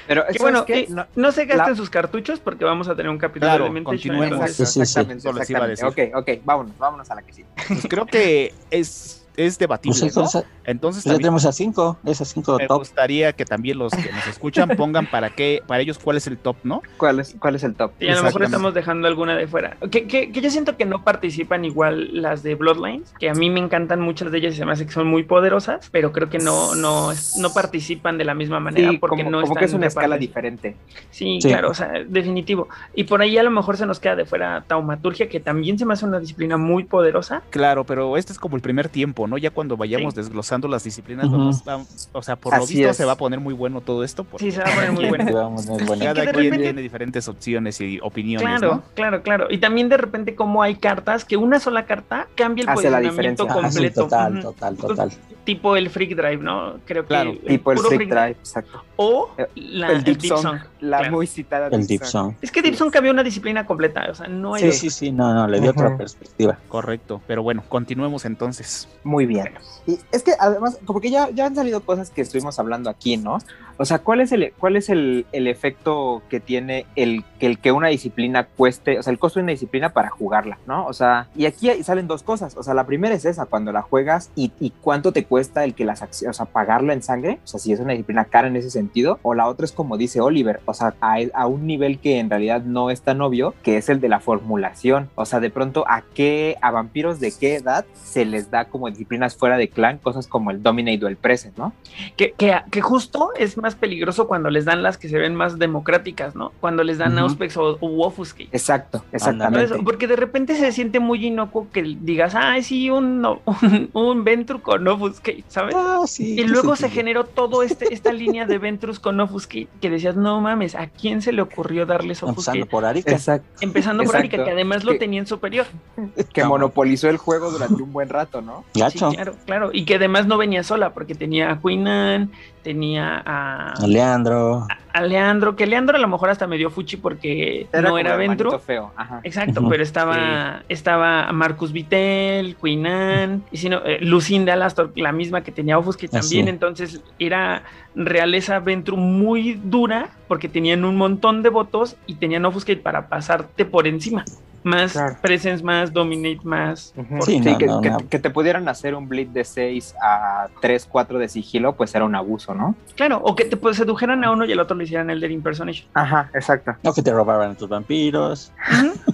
Pero Que ¿sabes bueno, qué? eh, No- no, se gasten la- sus cartuchos porque vamos a tener un capítulo Claro, de continuemos. entonces- Sí, sí, sí. exactamente, Eso les iba a exactamente. Ok, ok, vámonos, vámonos a la que sí. Pues creo que es, es debatible, Pues ¿no? eso, Entonces ya también tenemos a cinco, esas cinco me top. gustaría que también los que nos escuchan pongan para qué, para ellos cuál es el top, ¿no? ¿Cuál es, cuál es el top? Y a lo mejor estamos dejando alguna de fuera. Que, que, que yo siento que no participan igual las de Bloodlines, que a mí me encantan muchas de ellas y se me hace que son muy poderosas, pero creo que no, no, no participan de la misma manera Sí, porque como, no como están que es una escala diferente. Sí, Sí. claro, o sea, definitivo. Y por ahí a lo mejor se nos queda de fuera taumaturgia, que también se me hace una disciplina muy poderosa. Claro, pero este es como el primer tiempo, ¿no? Ya cuando vayamos Sí. desglosando las disciplinas, vamos, vamos- o sea, por lo visto es. se va a poner muy bueno todo esto, porque Sí, se va a poner muy bueno. Cada quien repente- tiene diferentes opciones y opiniones, Claro, ¿no? claro, claro. Y también de repente como hay cartas que una sola carta cambia el Hace la posicionamiento. Ah, sí, completo. total, total, total. Tipo el Freak Drive, ¿no? Creo que Claro, Tipo el puro Freak Drive, exacto. O la, el Deep Song, Song. la claro. muy citada El Deep Song. Song. Es que Deep Song había una disciplina completa, o sea, no Sí, era... sí, sí, no, no, le dio otra perspectiva. Correcto, pero bueno, continuemos entonces. Muy bien. Y es que además, como que ya, ya han salido cosas que estuvimos hablando aquí, ¿no? O sea, ¿cuál es el, cuál es el, el efecto que tiene el, que una disciplina cueste, o sea, el costo de una disciplina para jugarla, ¿no? O sea, y aquí salen dos cosas. O sea, la primera es esa, cuando la juegas y, cuánto te cuesta el que las acciones, o sea, pagarla en sangre, o sea, si es una disciplina cara en ese sentido, o la otra es como dice Oliver, o sea, a, a un nivel que en realidad no es tan obvio, que es el de la formulación. O sea, de pronto, ¿a qué, a vampiros de qué edad se les da como disciplinas fuera de clan, cosas como el Dominate o el Present, ¿no? Que, que justo es más peligroso cuando les dan las que se ven más democráticas, ¿no? Cuando les dan. Auspex o, o Offuscate. Exacto, exactamente. porque de repente se siente muy inocuo que digas, ah, sí, un, no- un, un Ventrue con Offuscate, ¿sabes? Ah, sí. Y luego se generó todo este, esta línea de Ventrus con Offuscate que decías, no mames, ¿a quién se le ocurrió darles Empezando Offuscate? por Arica. Exacto. Empezando por. Arika, que además lo Que- tenía en superior. Que monopolizó el juego durante un buen rato, ¿no? Gacho. Sí, claro, claro. Y que además no venía sola, porque tenía a Queen Anne, tenía a, Leandro. a Leandro, que Leandro a lo mejor hasta me dio fuchi porque no como era Ventru. feo. Ajá. Exacto, pero estaba, estaba Marcus Vittel, Queen Anne, y si no, eh, Lucinda Alastor, la misma que tenía Offuscate Ah, también, entonces era realeza Ventru muy dura porque tenían un montón de votos y tenían Offuscate para pasarte por encima. Más Claro. presence, más dominate, más. Ujú. Sí, Sí, no, que, no, que- no. que te pudieran hacer un bleed de 6 a 3, 4 de sigilo, pues era un abuso, ¿no? Claro, o que te pues, sedujeran a uno y al otro le hicieran el de impersonation. Ajá, exacto. No que te robaran tus vampiros.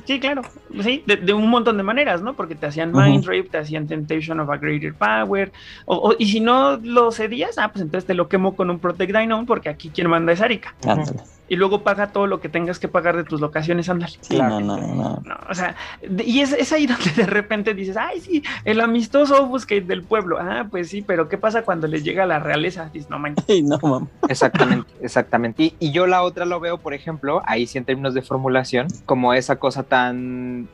Sí, claro. Sí, de, de un montón de maneras, ¿no? Porque te hacían. Mind Rape, te hacían Temptation of a Greater Power. O, o- y si no lo cedías, ah, pues entonces te lo quemo con un Protect Dynamo, porque aquí quien manda es Arika. Ándale. Y luego paga todo lo que tengas que pagar de tus locaciones, ándale. Sí, Claro. no, no, no. No, o sea, de- y es, es ahí donde de repente dices, ay, sí, el amistoso Offuscate del pueblo. Ah, pues sí, pero ¿qué pasa cuando les llega la realeza? Dices, no manches. Ay, no, mam. Exactamente, exactamente. Y, y yo la otra lo veo, por ejemplo, ahí sí en términos de formulación, como esa cosa tan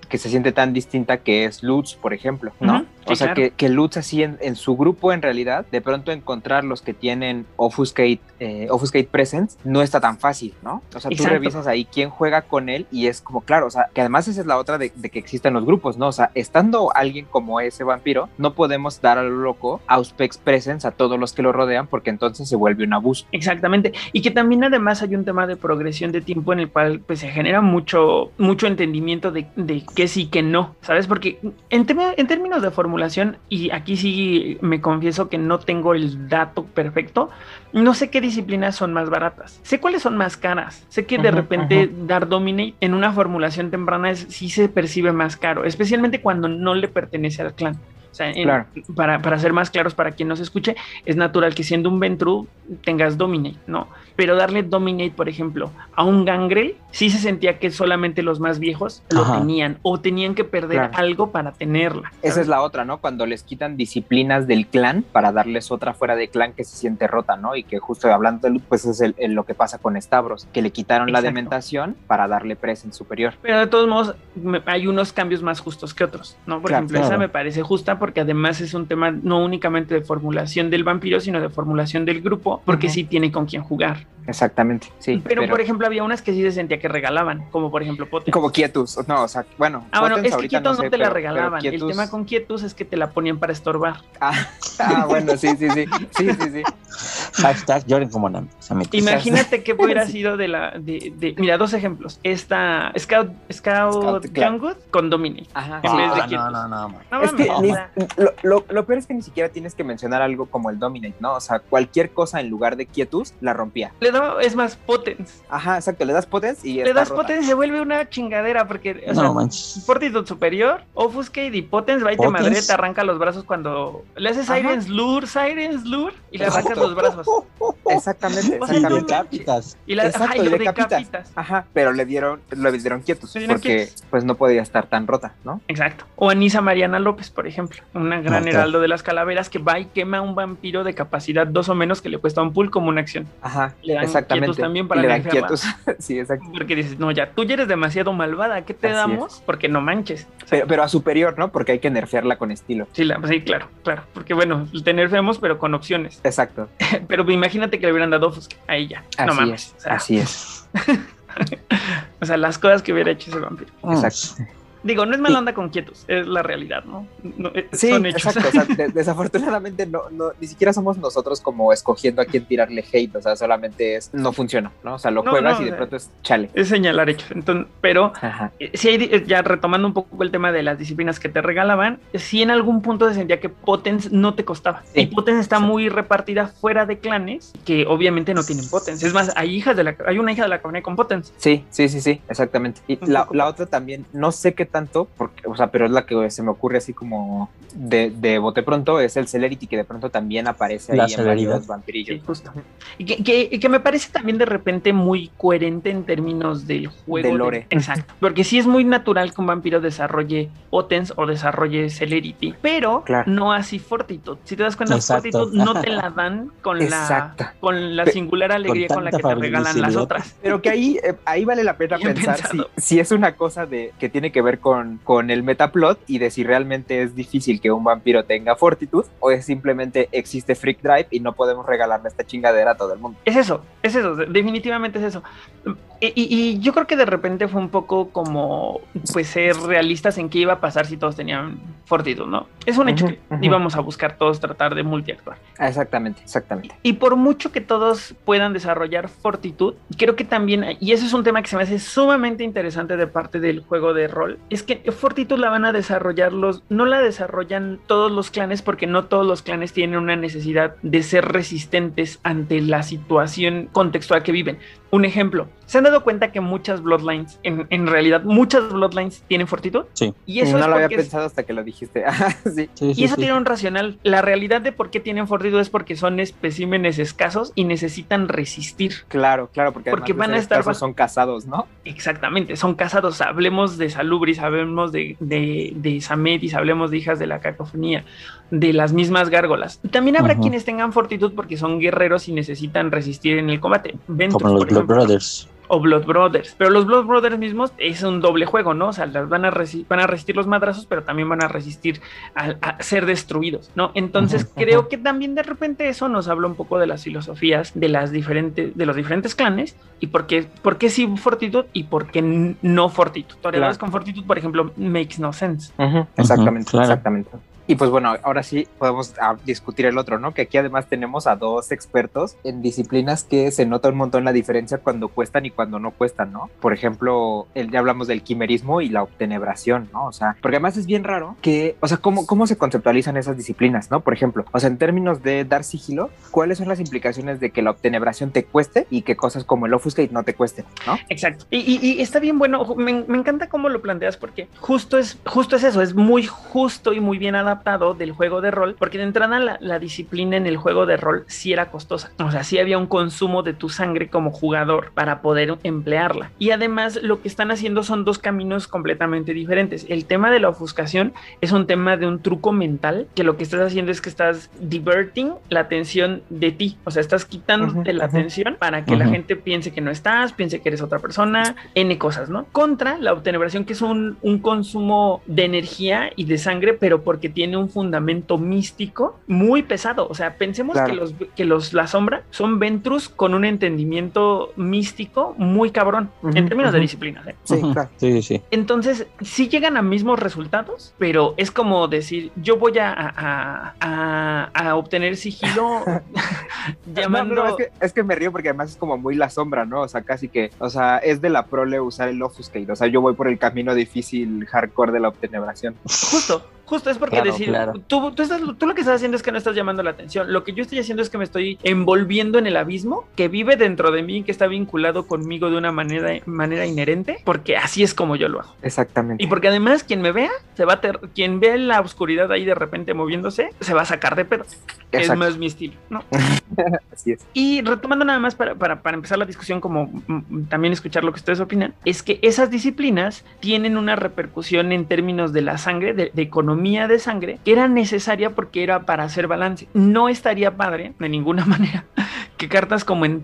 que se siente tan distinta que es Lutz, por ejemplo, ¿no? O sea, claro. que, que Lutz así en, en su grupo en realidad, de pronto encontrar los que tienen Offuscate, eh, Offuscate Presence no está tan fácil, ¿no? O sea, tú revisas ahí quién juega con él y es como, claro, o sea, que además esa es la otra de, de que existen los grupos, ¿no? O sea, estando alguien como ese vampiro, no podemos dar a lo loco Auspex Presence a todos los que lo rodean porque entonces se vuelve un abuso. Exactamente. Y que también además hay un tema de progresión de tiempo en el cual pues se genera mucho, mucho entendimiento de, de qué sí, qué no, ¿sabes? Porque en, en términos de y aquí sí me confieso que no tengo el dato perfecto, no sé qué disciplinas son más baratas. Sé cuáles son más caras. Sé que de repente dar Dominate en una formulación temprana es, sí se percibe más caro, especialmente cuando no le pertenece al clan. O sea, en- Claro. para, para ser más claros para quien nos escuche, es natural que siendo un Ventru tengas Dominate, ¿no? Pero darle Dominate, por ejemplo, a un Gangrel, sí se sentía que solamente los más viejos lo Ajá. tenían o tenían que perder Claro. algo para tenerla. Esa es la otra, ¿no? Cuando les quitan disciplinas del clan para darles otra fuera de clan que se siente rota, ¿no? Y que justo hablando de Lut, pues es el- el- lo que pasa con Stavros, que le quitaron la dementación para darle presence superior. Pero de todos modos, me- hay unos cambios más justos que otros, ¿no? Por Claro, ejemplo, esa me parece justa porque además es un tema no únicamente de formulación del vampiro, sino de formulación del grupo, porque sí tiene con quién jugar. Exactamente, sí. pero, por ejemplo, había unas que sí se sentía que regalaban, como por ejemplo Potter. como Quietus, no, o sea, bueno. Ah, bueno, Potens es que Quietus no, sé, te la regalaban. El tema con Quietus es que te la ponían para estorbar. Ah, ah, bueno, sí, sí, sí, sí, sí, sí. Hashtag lloren como metió. Imagínate qué hubiera sido de la. De, de- mira, dos ejemplos. Esta Scout, Scout, Scout, con Dominate. Ajá, en sí. vez de Ah, Quietus. no, no, no. No Es que ni- lo- lo peor es que ni siquiera tienes que mencionar algo como el Dominate, ¿no? O sea, cualquier cosa en lugar de Quietus la rompía. Le da, es más potence. Ajá, exacto, le das potence y Le das rota. potence y se vuelve una chingadera porque, o No sea, manches. Fortitude superior, Offuscate y Potence va y te madre, te arranca los brazos cuando le haces Ajá. Siren's Lure, Siren's Lure. Y le arrancas los brazos. Exactamente, exactamente. decapitas. Y la Exacto, ajá, y y lo decapitas. decapitas. Ajá, pero le dieron, lo dieron quietos, Le dieron porque quietos. pues no podía estar tan rota, ¿no? Exacto. O Anisa Mariana López, por ejemplo, una gran heraldo de las calaveras que va y quema a un vampiro de capacidad dos o menos que le cuesta un pool como una acción. Ajá, Le dan exactamente. quietos también para y le dan quietos. sí, exacto. Porque dices, no, ya tú ya eres demasiado malvada, ¿qué te Así damos? Porque no manches. Pero, pero a superior, ¿no? Porque hay que nerfearla con estilo. Sí, la- sí, claro, claro. Porque bueno, tener femos, pero con opciones. Exacto. Pero imagínate que le hubieran dado Fusca a ella. no Así mames. es. O sea, Así es. o sea, las cosas que hubiera hecho ese vampiro. Exacto. Digo, no es mala onda con quietos, es la realidad, ¿no? No, eh, Sí, son hechos. exacto. o sea, de- desafortunadamente no, no, ni siquiera somos nosotros como escogiendo a quién tirarle hate. O sea, solamente es no funciona, ¿no? O sea, lo No, juegas y de eh. pronto es chale. es señalar hechos. Entonces, pero eh, sí, hay eh, ya retomando un poco el tema de las disciplinas que te regalaban, sí en algún punto se sentía que Potence no te costaba. Sí. Y Potence está Sí. muy repartida fuera de clanes que obviamente no tienen Potence. Es más, hay hijas de la, hay una hija de la cabaña con Potence. Sí, sí, sí, sí, exactamente. Y la, la otra también, no sé qué tanto, porque, o sea, pero es la que se me ocurre así como de, de bote pronto, es el Celerity que de pronto también aparece La ahí en varios vampirillos. Sí, justo. Y que, que- me parece también de repente muy coherente en términos del juego. De lore. exacto. Porque sí es muy natural que un vampiro desarrolle Potence o desarrolle Celerity, pero Claro. no así Fortitude. Si te das cuenta, Exacto. Fortitude no te la dan con la, con la singular alegría con, la que te regalan las otras. Pero que ahí, eh, ahí vale la pena Bien pensar si, si es una cosa de que tiene que ver con, con el metaplot y de si realmente es difícil que un vampiro tenga fortitud o es simplemente existe Freak Drive y no podemos regalarle esta chingadera a todo el mundo. Es eso, es eso, de- definitivamente es eso. Y, y- y yo creo que de repente fue un poco como, pues, ser realistas en qué iba a pasar si todos tenían fortitud, ¿no? Es un hecho Ujú, que ujú. íbamos a buscar todos tratar de multiactuar. Ah, Exactamente, exactamente. Y por mucho que todos puedan desarrollar fortitud, creo que también, y eso es un tema que se me hace sumamente interesante de parte del juego de rol, es que fortitud la van a desarrollar los, no la desarrollan todos los clanes porque no todos los clanes tienen una necesidad de ser resistentes ante la situación contextual que viven. Un ejemplo, ¿se han dado cuenta que muchas bloodlines, en, en realidad muchas bloodlines tienen fortitud? Sí. Y eso no es lo había es- pensado hasta que lo dijiste. Ah, sí. Sí, sí, y eso sí. tiene un racional. La realidad de por qué tienen fortitud es porque son especímenes escasos y necesitan resistir. Claro, claro, porque, van a estar bajo- son casados, ¿no? Exactamente, son casados. Hablemos de Salubris, hablemos de, de, de Sametis, hablemos de hijas de la cacofonía, de las mismas gárgolas. Y También habrá quienes tengan fortitud porque son guerreros y necesitan resistir en el combate. Ventus, Como los por Blood ejemplo, Brothers. O Blood Brothers. Pero los Blood Brothers mismos es un doble juego, ¿no? O sea, las van, a van a resistir los madrazos, pero también van a resistir a, a ser destruidos, ¿no? Entonces creo que también de repente eso nos habla un poco de las filosofías de las diferentes, de los diferentes clanes y por qué, por qué sí fortitud y por qué no fortitud. Toreadores Claro. con fortitud, por ejemplo, makes no sense. Exactamente, claro. exactamente. Y pues bueno, ahora sí podemos ah, discutir el otro, ¿no? Que aquí además tenemos a dos expertos en disciplinas que se nota un montón la diferencia cuando cuestan y cuando no cuestan, ¿no? Por ejemplo, el, ya hablamos del quimerismo y la obtenebración, ¿no? O sea, porque además es bien raro que, o sea, ¿cómo, cómo se conceptualizan esas disciplinas, ¿no? Por ejemplo, o sea, en términos de dar sigilo, ¿cuáles son las implicaciones de que la obtenebración te cueste y que cosas como el offuscate no te cuesten, ¿no? Exacto. Y, y- y está bien bueno, me, me encanta cómo lo planteas porque justo es, justo es eso, es muy justo y muy bien adaptado del juego de rol, porque de entrada la, la disciplina en el juego de rol sí era costosa. O sea, sí había un consumo de tu sangre como jugador para poder emplearla. Y además lo que están haciendo son dos caminos completamente diferentes. El tema de la ofuscación es un tema de un truco mental, que lo que estás haciendo es que estás diverting la atención de ti. O sea, estás quitándote Ujú, la ujú. atención para que la Ujú. gente piense que no estás, piense que eres otra persona, N cosas, ¿no? Contra la obtenebración, que es un, un consumo de energía y de sangre, pero porque tiene un fundamento místico muy pesado. O sea, pensemos Claro. que, los, que los La Sombra son Ventrus con un entendimiento místico muy cabrón, Ujú, en términos de ujú. disciplinas, ¿eh? Sí, claro. Sí, sí, sí. Entonces, sí llegan a mismos resultados, pero es como decir, yo voy a, a, a- a obtener sigilo llamando... No, no, es, que, es que me río porque además es como muy la sombra, ¿no? O sea, casi que, o sea, es de la prole usar el offuscate. O sea, yo voy por el camino difícil, hardcore de la obtenebración. Justo, Justo es porque Claro, decir, claro. Tú, tú, estás- tú lo que estás haciendo es que no estás llamando la atención. Lo que yo estoy haciendo es que me estoy envolviendo en el abismo que vive dentro de mí y que está vinculado conmigo de una manera, manera inherente, porque así es como yo lo hago. Exactamente. Y porque además quien me vea, se va a ter- quien vea la oscuridad ahí de repente moviéndose, se va a sacar de pedo. Es más mi estilo, ¿no? Así es. Y retomando nada más para, para, para empezar la discusión, como mm, también escuchar lo que ustedes opinan, es que esas disciplinas tienen una repercusión en términos de la sangre, de, de economía de sangre, que era necesaria porque era para hacer balance. No estaría padre, de ninguna manera, que cartas como en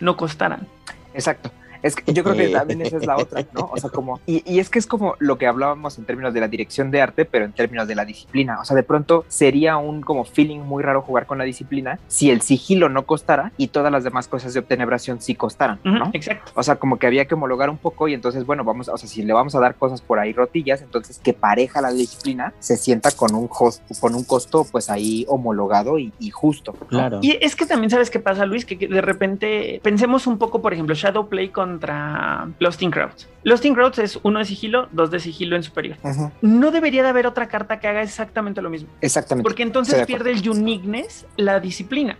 no costaran. Exacto. Es que yo creo que también esa es la otra, ¿no? O sea, como, y, y es que es como lo que hablábamos en términos de la dirección de arte, pero en términos de la disciplina. O sea, de pronto sería un como feeling muy raro jugar con la disciplina si el sigilo no costara y todas las demás cosas de obtenebración sí costaran, ¿no? Exacto. O sea, como que había que homologar un poco y entonces, bueno, vamos, o sea, si le vamos a dar cosas por ahí rotillas, entonces que pareja la disciplina se sienta con un, host, con un costo pues ahí homologado y, y justo. ¿no? Claro. Y es que también sabes qué pasa, Luis, que, de repente pensemos un poco, por ejemplo, Shadowplay contra Lost in Crowds. Lost in Crowds es uno de sigilo, dos de sigilo en superior. No debería de haber otra carta que haga exactamente lo mismo. Exactamente. Porque entonces pierde el uniqueness, la disciplina.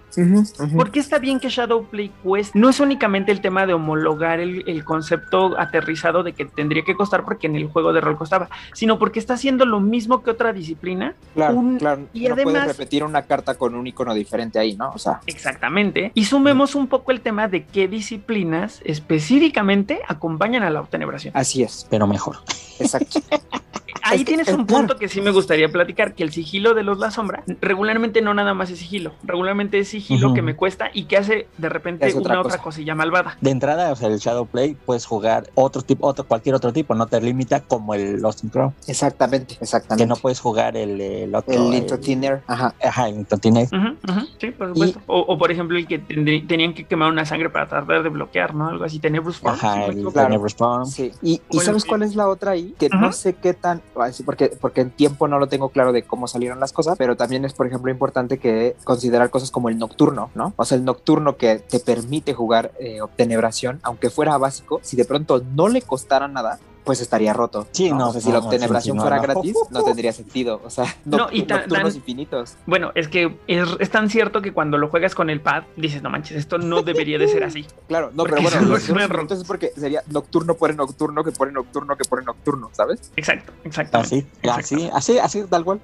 Porque está bien que Shadowplay cueste. No es únicamente el tema de homologar el, el concepto aterrizado de que tendría que costar porque en el juego de rol costaba, sino porque está haciendo lo mismo que otra disciplina. Claro, un- claro. y no además- puedes repetir una carta con un icono diferente ahí, ¿no? O sea, Exactamente. Y sumemos un poco el tema de qué disciplinas específicamente acompañan a la obtenebración. así es. Pero mejor. Exacto. Ahí Es que, tienes un claro. punto que sí me gustaría platicar, que el sigilo de los La Sombra regularmente no nada más es sigilo, regularmente es sigilo que me cuesta y que hace de repente Es una otra otra cosa. cosilla malvada. De entrada, o sea, el Shadowplay puedes jugar otro tipo, otro, cualquier otro tipo, no te limita como el Lost in Crow, Exactamente, que exactamente. no puedes jugar el, el otro. el Thinner. Ajá. Ajá, el ujú, sí, por supuesto. O, o, por ejemplo el que tenían que quemar una sangre para tratar de bloquear, ¿no? Algo así, Tenebrous Form. Ajá, el. Claro. Tenebrous Form. Sí. Y, y ¿sabes cuál es la otra ahí? Que no sé qué tan, porque, porque en tiempo no lo tengo claro de cómo salieron las cosas, pero también es, por ejemplo, importante que considerar cosas como el nocturno, ¿no? O sea, el nocturno que te permite jugar eh, obtenebración, aunque fuera básico, si de pronto no le costara nada, pues estaría roto. Sí, no, O sea, si no, la no, obtenebración sí, sí, no, fuera no. gratis, no tendría sentido. O sea, No, y tan- nocturnos tan- infinitos. Bueno, es que es, es tan cierto que cuando lo juegas con el pad, dices, no manches, esto no debería de ser así. Claro, no, pero bueno, es porque sería nocturno por nocturno que pone nocturno que pone nocturno, ¿sabes? Exacto, exactamente. Así, así, así, así, tal cual.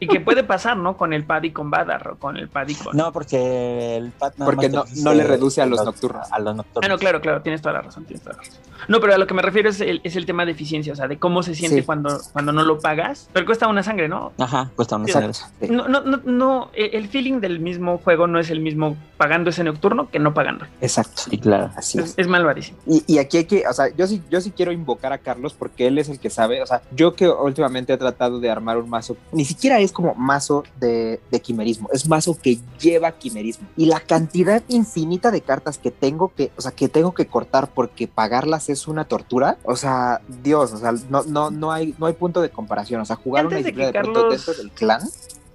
Y que puede pasar, ¿no? Con el pad y con Badar, o con el pad y con... No, porque el nada Porque no- no le reduce a los nocturnos. A los nocturnos. Ah, no, claro, claro, tienes toda la razón, tienes toda la razón. No, pero a lo que me refiero es el, es el tema de eficiencia, o sea, de cómo se siente Sí. cuando, cuando no lo pagas. Pero cuesta una sangre, ¿no? Ajá, cuesta una sangre. Sí. No, no, no, no, e- el feeling del mismo juego no es el mismo pagando ese nocturno que no pagando. Exacto. Sí, claro. Así Es, es. es malvadísimo. Y, y aquí hay que, o sea, yo sí, yo sí quiero invocar a Carlos porque él es el que sabe, o sea, yo que últimamente he tratado de armar un mazo, ni siquiera es como mazo de, de quimerismo, es mazo que lleva quimerismo. Y la cantidad infinita de cartas que tengo que, o sea, que tengo que cortar porque pagarlas es una tortura, o sea, Dios, o sea, no, no, no hay, no hay punto de comparación, o sea, jugar Antes una de disciplina de, pronto Carlos- dentro del clan.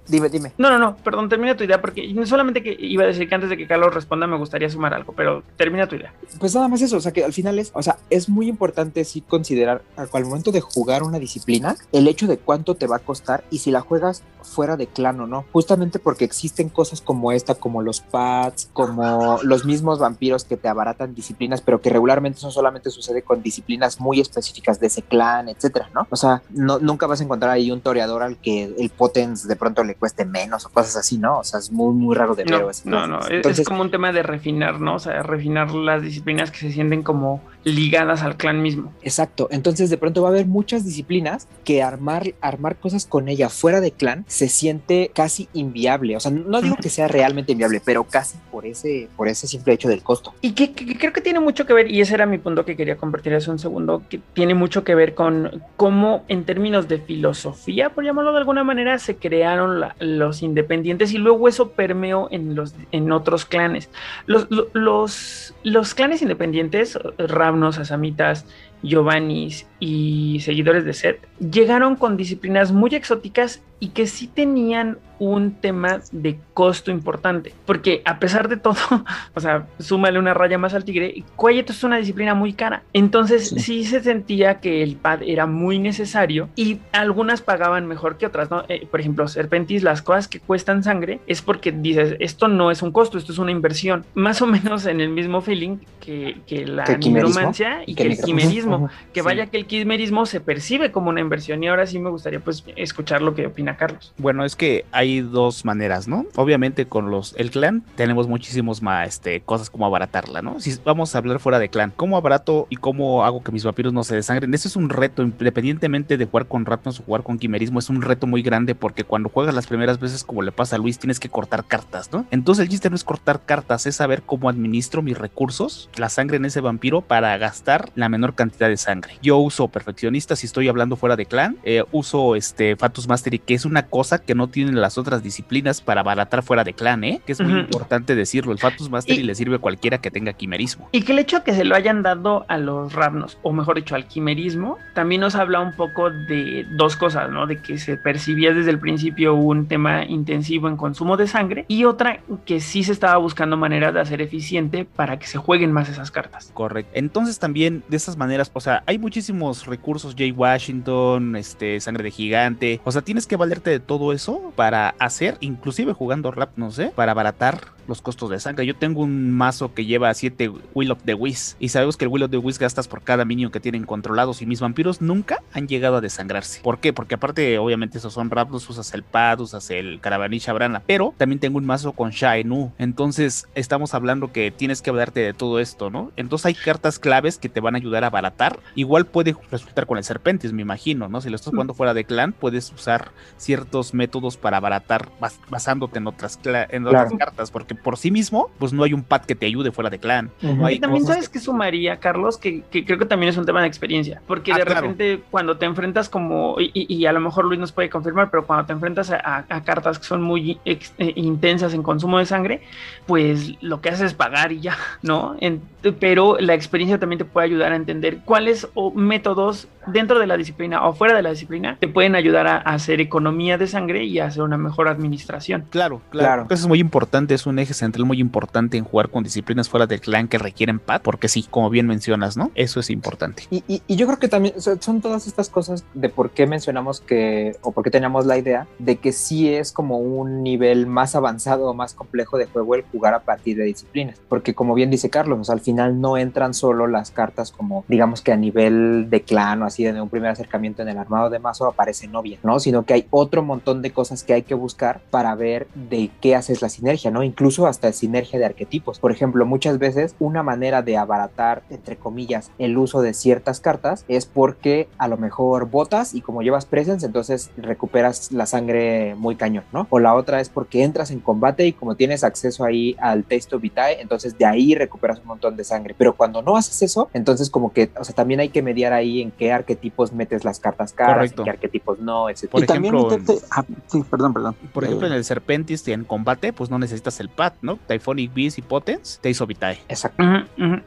Dime, dime. No, no, no, perdón, termina tu idea porque no solamente que iba a decir que antes de que Carlos responda me gustaría sumar algo, pero termina tu idea. Pues nada más eso, o sea que al final es, o sea, es muy importante sí considerar al momento de jugar una disciplina el hecho de cuánto te va a costar y si la juegas fuera de clan o no, justamente porque existen cosas como esta, como los pads, como los mismos vampiros que te abaratan disciplinas, pero que regularmente eso solamente sucede con disciplinas muy específicas de ese clan, etcétera, ¿no? O sea, no, nunca vas a encontrar ahí un toreador al que el potens de pronto le cueste menos o cosas así, ¿no? O sea, es muy, muy raro de ver. No, no, no, es- Entonces, es como un tema de refinar, ¿no? O sea, refinar las disciplinas que se sienten como ligadas al clan mismo. Exacto, entonces de pronto va a haber muchas disciplinas que armar, armar cosas con ella fuera de clan se siente casi inviable. O sea, no digo que sea realmente inviable, pero casi por ese, por ese simple hecho del costo. Y que, que- que creo que tiene mucho que ver, y ese era mi punto que quería convertir hace un segundo, que tiene mucho que ver con cómo en términos de filosofía, por llamarlo de alguna manera, se crearon los independientes y luego eso permeó en, los, en otros clanes. Los, lo- los, los clanes independientes, ravnos, asamitas, Giovannis y seguidores de Set, llegaron con disciplinas muy exóticas y que sí tenían un tema de costo importante, porque a pesar de todo, o sea, súmale una raya más al tigre, Quiet es una disciplina muy cara, entonces sí. se sentía que el pad era muy necesario y algunas pagaban mejor que otras, ¿no? Eh, por ejemplo, Serpentis, las cosas que cuestan sangre es porque dices, esto no es un costo, esto es una inversión, más o menos en el mismo feeling que, que la nigromancia y que, el quimerismo, que vaya que el quimerismo se percibe como una inversión y ahora sí me gustaría pues escuchar lo que opina Carlos. Bueno, es que hay dos maneras, ¿no? Obviamente con los el clan tenemos muchísimos más este, cosas como abaratarla, ¿no? Si vamos a hablar fuera de clan, ¿cómo abarato y cómo hago que mis vampiros no se desangren? Eso es un reto, independientemente de jugar con Ratnos o jugar con quimerismo, es un reto muy grande porque cuando juegas las primeras veces, como le pasa a Luis, tienes que cortar cartas, ¿no? Entonces el chiste no es cortar cartas, es saber cómo administro mis recursos, la sangre en ese vampiro para gastar la menor cantidad de sangre. Yo uso perfeccionista si estoy hablando fuera de clan, eh, uso este Fatus Mastery, que es una cosa que no tienen las otras disciplinas para abaratar fuera de clan, ¿eh? Que es muy importante decirlo. El Fatus Mastery le sirve a cualquiera que tenga quimerismo. Y que el hecho de que se lo hayan dado a los Ravnos, o mejor dicho, al quimerismo, también nos habla un poco de dos cosas, ¿no? De que se percibía desde el principio un tema intensivo en consumo de sangre y otra que sí se estaba buscando maneras de hacer eficiente para que se jueguen más esas cartas. Correcto. Entonces también de esas maneras, o sea, hay muchísimos recursos, Jay Washington, este, sangre de gigante, o sea, tienes que valerte de todo eso para hacer, inclusive jugando rap, no sé, para abaratar los costos de sangre. Yo tengo un mazo que lleva 7 Will of the Whis y sabemos que el Will of the Whis gastas por cada minion que tienen controlados y mis vampiros nunca han llegado a desangrarse. ¿Por qué? Porque aparte obviamente esos son Raptors, usas el Pad, usas el Caravanilla Brana, pero también tengo un mazo con Shaenu. Entonces estamos hablando que tienes que hablarte de todo esto, ¿no? Entonces hay cartas claves que te van a ayudar a abaratar. Igual puede resultar con el Serpentis, me imagino, ¿no? Si lo estás jugando fuera de clan, puedes usar ciertos métodos para abaratar basándote en otras, en otras cartas, porque por sí mismo, pues no hay un pad que te ayude fuera de clan. y también sabes que... sumaría, Carlos, que, creo que también es un tema de experiencia, porque ah, de repente cuando te enfrentas como, y, a lo mejor Luis nos puede confirmar, pero cuando te enfrentas a, cartas que son muy eh, intensas en consumo de sangre, pues lo que haces es pagar y ya, ¿no? Pero la experiencia también te puede ayudar a entender cuáles métodos dentro de la disciplina o fuera de la disciplina te pueden ayudar a, hacer economía de sangre y a hacer una mejor administración. Claro, claro. Eso es muy importante, es un eje central muy importante en jugar con disciplinas fuera del clan que requieren pad, porque sí, como bien mencionas, ¿no? Eso es importante. Y, y, yo creo que también son todas estas cosas de por qué mencionamos que, o por qué teníamos la idea de que sí es como un nivel más avanzado o más complejo de juego el jugar a partir de disciplinas, porque como bien dice Carlos, al final no entran solo las cartas como, digamos que a nivel de clan o así, de un primer acercamiento en el armado de mazo aparece novia, ¿no? Sino que hay otro montón de cosas que hay que buscar para ver de qué haces la sinergia, ¿no? Incluso hasta sinergia de arquetipos. Por ejemplo, muchas veces una manera de abaratar, entre comillas, el uso de ciertas cartas es porque a lo mejor botas y como llevas presence, entonces recuperas la sangre muy cañón, ¿no? O la otra es porque entras en combate y como tienes acceso ahí al texto vitae, entonces de ahí recuperas un montón de sangre. Pero cuando no haces eso, entonces como que, o sea, también hay que mediar ahí en qué arquetipos metes las cartas caras, en qué arquetipos no, etc. Por ejemplo, ah, sí, perdón, perdón. Por ejemplo, en el Serpentis en combate, pues no necesitas el pad, ¿no? Typhonic Beast y Potence te hizo Vitae. Exacto.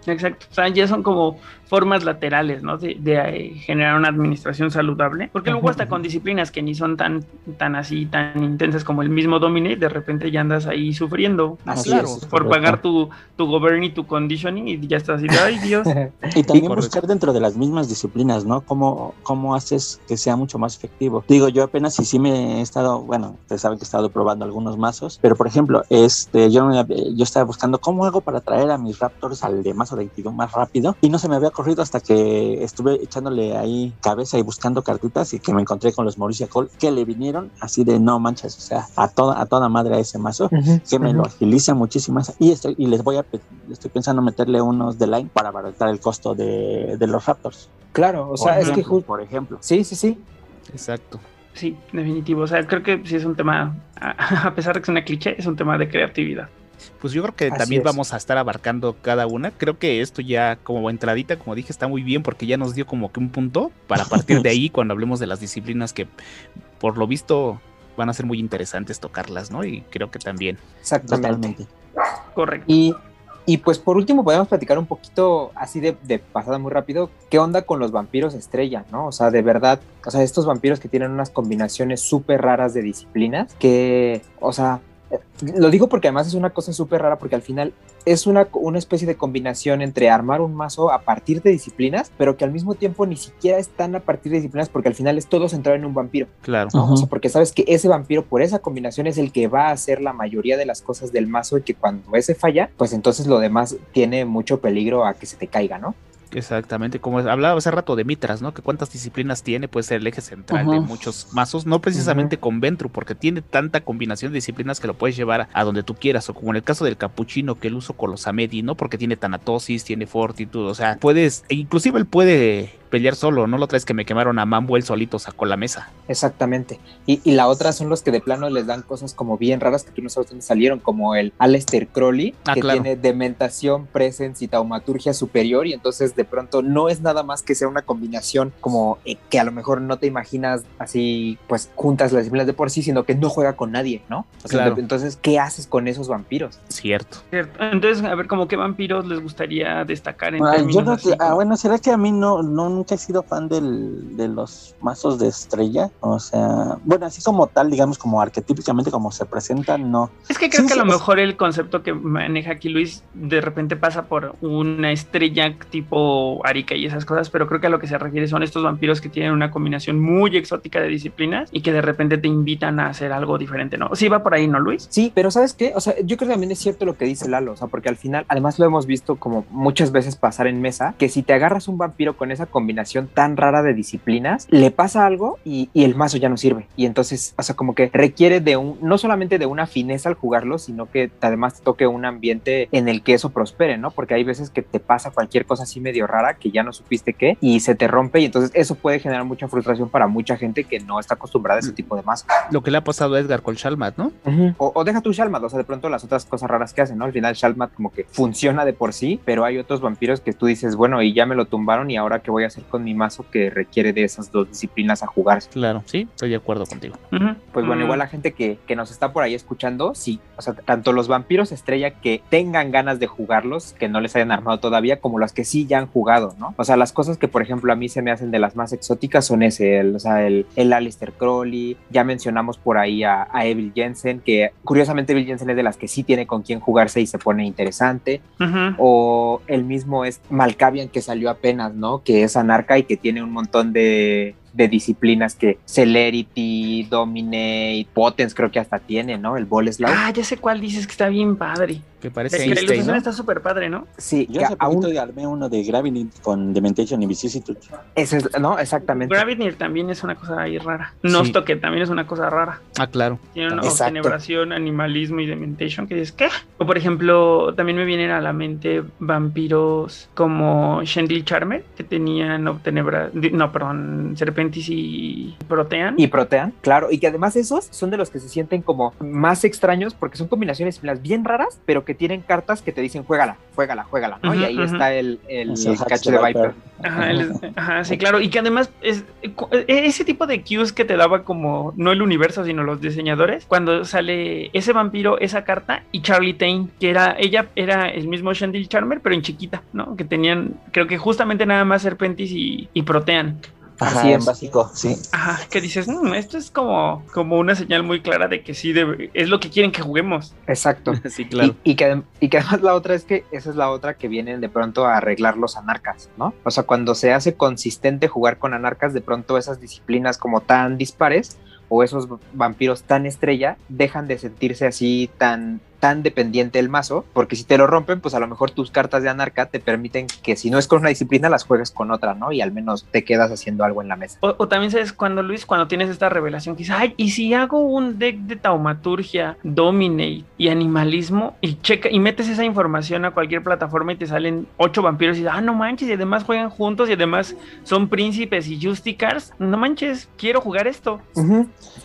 exacto. O sea, ya son como formas laterales, ¿no? De, eh, generar una administración saludable. Porque luego hasta con disciplinas que ni son tan, tan así, tan intensas como el mismo Domine, de repente ya andas ahí sufriendo. Así claro, por pagar tu, tu govern y tu conditioning y ya estás así, ay Dios. y también buscar dentro de las mismas disciplinas, ¿no? ¿Cómo, ¿Cómo haces que sea mucho más efectivo? Digo, yo apenas sí, sí me he estado, bueno, ustedes saben que he estado probando algunos mazos, pero por ejemplo, este, yo, yo estaba buscando cómo hago para traer a mis Raptors al de mazo 22 más rápido y no se me había corrido hasta que estuve echándole ahí cabeza y buscando cartitas y que me encontré con los Mauricia Cole que le vinieron así de no manchas, o sea, a toda, a toda madre a ese mazo, que me lo agiliza muchísimo y, estoy, y les voy a, estoy pensando meterle unos de line para abaratar el costo de, de los Raptors. Claro, o sea, es que por ejemplo. Sí, sí, sí. Exacto. Sí, definitivo. O sea, creo que sí es un tema, a pesar de que es una cliché, es un tema de creatividad pues yo creo que también vamos a estar abarcando cada una. Creo que esto ya como entradita, como dije, está muy bien porque ya nos dio como que un punto para partir de ahí cuando hablemos de las disciplinas que por lo visto van a ser muy interesantes tocarlas, ¿no? Y creo que también. Exactamente. Correcto. Y Y pues por último podemos platicar un poquito así de, de, pasada muy rápido, qué onda con los vampiros estrella, ¿no? O sea, de verdad, o sea, estos vampiros que tienen unas combinaciones súper raras de disciplinas, que, o sea, lo digo porque además es una cosa súper rara porque al final es una, una especie de combinación entre armar un mazo a partir de disciplinas, pero que al mismo tiempo ni siquiera están a partir de disciplinas porque al final es todo centrado en un vampiro. Claro. ¿no? O sea, porque sabes que ese vampiro por esa combinación es el que va a hacer la mayoría de las cosas del mazo y que cuando ese falla, pues entonces lo demás tiene mucho peligro a que se te caiga, ¿no? Exactamente, como hablaba hace rato de Mitras, ¿no? Que cuántas disciplinas tiene, puede ser el eje central uh -huh. de muchos mazos, no precisamente uh -huh. con Ventru, porque tiene tanta combinación de disciplinas que lo puedes llevar a, a, donde tú quieras, o como en el caso del capuchino, que él uso con los Amedi, ¿no? Porque tiene Tanatosis, tiene Fortitud, o sea, puedes, e inclusive él puede pelear solo, no lo traes que me quemaron a Mambo, él solito sacó la mesa. Exactamente. Y, y, la otra son los que de plano les dan cosas como bien raras que tú no sabes dónde salieron, como el Aleister Crowley, ah, que claro. tiene dementación, presence y taumaturgia superior, y entonces de pronto no es nada más que sea una combinación como eh, que a lo mejor no te imaginas así, pues juntas las disciplinas de por sí, sino que no juega con nadie, ¿no? O sea, claro. entonces, ¿qué haces con esos vampiros? Cierto. Cierto. Entonces, a ver, como qué vampiros les gustaría destacar en ah, términos yo no, así, ah, bueno, será que a mí no, no nunca he sido fan del, de los mazos de estrella. O sea, bueno, así como tal, digamos, como arquetípicamente como se presentan, no. Es que creo Sí, que sí, a lo es- mejor el concepto que maneja aquí Luis de repente pasa por una estrella tipo Arica y esas cosas, pero creo que a lo que se refiere son estos vampiros que tienen una combinación muy exótica de disciplinas y que de repente te invitan a hacer algo diferente, ¿no? Sí, va por ahí, ¿no, Luis? Sí, pero ¿sabes qué? O sea, yo creo que también es cierto lo que dice Lalo, o sea, porque al final, además lo hemos visto como muchas veces pasar en mesa, que si te agarras un vampiro con esa combinación tan rara de disciplinas, le pasa algo y, y el mazo ya no sirve. Y entonces, o sea, como que requiere de un, no solamente de una fineza al jugarlo, sino que además te toque un ambiente en el que eso prospere, ¿no? Porque hay veces que te pasa cualquier cosa así medio rara que ya no supiste qué y se te rompe y entonces eso puede generar mucha frustración para mucha gente que no está acostumbrada a ese tipo de mazos. Lo que le ha pasado a Edgar con Shalmat, ¿no? o, o deja tu Shalmat, o sea, de pronto las otras cosas raras que hacen, ¿no? Al final Shalmat como que funciona de por sí, pero hay otros vampiros que tú dices, bueno, y ya me lo tumbaron y ahora qué voy a hacer con mi mazo que requiere de esas dos disciplinas a jugarse. Claro, sí, estoy de acuerdo contigo. Pues bueno, igual la gente que, que nos está por ahí escuchando, sí, o sea, tanto los vampiros estrella que tengan ganas de jugarlos, que no les hayan armado todavía, como los que sí ya han jugado, ¿no? O sea, las cosas que, por ejemplo, a mí se me hacen de las más exóticas son ese, el, o sea, el, el Alistair Crowley, ya mencionamos por ahí a, a Evil Jensen, que curiosamente Evil Jensen es de las que sí tiene con quién jugarse y se pone interesante, o el mismo es Malkavian que salió apenas, ¿no? Que es anarca y que tiene un montón de, de disciplinas que Celerity, Dominate, Potence creo que hasta tiene, ¿no? El Boleslav. Ah, ya sé cuál dices que está bien padre. Que parece Es que la ilustración ¿no? está súper padre, ¿no? Sí, Yo hace aún poquito armé uno de Gravity con Dementation y Vicissitude. ese es, no, exactamente. Gravity también es una cosa ahí rara. Nosto que también es una cosa rara. Ah, claro. Tiene una obtenebración, animalismo y dementation que dices, ¿qué? O por ejemplo, también me vienen a la mente vampiros como Shendil Charmer, que tenían obtenebra... No, perdón, Serpentis y Protean. Y Protean, claro, y que además esos son de los que se sienten como más extraños porque son combinaciones bien raras, pero que tienen cartas que te dicen juégala, juégala, juégala, y ahí está el, el, Es el catch de Viper. Viper. Ajá, ajá, sí, claro. Y que además es e- ese tipo de cues que te daba como no el universo, sino los diseñadores, cuando sale ese vampiro, esa carta y Charlie Tain, que era ella era el mismo Shendil Charmer, pero en chiquita, ¿no? Que tenían, creo que justamente nada más Serpentis y, y Protean. Ajá, Así en es. básico, sí. Ajá, que dices, "Mm, esto es como, como una señal muy clara de que sí debe- es lo que quieren que juguemos. Exacto. Sí, claro. Y, y que, y que además la otra es que esa es la otra que vienen de pronto a arreglar los anarcas, ¿no? O sea, cuando se hace consistente jugar con anarcas, de pronto esas disciplinas como tan dispares o esos vampiros tan estrella dejan de sentirse así tan tan dependiente el mazo, porque si te lo rompen, pues a lo mejor tus cartas de anarca te permiten que si no es con una disciplina, las juegues con otra, ¿no? Y al menos te quedas haciendo algo en la mesa. O, o también sabes cuando, Luis, cuando tienes esta revelación que dices, ay, y si hago un deck de taumaturgia, dominate y animalismo y checa y metes esa información a cualquier plataforma y te salen ocho vampiros y dices, ah, no manches, y además juegan juntos y además son príncipes y justicars, no manches, quiero jugar esto.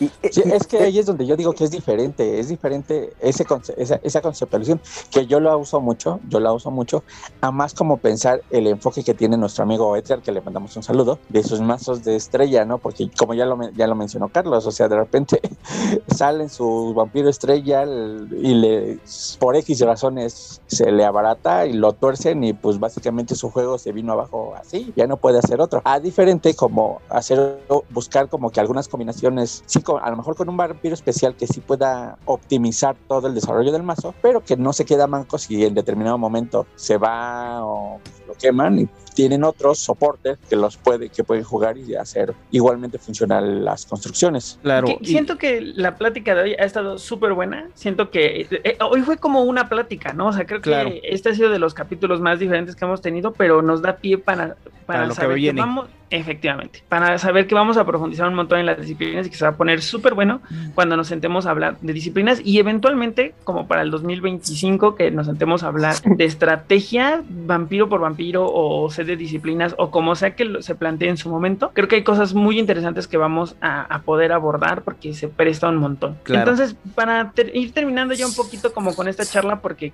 Y- Sí, y- es que ahí es donde yo digo que es diferente, es diferente ese conce- esa, esa conceptualización, que yo la uso mucho, yo la uso mucho, a más como pensar el enfoque que tiene nuestro amigo Edgar, que le mandamos un saludo, de sus mazos de estrella, ¿no? Porque como ya lo, ya lo mencionó Carlos, o sea, de repente salen su vampiro estrella y le, por X razones se le abarata y lo tuercen y pues básicamente su juego se vino abajo así, ya no puede hacer otro. A diferente como hacer, buscar como que algunas combinaciones, sí, a lo mejor con un vampiro especial que sí pueda optimizar todo el desarrollo del mazo, pero que no se queda manco si en determinado momento se va o lo queman y tienen otros soportes que los puede, que pueden jugar y hacer igualmente funcional las construcciones. Claro. siento que la plática de hoy ha estado súper buena. Siento que eh, eh, hoy fue como una plática, ¿no? O sea, creo que este ha sido de los capítulos más diferentes que hemos tenido, pero nos da pie para, para, lo saber que, vamos, efectivamente, para saber que vamos a profundizar un montón en las disciplinas y que se va a poner súper bueno mm. cuando nos sentemos a hablar de disciplinas y eventualmente, como para el 2025, que nos sentemos a hablar de estrategia vampiro por vampiro o de disciplinas o como sea que se plantee en su momento, creo que hay cosas muy interesantes que vamos a, poder abordar porque se presta un montón. Entonces, para ir terminando ya un poquito como con esta charla, porque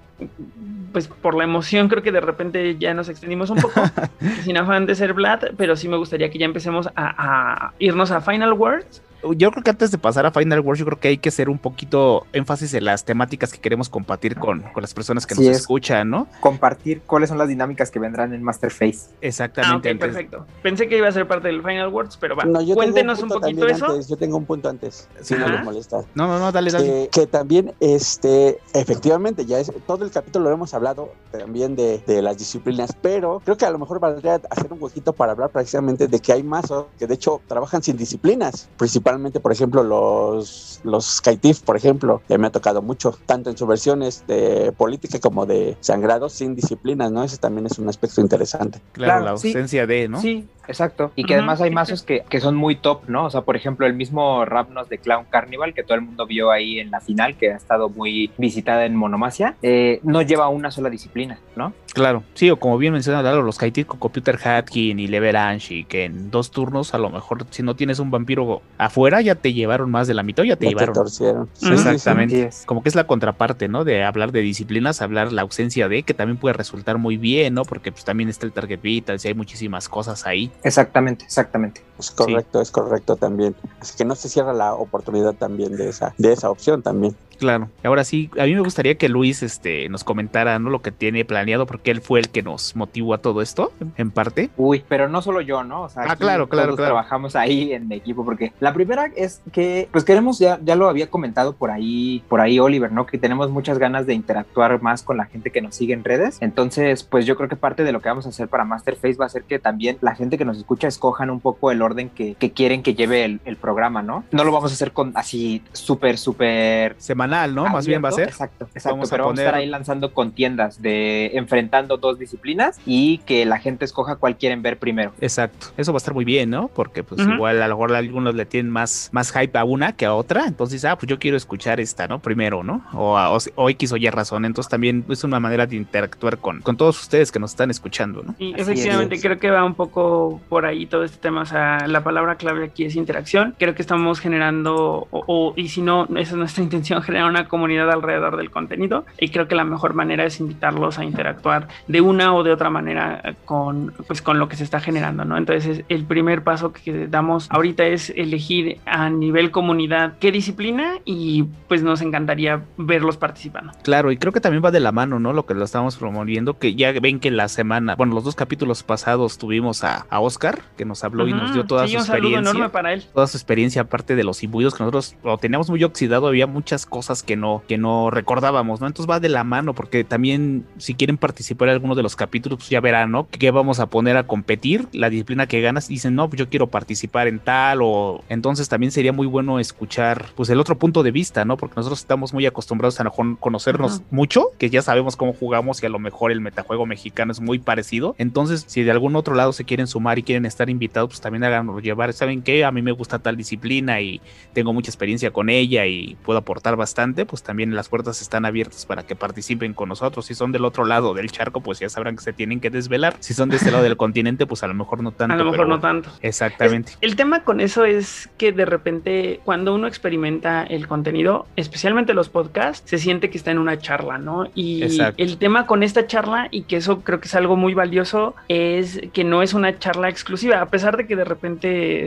pues por la emoción creo que de repente ya nos extendimos un poco, sin afán de ser Vlad, pero sí me gustaría que ya empecemos a, a irnos a Final Words yo creo que antes de pasar a Final Wars, yo creo que hay que hacer un poquito énfasis en las temáticas que queremos compartir con, con las personas que nos escuchan, ¿no? Compartir cuáles son las dinámicas que vendrán en Masterface. Exactamente. Ah, perfecto. Pensé que iba a ser parte del Final Wars, pero va. Cuéntenos un, poquito eso. yo tengo un punto antes, si no les molesta. No, no, no, dale, dale. Que, también, este, efectivamente, ya es, todo el capítulo lo hemos hablado también de, de, las disciplinas, pero creo que a lo mejor valdría hacer un huequito para hablar precisamente de que hay mazos que de hecho trabajan sin disciplinas, principalmente por ejemplo, los, los Skytif, por ejemplo, que me ha tocado mucho, tanto en sus versiones de política como de sangrado sin disciplinas, ¿no? Ese también es un aspecto interesante. Claro, la ausencia de, ¿no? Sí, exacto. Y que además hay mazos que, que, son muy top, ¿no? O sea, por ejemplo, el mismo Rapnos de Clown Carnival, que todo el mundo vio ahí en la final, que ha estado muy visitada en Monomasia, eh, no lleva una sola disciplina, ¿no? Claro, sí, o como bien menciona los Skytif con Computer Hatkin y Leverange, y que en dos turnos, a lo mejor, si no tienes un vampiro afuera, fuera ya te llevaron más de la mitad, ya te llevaron. Exactamente. Como que es la contraparte, ¿no? De hablar de disciplinas, hablar la ausencia de, que también puede resultar muy bien, ¿no? Porque pues también está el Target Vital, si hay muchísimas cosas ahí. Exactamente, exactamente. Es correcto, es correcto también. Así que no se cierra la oportunidad también de esa, de esa opción también. Claro. Ahora sí, a mí me gustaría que Luis este, nos comentara ¿no? lo que tiene planeado, porque él fue el que nos motivó a todo esto, en parte. Uy, pero no solo yo, ¿no? O sea, ah, claro, claro, claro. Trabajamos ahí en equipo, porque la primera es que, pues queremos, ya, ya lo había comentado por ahí, por ahí Oliver, ¿no? Que tenemos muchas ganas de interactuar más con la gente que nos sigue en redes. Entonces, pues yo creo que parte de lo que vamos a hacer para Masterface va a ser que también la gente que nos escucha escojan un poco el orden que, que quieren que lleve el, el programa, ¿no? No lo vamos a hacer con así súper, súper... Semanal ¿no? Más bien va a ser. Exacto, exacto. Vamos pero a, estar ahí lanzando contiendas de enfrentando dos disciplinas y que la gente escoja cuál quieren ver primero. Exacto. Eso va a estar muy bien, ¿no? Porque pues igual a lo mejor algunos le tienen más, más hype a una que a otra. Entonces, ah, pues yo quiero escuchar esta, ¿no? Primero, ¿no? O, o, X o Y razón. Entonces también es una manera de interactuar con, con todos ustedes que nos están escuchando, ¿no? Y efectivamente, creo que va un poco por ahí todo este tema. O sea, la palabra clave aquí es interacción. Creo que estamos generando, o, o y si no, esa es nuestra intención, generar una comunidad alrededor del contenido y creo que la mejor manera es invitarlos a interactuar de una o de otra manera con, pues, con lo que se está generando, ¿no? Entonces el primer paso que damos ahorita es elegir a nivel comunidad qué disciplina y pues nos encantaría verlos participando. Claro, y creo que también va de la mano, ¿no? Lo que lo estamos promoviendo, que ya ven que la semana, bueno, los dos capítulos pasados tuvimos a, Oscar, que nos habló y nos dio toda su experiencia. enorme para él. Toda su experiencia, aparte de los imbuidos que nosotros lo teníamos muy oxidado, había muchas cosas que no, que no recordábamos, ¿no? Entonces va de la mano, porque también si quieren participar en alguno de los capítulos, pues ya verán, ¿no? ¿Qué vamos a poner a competir? La disciplina que ganas, dicen, no, pues yo quiero participar en tal, o entonces también sería muy bueno escuchar, pues el otro punto de vista, ¿no? Porque nosotros estamos muy acostumbrados a conocernos mucho, que ya sabemos cómo jugamos y a lo mejor el metajuego mexicano es muy parecido. Entonces, si de algún otro lado se quieren sumar y quieren estar invitados, pues también llevar, ¿saben qué? A mí me gusta tal disciplina y tengo mucha experiencia con ella y puedo aportar bastante pues también las puertas están abiertas para que participen con nosotros. Si son del otro lado del charco, pues ya sabrán que se tienen que desvelar. Si son de este lado del continente, pues a lo mejor no tanto. A lo mejor no tanto. Exactamente. el tema con eso es que de repente cuando uno experimenta el contenido, especialmente los podcasts, se siente que está en una charla, ¿no? Y el tema con esta charla, y que eso creo que es algo muy valioso, es que no es una charla exclusiva, a pesar de que de repente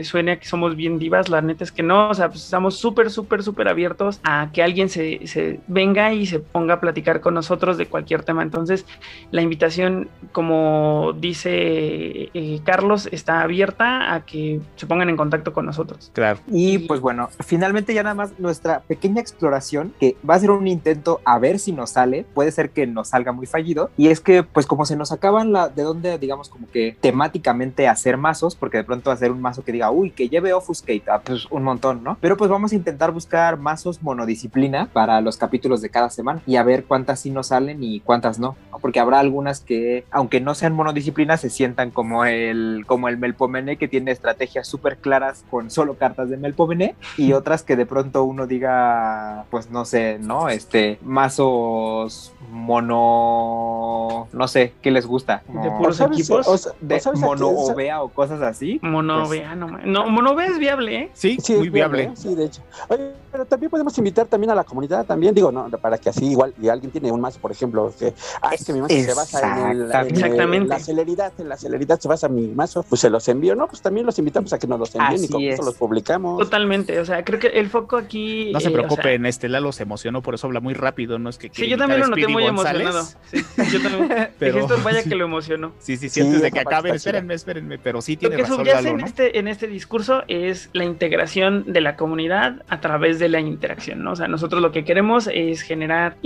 suene a que somos bien divas, la neta es que no, o sea, pues estamos súper, súper, súper abiertos a que alguien se, se venga y se ponga a platicar con nosotros de cualquier tema. Entonces, la invitación, como dice eh, Carlos, está abierta a que se pongan en contacto con nosotros. Claro. Y pues bueno, finalmente ya nada más nuestra pequeña exploración, que va a ser un intento a ver si nos sale, puede ser que nos salga muy fallido, y es que pues como se nos acaban la, de dónde digamos como que temáticamente hacer mazos, porque de pronto hacer un mazo que diga, uy, que lleve Offuscate, ah, pues un montón, ¿no? Pero pues vamos a intentar buscar mazos monodisciplina para los capítulos de cada semana y a ver cuántas sí nos salen y cuántas no, porque habrá algunas que, aunque no sean monodisciplina, se sientan como el, como el Melpomene que tiene estrategias súper claras con solo cartas de Melpomene y otras que de pronto uno diga, pues no sé, ¿no? Este, mazos mono, no sé, ¿qué les gusta? de puros equipos, de mono ovea o cosas así. Mono pues no, no, mono ovea es viable, ¿eh? Sí, sí muy viable. Sí, de hecho. Oye, pero también podemos invitar también a la comunidad, también digo, no, para que así igual, y alguien tiene un mazo, por ejemplo, que, ah, es que mi mazo se basa en, el, la celeridad, en la celeridad se basa mi mazo, pues se los envío, ¿no? Pues también los invitamos a que nos los envíen y con eso los publicamos. Totalmente, o sea, creo que el foco aquí... No se eh, preocupen, este Lalo se emocionó, por eso habla muy rápido, no es que... Sí, yo también lo noté muy emocionado. Sí, yo también. pero esto vaya que lo emocionó. Sí, sí, sí, antes de que acaben, espérenme, espérenme, pero sí tiene razón. Lo que subyace en, este, en este discurso es la integración de la comunidad a través de la interacción, ¿no? O sea, nosotros lo que queremos es generar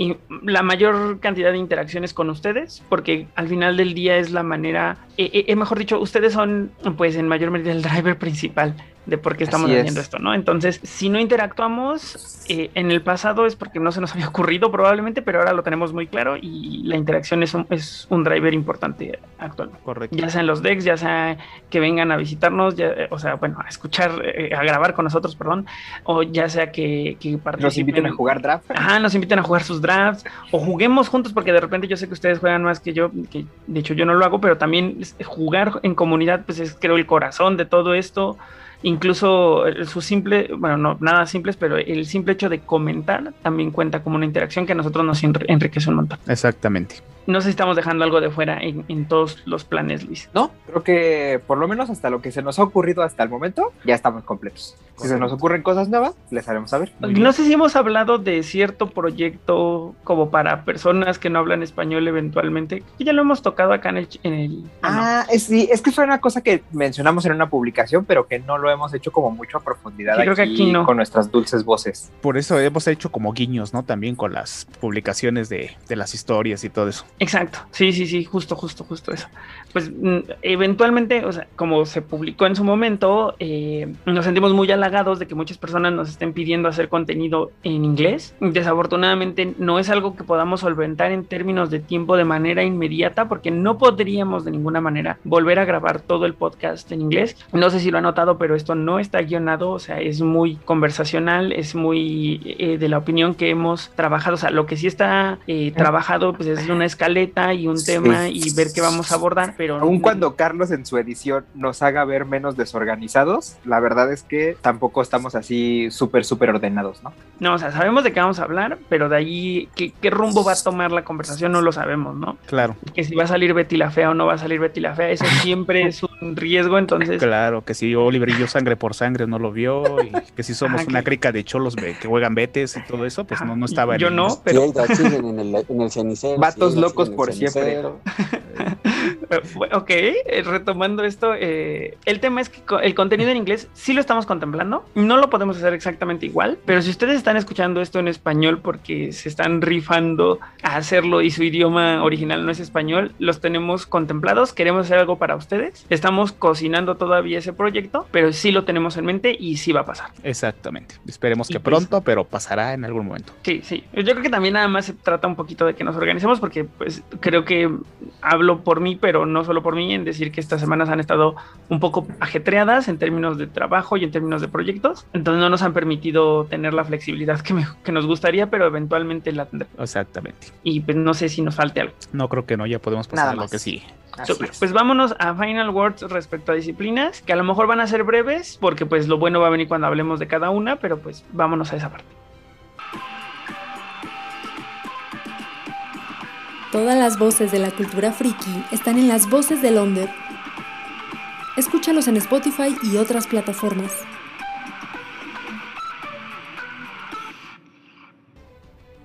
la mayor cantidad de interacciones con ustedes, porque al final del día es la manera, eh, eh, eh mejor dicho, ustedes son, pues en mayor medida el driver principal de por qué estamos haciendo esto, ¿no? Entonces, si no interactuamos eh, en el pasado es porque no se nos había ocurrido probablemente, pero ahora lo tenemos muy claro y la interacción es un, es un driver importante actualmente. Correcto. Ya sea en los decks, ya sea que vengan a visitarnos, ya, eh, o sea, bueno, a escuchar, eh, a grabar con nosotros, perdón, o ya sea que, que participen. Nos inviten a jugar draft. Ajá, nos inviten a jugar sus drafts, o juguemos juntos, porque de repente yo sé que ustedes juegan más que yo, que de hecho yo no lo hago, pero también jugar en comunidad, pues es creo el corazón de todo esto incluso su simple, bueno, no nada simples, pero el simple hecho de comentar también cuenta como una interacción que a nosotros nos enriquece un montón. Exactamente no sé si estamos dejando algo de fuera en, todos los planes, Luis. No, creo que por lo menos hasta lo que se nos ha ocurrido hasta el momento, ya estamos completos. Si se nos ocurren cosas nuevas, les haremos saber. No sé si hemos hablado de cierto proyecto como para personas que no hablan español eventualmente, que ya lo hemos tocado acá en el... En el ah, sí, es que fue una cosa que mencionamos en una publicación, pero que no lo hemos hecho como mucho a profundidad creo que aquí no. con nuestras dulces voces. Por eso hemos hecho como guiños, ¿no? También con las publicaciones de, de las historias y todo eso. Exacto, sí, sí, sí, justo, justo, justo eso. Pues mm, eventualmente, o sea, como se publicó en su momento, eh, nos sentimos muy halagados de que muchas personas nos estén pidiendo hacer contenido en inglés. Desafortunadamente no es algo que podamos solventar en términos de tiempo de manera inmediata porque no podríamos de ninguna manera volver a grabar todo el podcast en inglés. No sé si lo ha notado, pero esto no está guionado, o sea, es muy conversacional, es muy eh, de la opinión que hemos trabajado, o sea, lo que sí está eh, trabajado pues es una escala y un tema y ver qué vamos a abordar, pero... Aun cuando Carlos en su edición nos haga ver menos desorganizados, la verdad es que tampoco estamos así súper, súper ordenados, ¿no? No, o sea, sabemos de qué vamos a hablar, pero de ahí qué, qué, rumbo va a tomar la conversación no lo sabemos, ¿no? Claro. Que si va a salir Betty la Fea o no va a salir Betty la Fea, eso siempre es un riesgo, entonces... Claro, que si Oliver y yo sangre por sangre no lo vio, y que si somos una crica de cholos que juegan betes y todo eso, pues no, no estaba... Yo no, pero... en el, en el cenicero. Vatos locos por siempre. ok, eh, retomando esto, eh, el tema es que el contenido en inglés sí lo estamos contemplando, no lo podemos hacer exactamente igual, pero si ustedes están escuchando esto en español porque se están rifando a hacerlo y su idioma original no es español, los tenemos contemplados, queremos hacer algo para ustedes, estamos cocinando todavía ese proyecto, pero sí lo tenemos en mente y sí va a pasar. Exactamente, esperemos que pues pronto, pero pasará en algún momento. Sí, sí, yo creo que también nada más se trata un poquito de que nos organicemos porque pues creo que hablo por mí, pero no solo por mí, en decir que estas semanas han estado un poco ajetreadas en términos de trabajo y en términos de proyectos, entonces no nos han permitido tener la flexibilidad que, que nos gustaría, pero eventualmente la tendremos. Exactamente. Y pues no sé si nos falte algo. No creo que no, ya podemos pasar a lo que sigue. Pues vámonos a final words respecto a disciplinas, que a lo mejor van a ser breves, porque pues lo bueno va a venir cuando hablemos de cada una, pero pues vámonos a esa parte. Todas las voces de la cultura friki están en las voces de Londres. Escúchalos en Spotify y otras plataformas.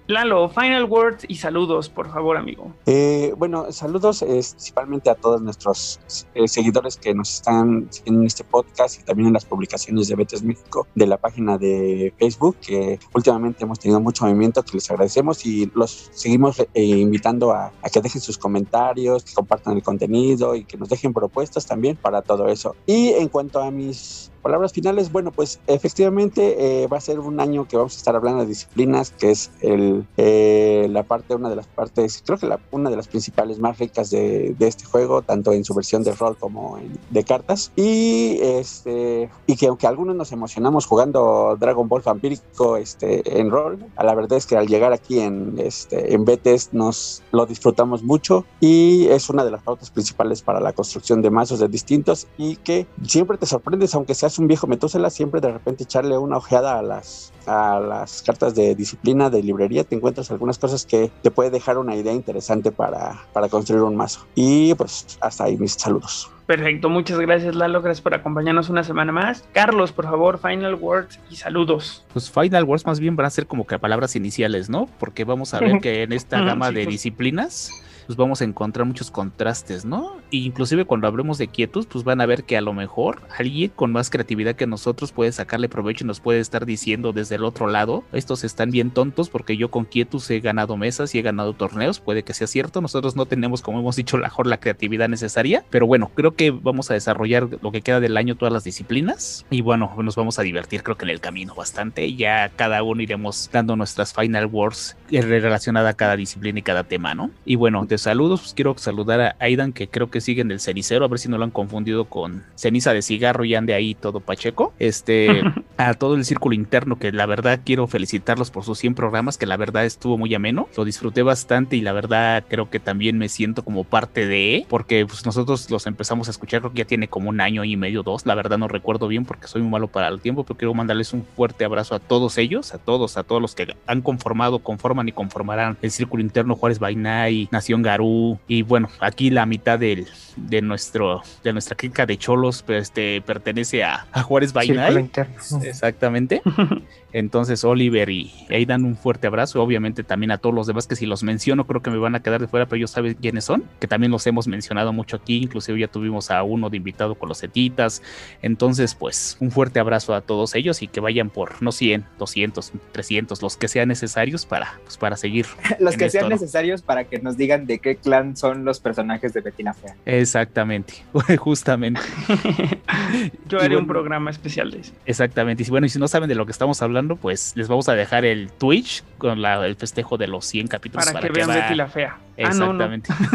Lalo, final words y saludos, por favor, amigo. Eh, bueno, saludos principalmente a todos nuestros eh, seguidores que nos están en este podcast y también en las publicaciones de Betes México de la página de Facebook, que últimamente hemos tenido mucho movimiento, que les agradecemos y los seguimos eh, invitando a, a, que dejen sus comentarios, que compartan el contenido y que nos dejen propuestas también para todo eso. Y en cuanto a mis palabras finales, bueno, pues efectivamente eh, va a ser un año que vamos a estar hablando de disciplinas, que es el, eh, la parte, una de las partes, creo que la, una de las principales más ricas de, de, este juego, tanto en su versión de rol como en, de cartas. Y, este, y que aunque algunos nos emocionamos jugando Dragon Ball vampírico este, en rol, a la verdad es que al llegar aquí en, este, en BTS nos lo disfrutamos mucho y es una de las pautas principales para la construcción de mazos de distintos y que siempre te sorprendes, aunque seas un viejo metúsela, siempre de repente echarle una ojeada a las, a las cartas de disciplina de librería, te encuentras algunas cosas que te puede dejar una idea interesante para, para construir un mazo. Y pues hasta ahí mis saludos. Perfecto, muchas gracias Lalo, gracias por acompañarnos una semana más. Carlos, por favor, final words y saludos. Pues final words más bien van a ser como que palabras iniciales, ¿no? Porque vamos a ver que en esta gama sí, de pues. disciplinas pues vamos a encontrar muchos contrastes, ¿no? E inclusive cuando hablemos de quietos, pues van a ver que a lo mejor alguien con más creatividad que nosotros puede sacarle provecho y nos puede estar diciendo desde el otro lado, estos están bien tontos porque yo con quietos he ganado mesas y he ganado torneos, puede que sea cierto, nosotros no tenemos, como hemos dicho, mejor la creatividad necesaria, pero bueno, creo que vamos a desarrollar lo que queda del año todas las disciplinas y bueno, nos vamos a divertir creo que en el camino bastante, ya cada uno iremos dando nuestras final words relacionadas a cada disciplina y cada tema, ¿no? Y bueno, saludos, pues quiero saludar a Aidan que creo que sigue en el cenicero, a ver si no lo han confundido con ceniza de cigarro y ande ahí todo pacheco. Este, a todo el círculo interno que la verdad quiero felicitarlos por sus 100 programas, que la verdad estuvo muy ameno, lo disfruté bastante y la verdad creo que también me siento como parte de, porque pues nosotros los empezamos a escuchar, creo que ya tiene como un año y medio, dos, la verdad no recuerdo bien porque soy muy malo para el tiempo, pero quiero mandarles un fuerte abrazo a todos ellos, a todos, a todos los que han conformado, conforman y conformarán el círculo interno Juárez Bainay, Nación Garú y bueno, aquí la mitad del, de nuestro de nuestra clica de cholos pues, este pertenece a, a Juárez Bainay. Exactamente. Entonces, Oliver y Aidan, un fuerte abrazo. Obviamente también a todos los demás que si los menciono creo que me van a quedar de fuera, pero ellos saben quiénes son, que también los hemos mencionado mucho aquí. Inclusive ya tuvimos a uno de invitado con los etitas. Entonces, pues, un fuerte abrazo a todos ellos y que vayan por no 100, 200, 300, los que sean necesarios para, pues, para seguir. los que sean necesarios para que nos digan de qué clan son los personajes de Betty la Fea. Exactamente, justamente. Yo haré bueno, un programa especial de eso. Exactamente. Y bueno, y si no saben de lo que estamos hablando, pues les vamos a dejar el Twitch con la, el festejo de los 100 capítulos. Para, para que, que, vean va... Betty la Fea. Exactamente. Ah,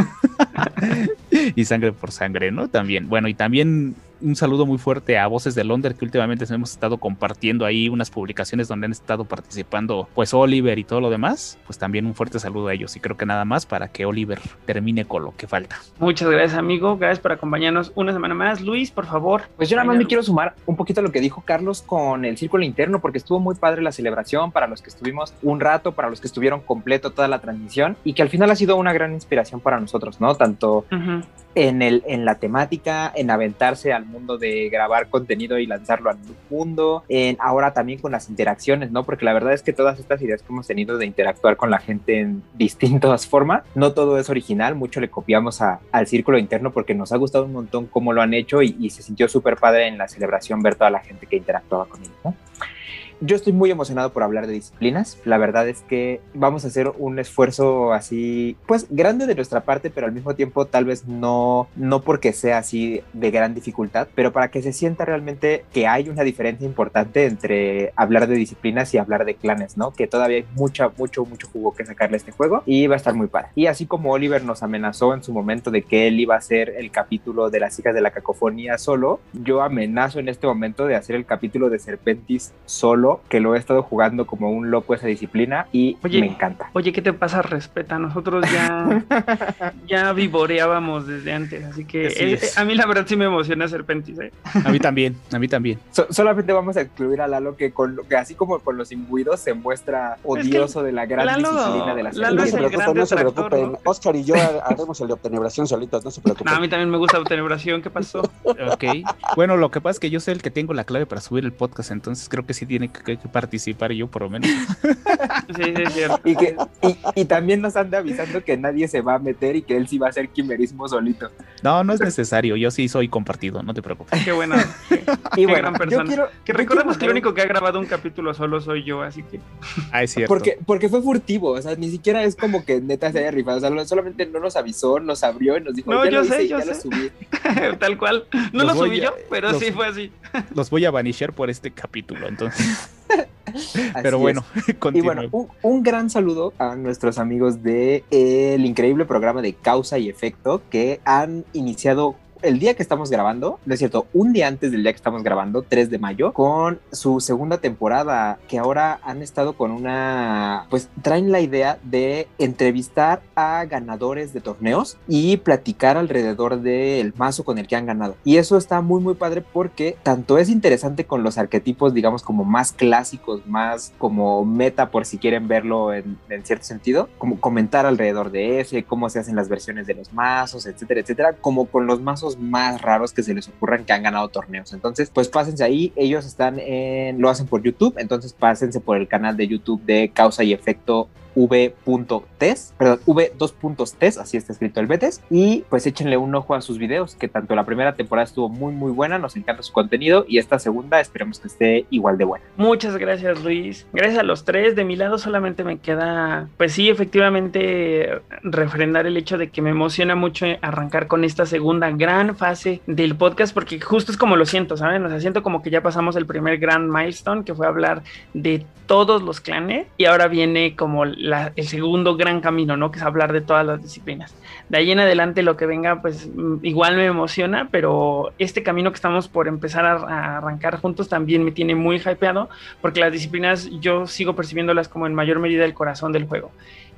no, no. y sangre por sangre, ¿no? También. Bueno, y también un saludo muy fuerte a Voces de Londres que últimamente hemos estado compartiendo ahí unas publicaciones donde han estado participando pues Oliver y todo lo demás, pues también un fuerte saludo a ellos y creo que nada más para que Oliver termine con lo que falta. Muchas gracias amigo, gracias por acompañarnos una semana más. Luis, por favor. Pues yo nada más me quiero sumar un poquito a lo que dijo Carlos con el círculo interno porque estuvo muy padre la celebración para los que estuvimos un rato, para los que estuvieron completo toda la transmisión y que al final ha sido una gran inspiración para nosotros, ¿no? Tanto uh -huh. En, el, en la temática, en aventarse al mundo de grabar contenido y lanzarlo al mundo, en ahora también con las interacciones, ¿no? Porque la verdad es que todas estas ideas que hemos tenido de interactuar con la gente en distintas formas, no todo es original, mucho le copiamos a, al círculo interno porque nos ha gustado un montón cómo lo han hecho y, se sintió súper padre en la celebración ver toda la gente que interactuaba con ellos. Yo estoy muy emocionado por hablar de disciplinas. La verdad es que vamos a hacer un esfuerzo así, pues grande de nuestra parte, pero al mismo tiempo tal vez no, no porque sea así de gran dificultad, pero para que se sienta realmente que hay una diferencia importante entre hablar de disciplinas y hablar de clanes, ¿no? Que todavía hay mucha, mucho, mucho jugo que sacarle a este juego y va a estar muy padre. Y así como Oliver nos amenazó en su momento de que él iba a hacer el capítulo de las hijas de la cacofonía solo, yo amenazo en este momento de hacer el capítulo de Serpentis solo, que lo he estado jugando como un loco esa disciplina y me encanta. Oye, ¿qué te pasa? Respeta, nosotros ya, ya vivoreábamos desde antes, así que a mí la verdad sí me emociona Serpentis. ¿eh? A mí también, a mí también. solamente vamos a excluir a Lalo que, con lo, que así como con los imbuidos se muestra odioso de la gran disciplina de la serie. No se preocupen, no se preocupen. Oscar y yo haremos el de obtenebración solitos, no se preocupen. a mí también me gusta obtenebración, ¿qué pasó? ok. Bueno, lo que pasa es que yo soy el que tengo la clave para subir el podcast, entonces creo que sí tiene que, participar yo por lo menos. sí, sí, es cierto. Y, que, y, también nos anda avisando que nadie se va a meter y que él sí va a hacer quimerismo solito. No, no es necesario, yo sí soy compartido, no te preocupes. Qué buena, qué, gran persona. que recordemos que el único que ha grabado un capítulo solo soy yo, así que... Ah, es cierto. Porque, porque fue furtivo, o sea, ni siquiera es como que neta se haya rifado, o sea, solamente no nos avisó, nos abrió y nos dijo, no, yo sé, yo sé. subí. Tal cual. No lo subí yo, pero sí fue así. Los voy a vanishar por este capítulo, entonces. Pero bueno, y bueno, un, gran saludo a nuestros amigos de el increíble programa de Causa y Efecto que han iniciado el día que estamos grabando, no es cierto, un día antes del día que estamos grabando, 3 de mayo, con su segunda temporada, que ahora han estado con una, pues traen la idea de entrevistar a ganadores de torneos y platicar alrededor del mazo con el que han ganado. Y eso está muy, muy padre porque tanto es interesante con los arquetipos, digamos, como más clásicos, más como meta, por si quieren verlo en, en cierto sentido, como comentar alrededor de ese, cómo se hacen las versiones de los mazos, etcétera, etcétera, como con los mazos más raros que se les ocurran que han ganado torneos. Entonces, pues pásense ahí, ellos están en, lo hacen por YouTube, entonces pásense por el canal de YouTube de Causa y Efecto v.tes, perdón, v2.tes, así está escrito el Betes, y pues échenle un ojo a sus videos, que tanto la primera temporada estuvo muy muy buena, nos encanta su contenido, y esta segunda esperemos que esté igual de buena. Muchas gracias Luis, gracias a los tres, de mi lado solamente me queda, pues sí, efectivamente, refrendar el hecho de que me emociona mucho arrancar con esta segunda gran fase del podcast, porque justo es como lo siento, ¿saben? O sea, siento como que ya pasamos el primer gran milestone, que fue hablar de todos los clanes, y ahora viene como el segundo gran camino, ¿no? Que es hablar de todas las disciplinas. De ahí en adelante lo que venga, pues mm, igual me emociona, pero este camino que estamos por empezar a, arrancar juntos también me tiene muy hypeado, porque las disciplinas yo sigo percibiéndolas como en mayor medida el corazón del juego.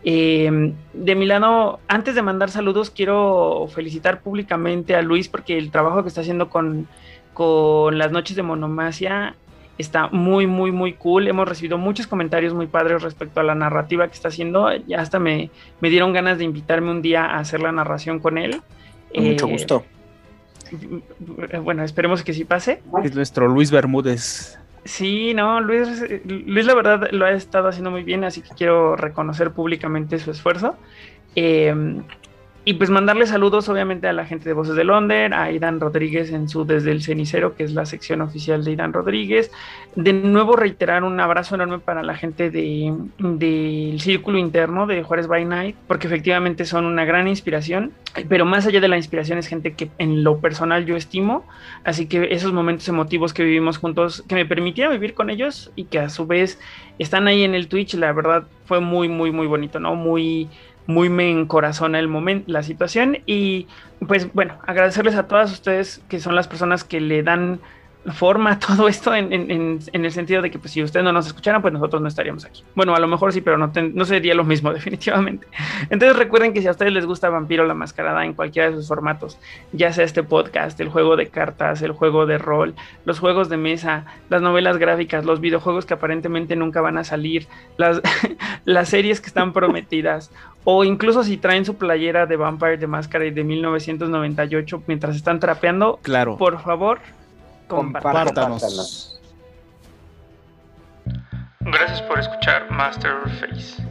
Em, de mi lado, antes de mandar saludos, quiero felicitar públicamente a Luis porque el trabajo que está haciendo con, con las noches de monomasia está muy, muy, muy cool. Hemos recibido muchos comentarios muy padres respecto a la narrativa que está haciendo. Ya hasta me, me dieron ganas de invitarme un día a hacer la narración con él. Con mucho eh, gusto. Bueno, esperemos que sí pase. Es nuestro Luis Bermúdez. Sí, no, Luis, Luis la verdad lo ha estado haciendo muy bien, así que quiero reconocer públicamente su esfuerzo. Eh, y pues mandarle saludos obviamente a la gente de Voces de Londres, a Idan Rodríguez en su Desde el Cenicero, que es la sección oficial de Idan Rodríguez. De nuevo reiterar un abrazo enorme para la gente del de, Círculo Interno de Juárez by Night, porque efectivamente son una gran inspiración, pero más allá de la inspiración es gente que en lo personal yo estimo, así que esos momentos emotivos que vivimos juntos, que me permitieron vivir con ellos y que a su vez están ahí en el Twitch, la verdad fue muy, muy, muy bonito, ¿no? Muy muy me encorazona el momento, la situación y pues bueno, agradecerles a todas ustedes que son las personas que le dan forma todo esto en, en, en, el sentido de que pues, si ustedes no nos escucharan, pues nosotros no estaríamos aquí. Bueno, a lo mejor sí, pero no, no sería lo mismo definitivamente. Entonces recuerden que si a ustedes les gusta Vampiro la Mascarada en cualquiera de sus formatos, ya sea este podcast, el juego de cartas, el juego de rol, los juegos de mesa, las novelas gráficas, los videojuegos que aparentemente nunca van a salir, las, las series que están prometidas, o incluso si traen su playera de Vampire de Máscara de 1998 mientras están trapeando, claro. por favor, compártanos. Gracias por escuchar Master Face.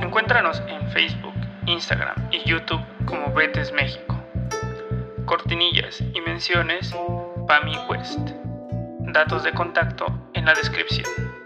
Encuéntranos en Facebook, Instagram y YouTube como Betes México. Cortinillas y menciones Pami West. Datos de contacto en la descripción.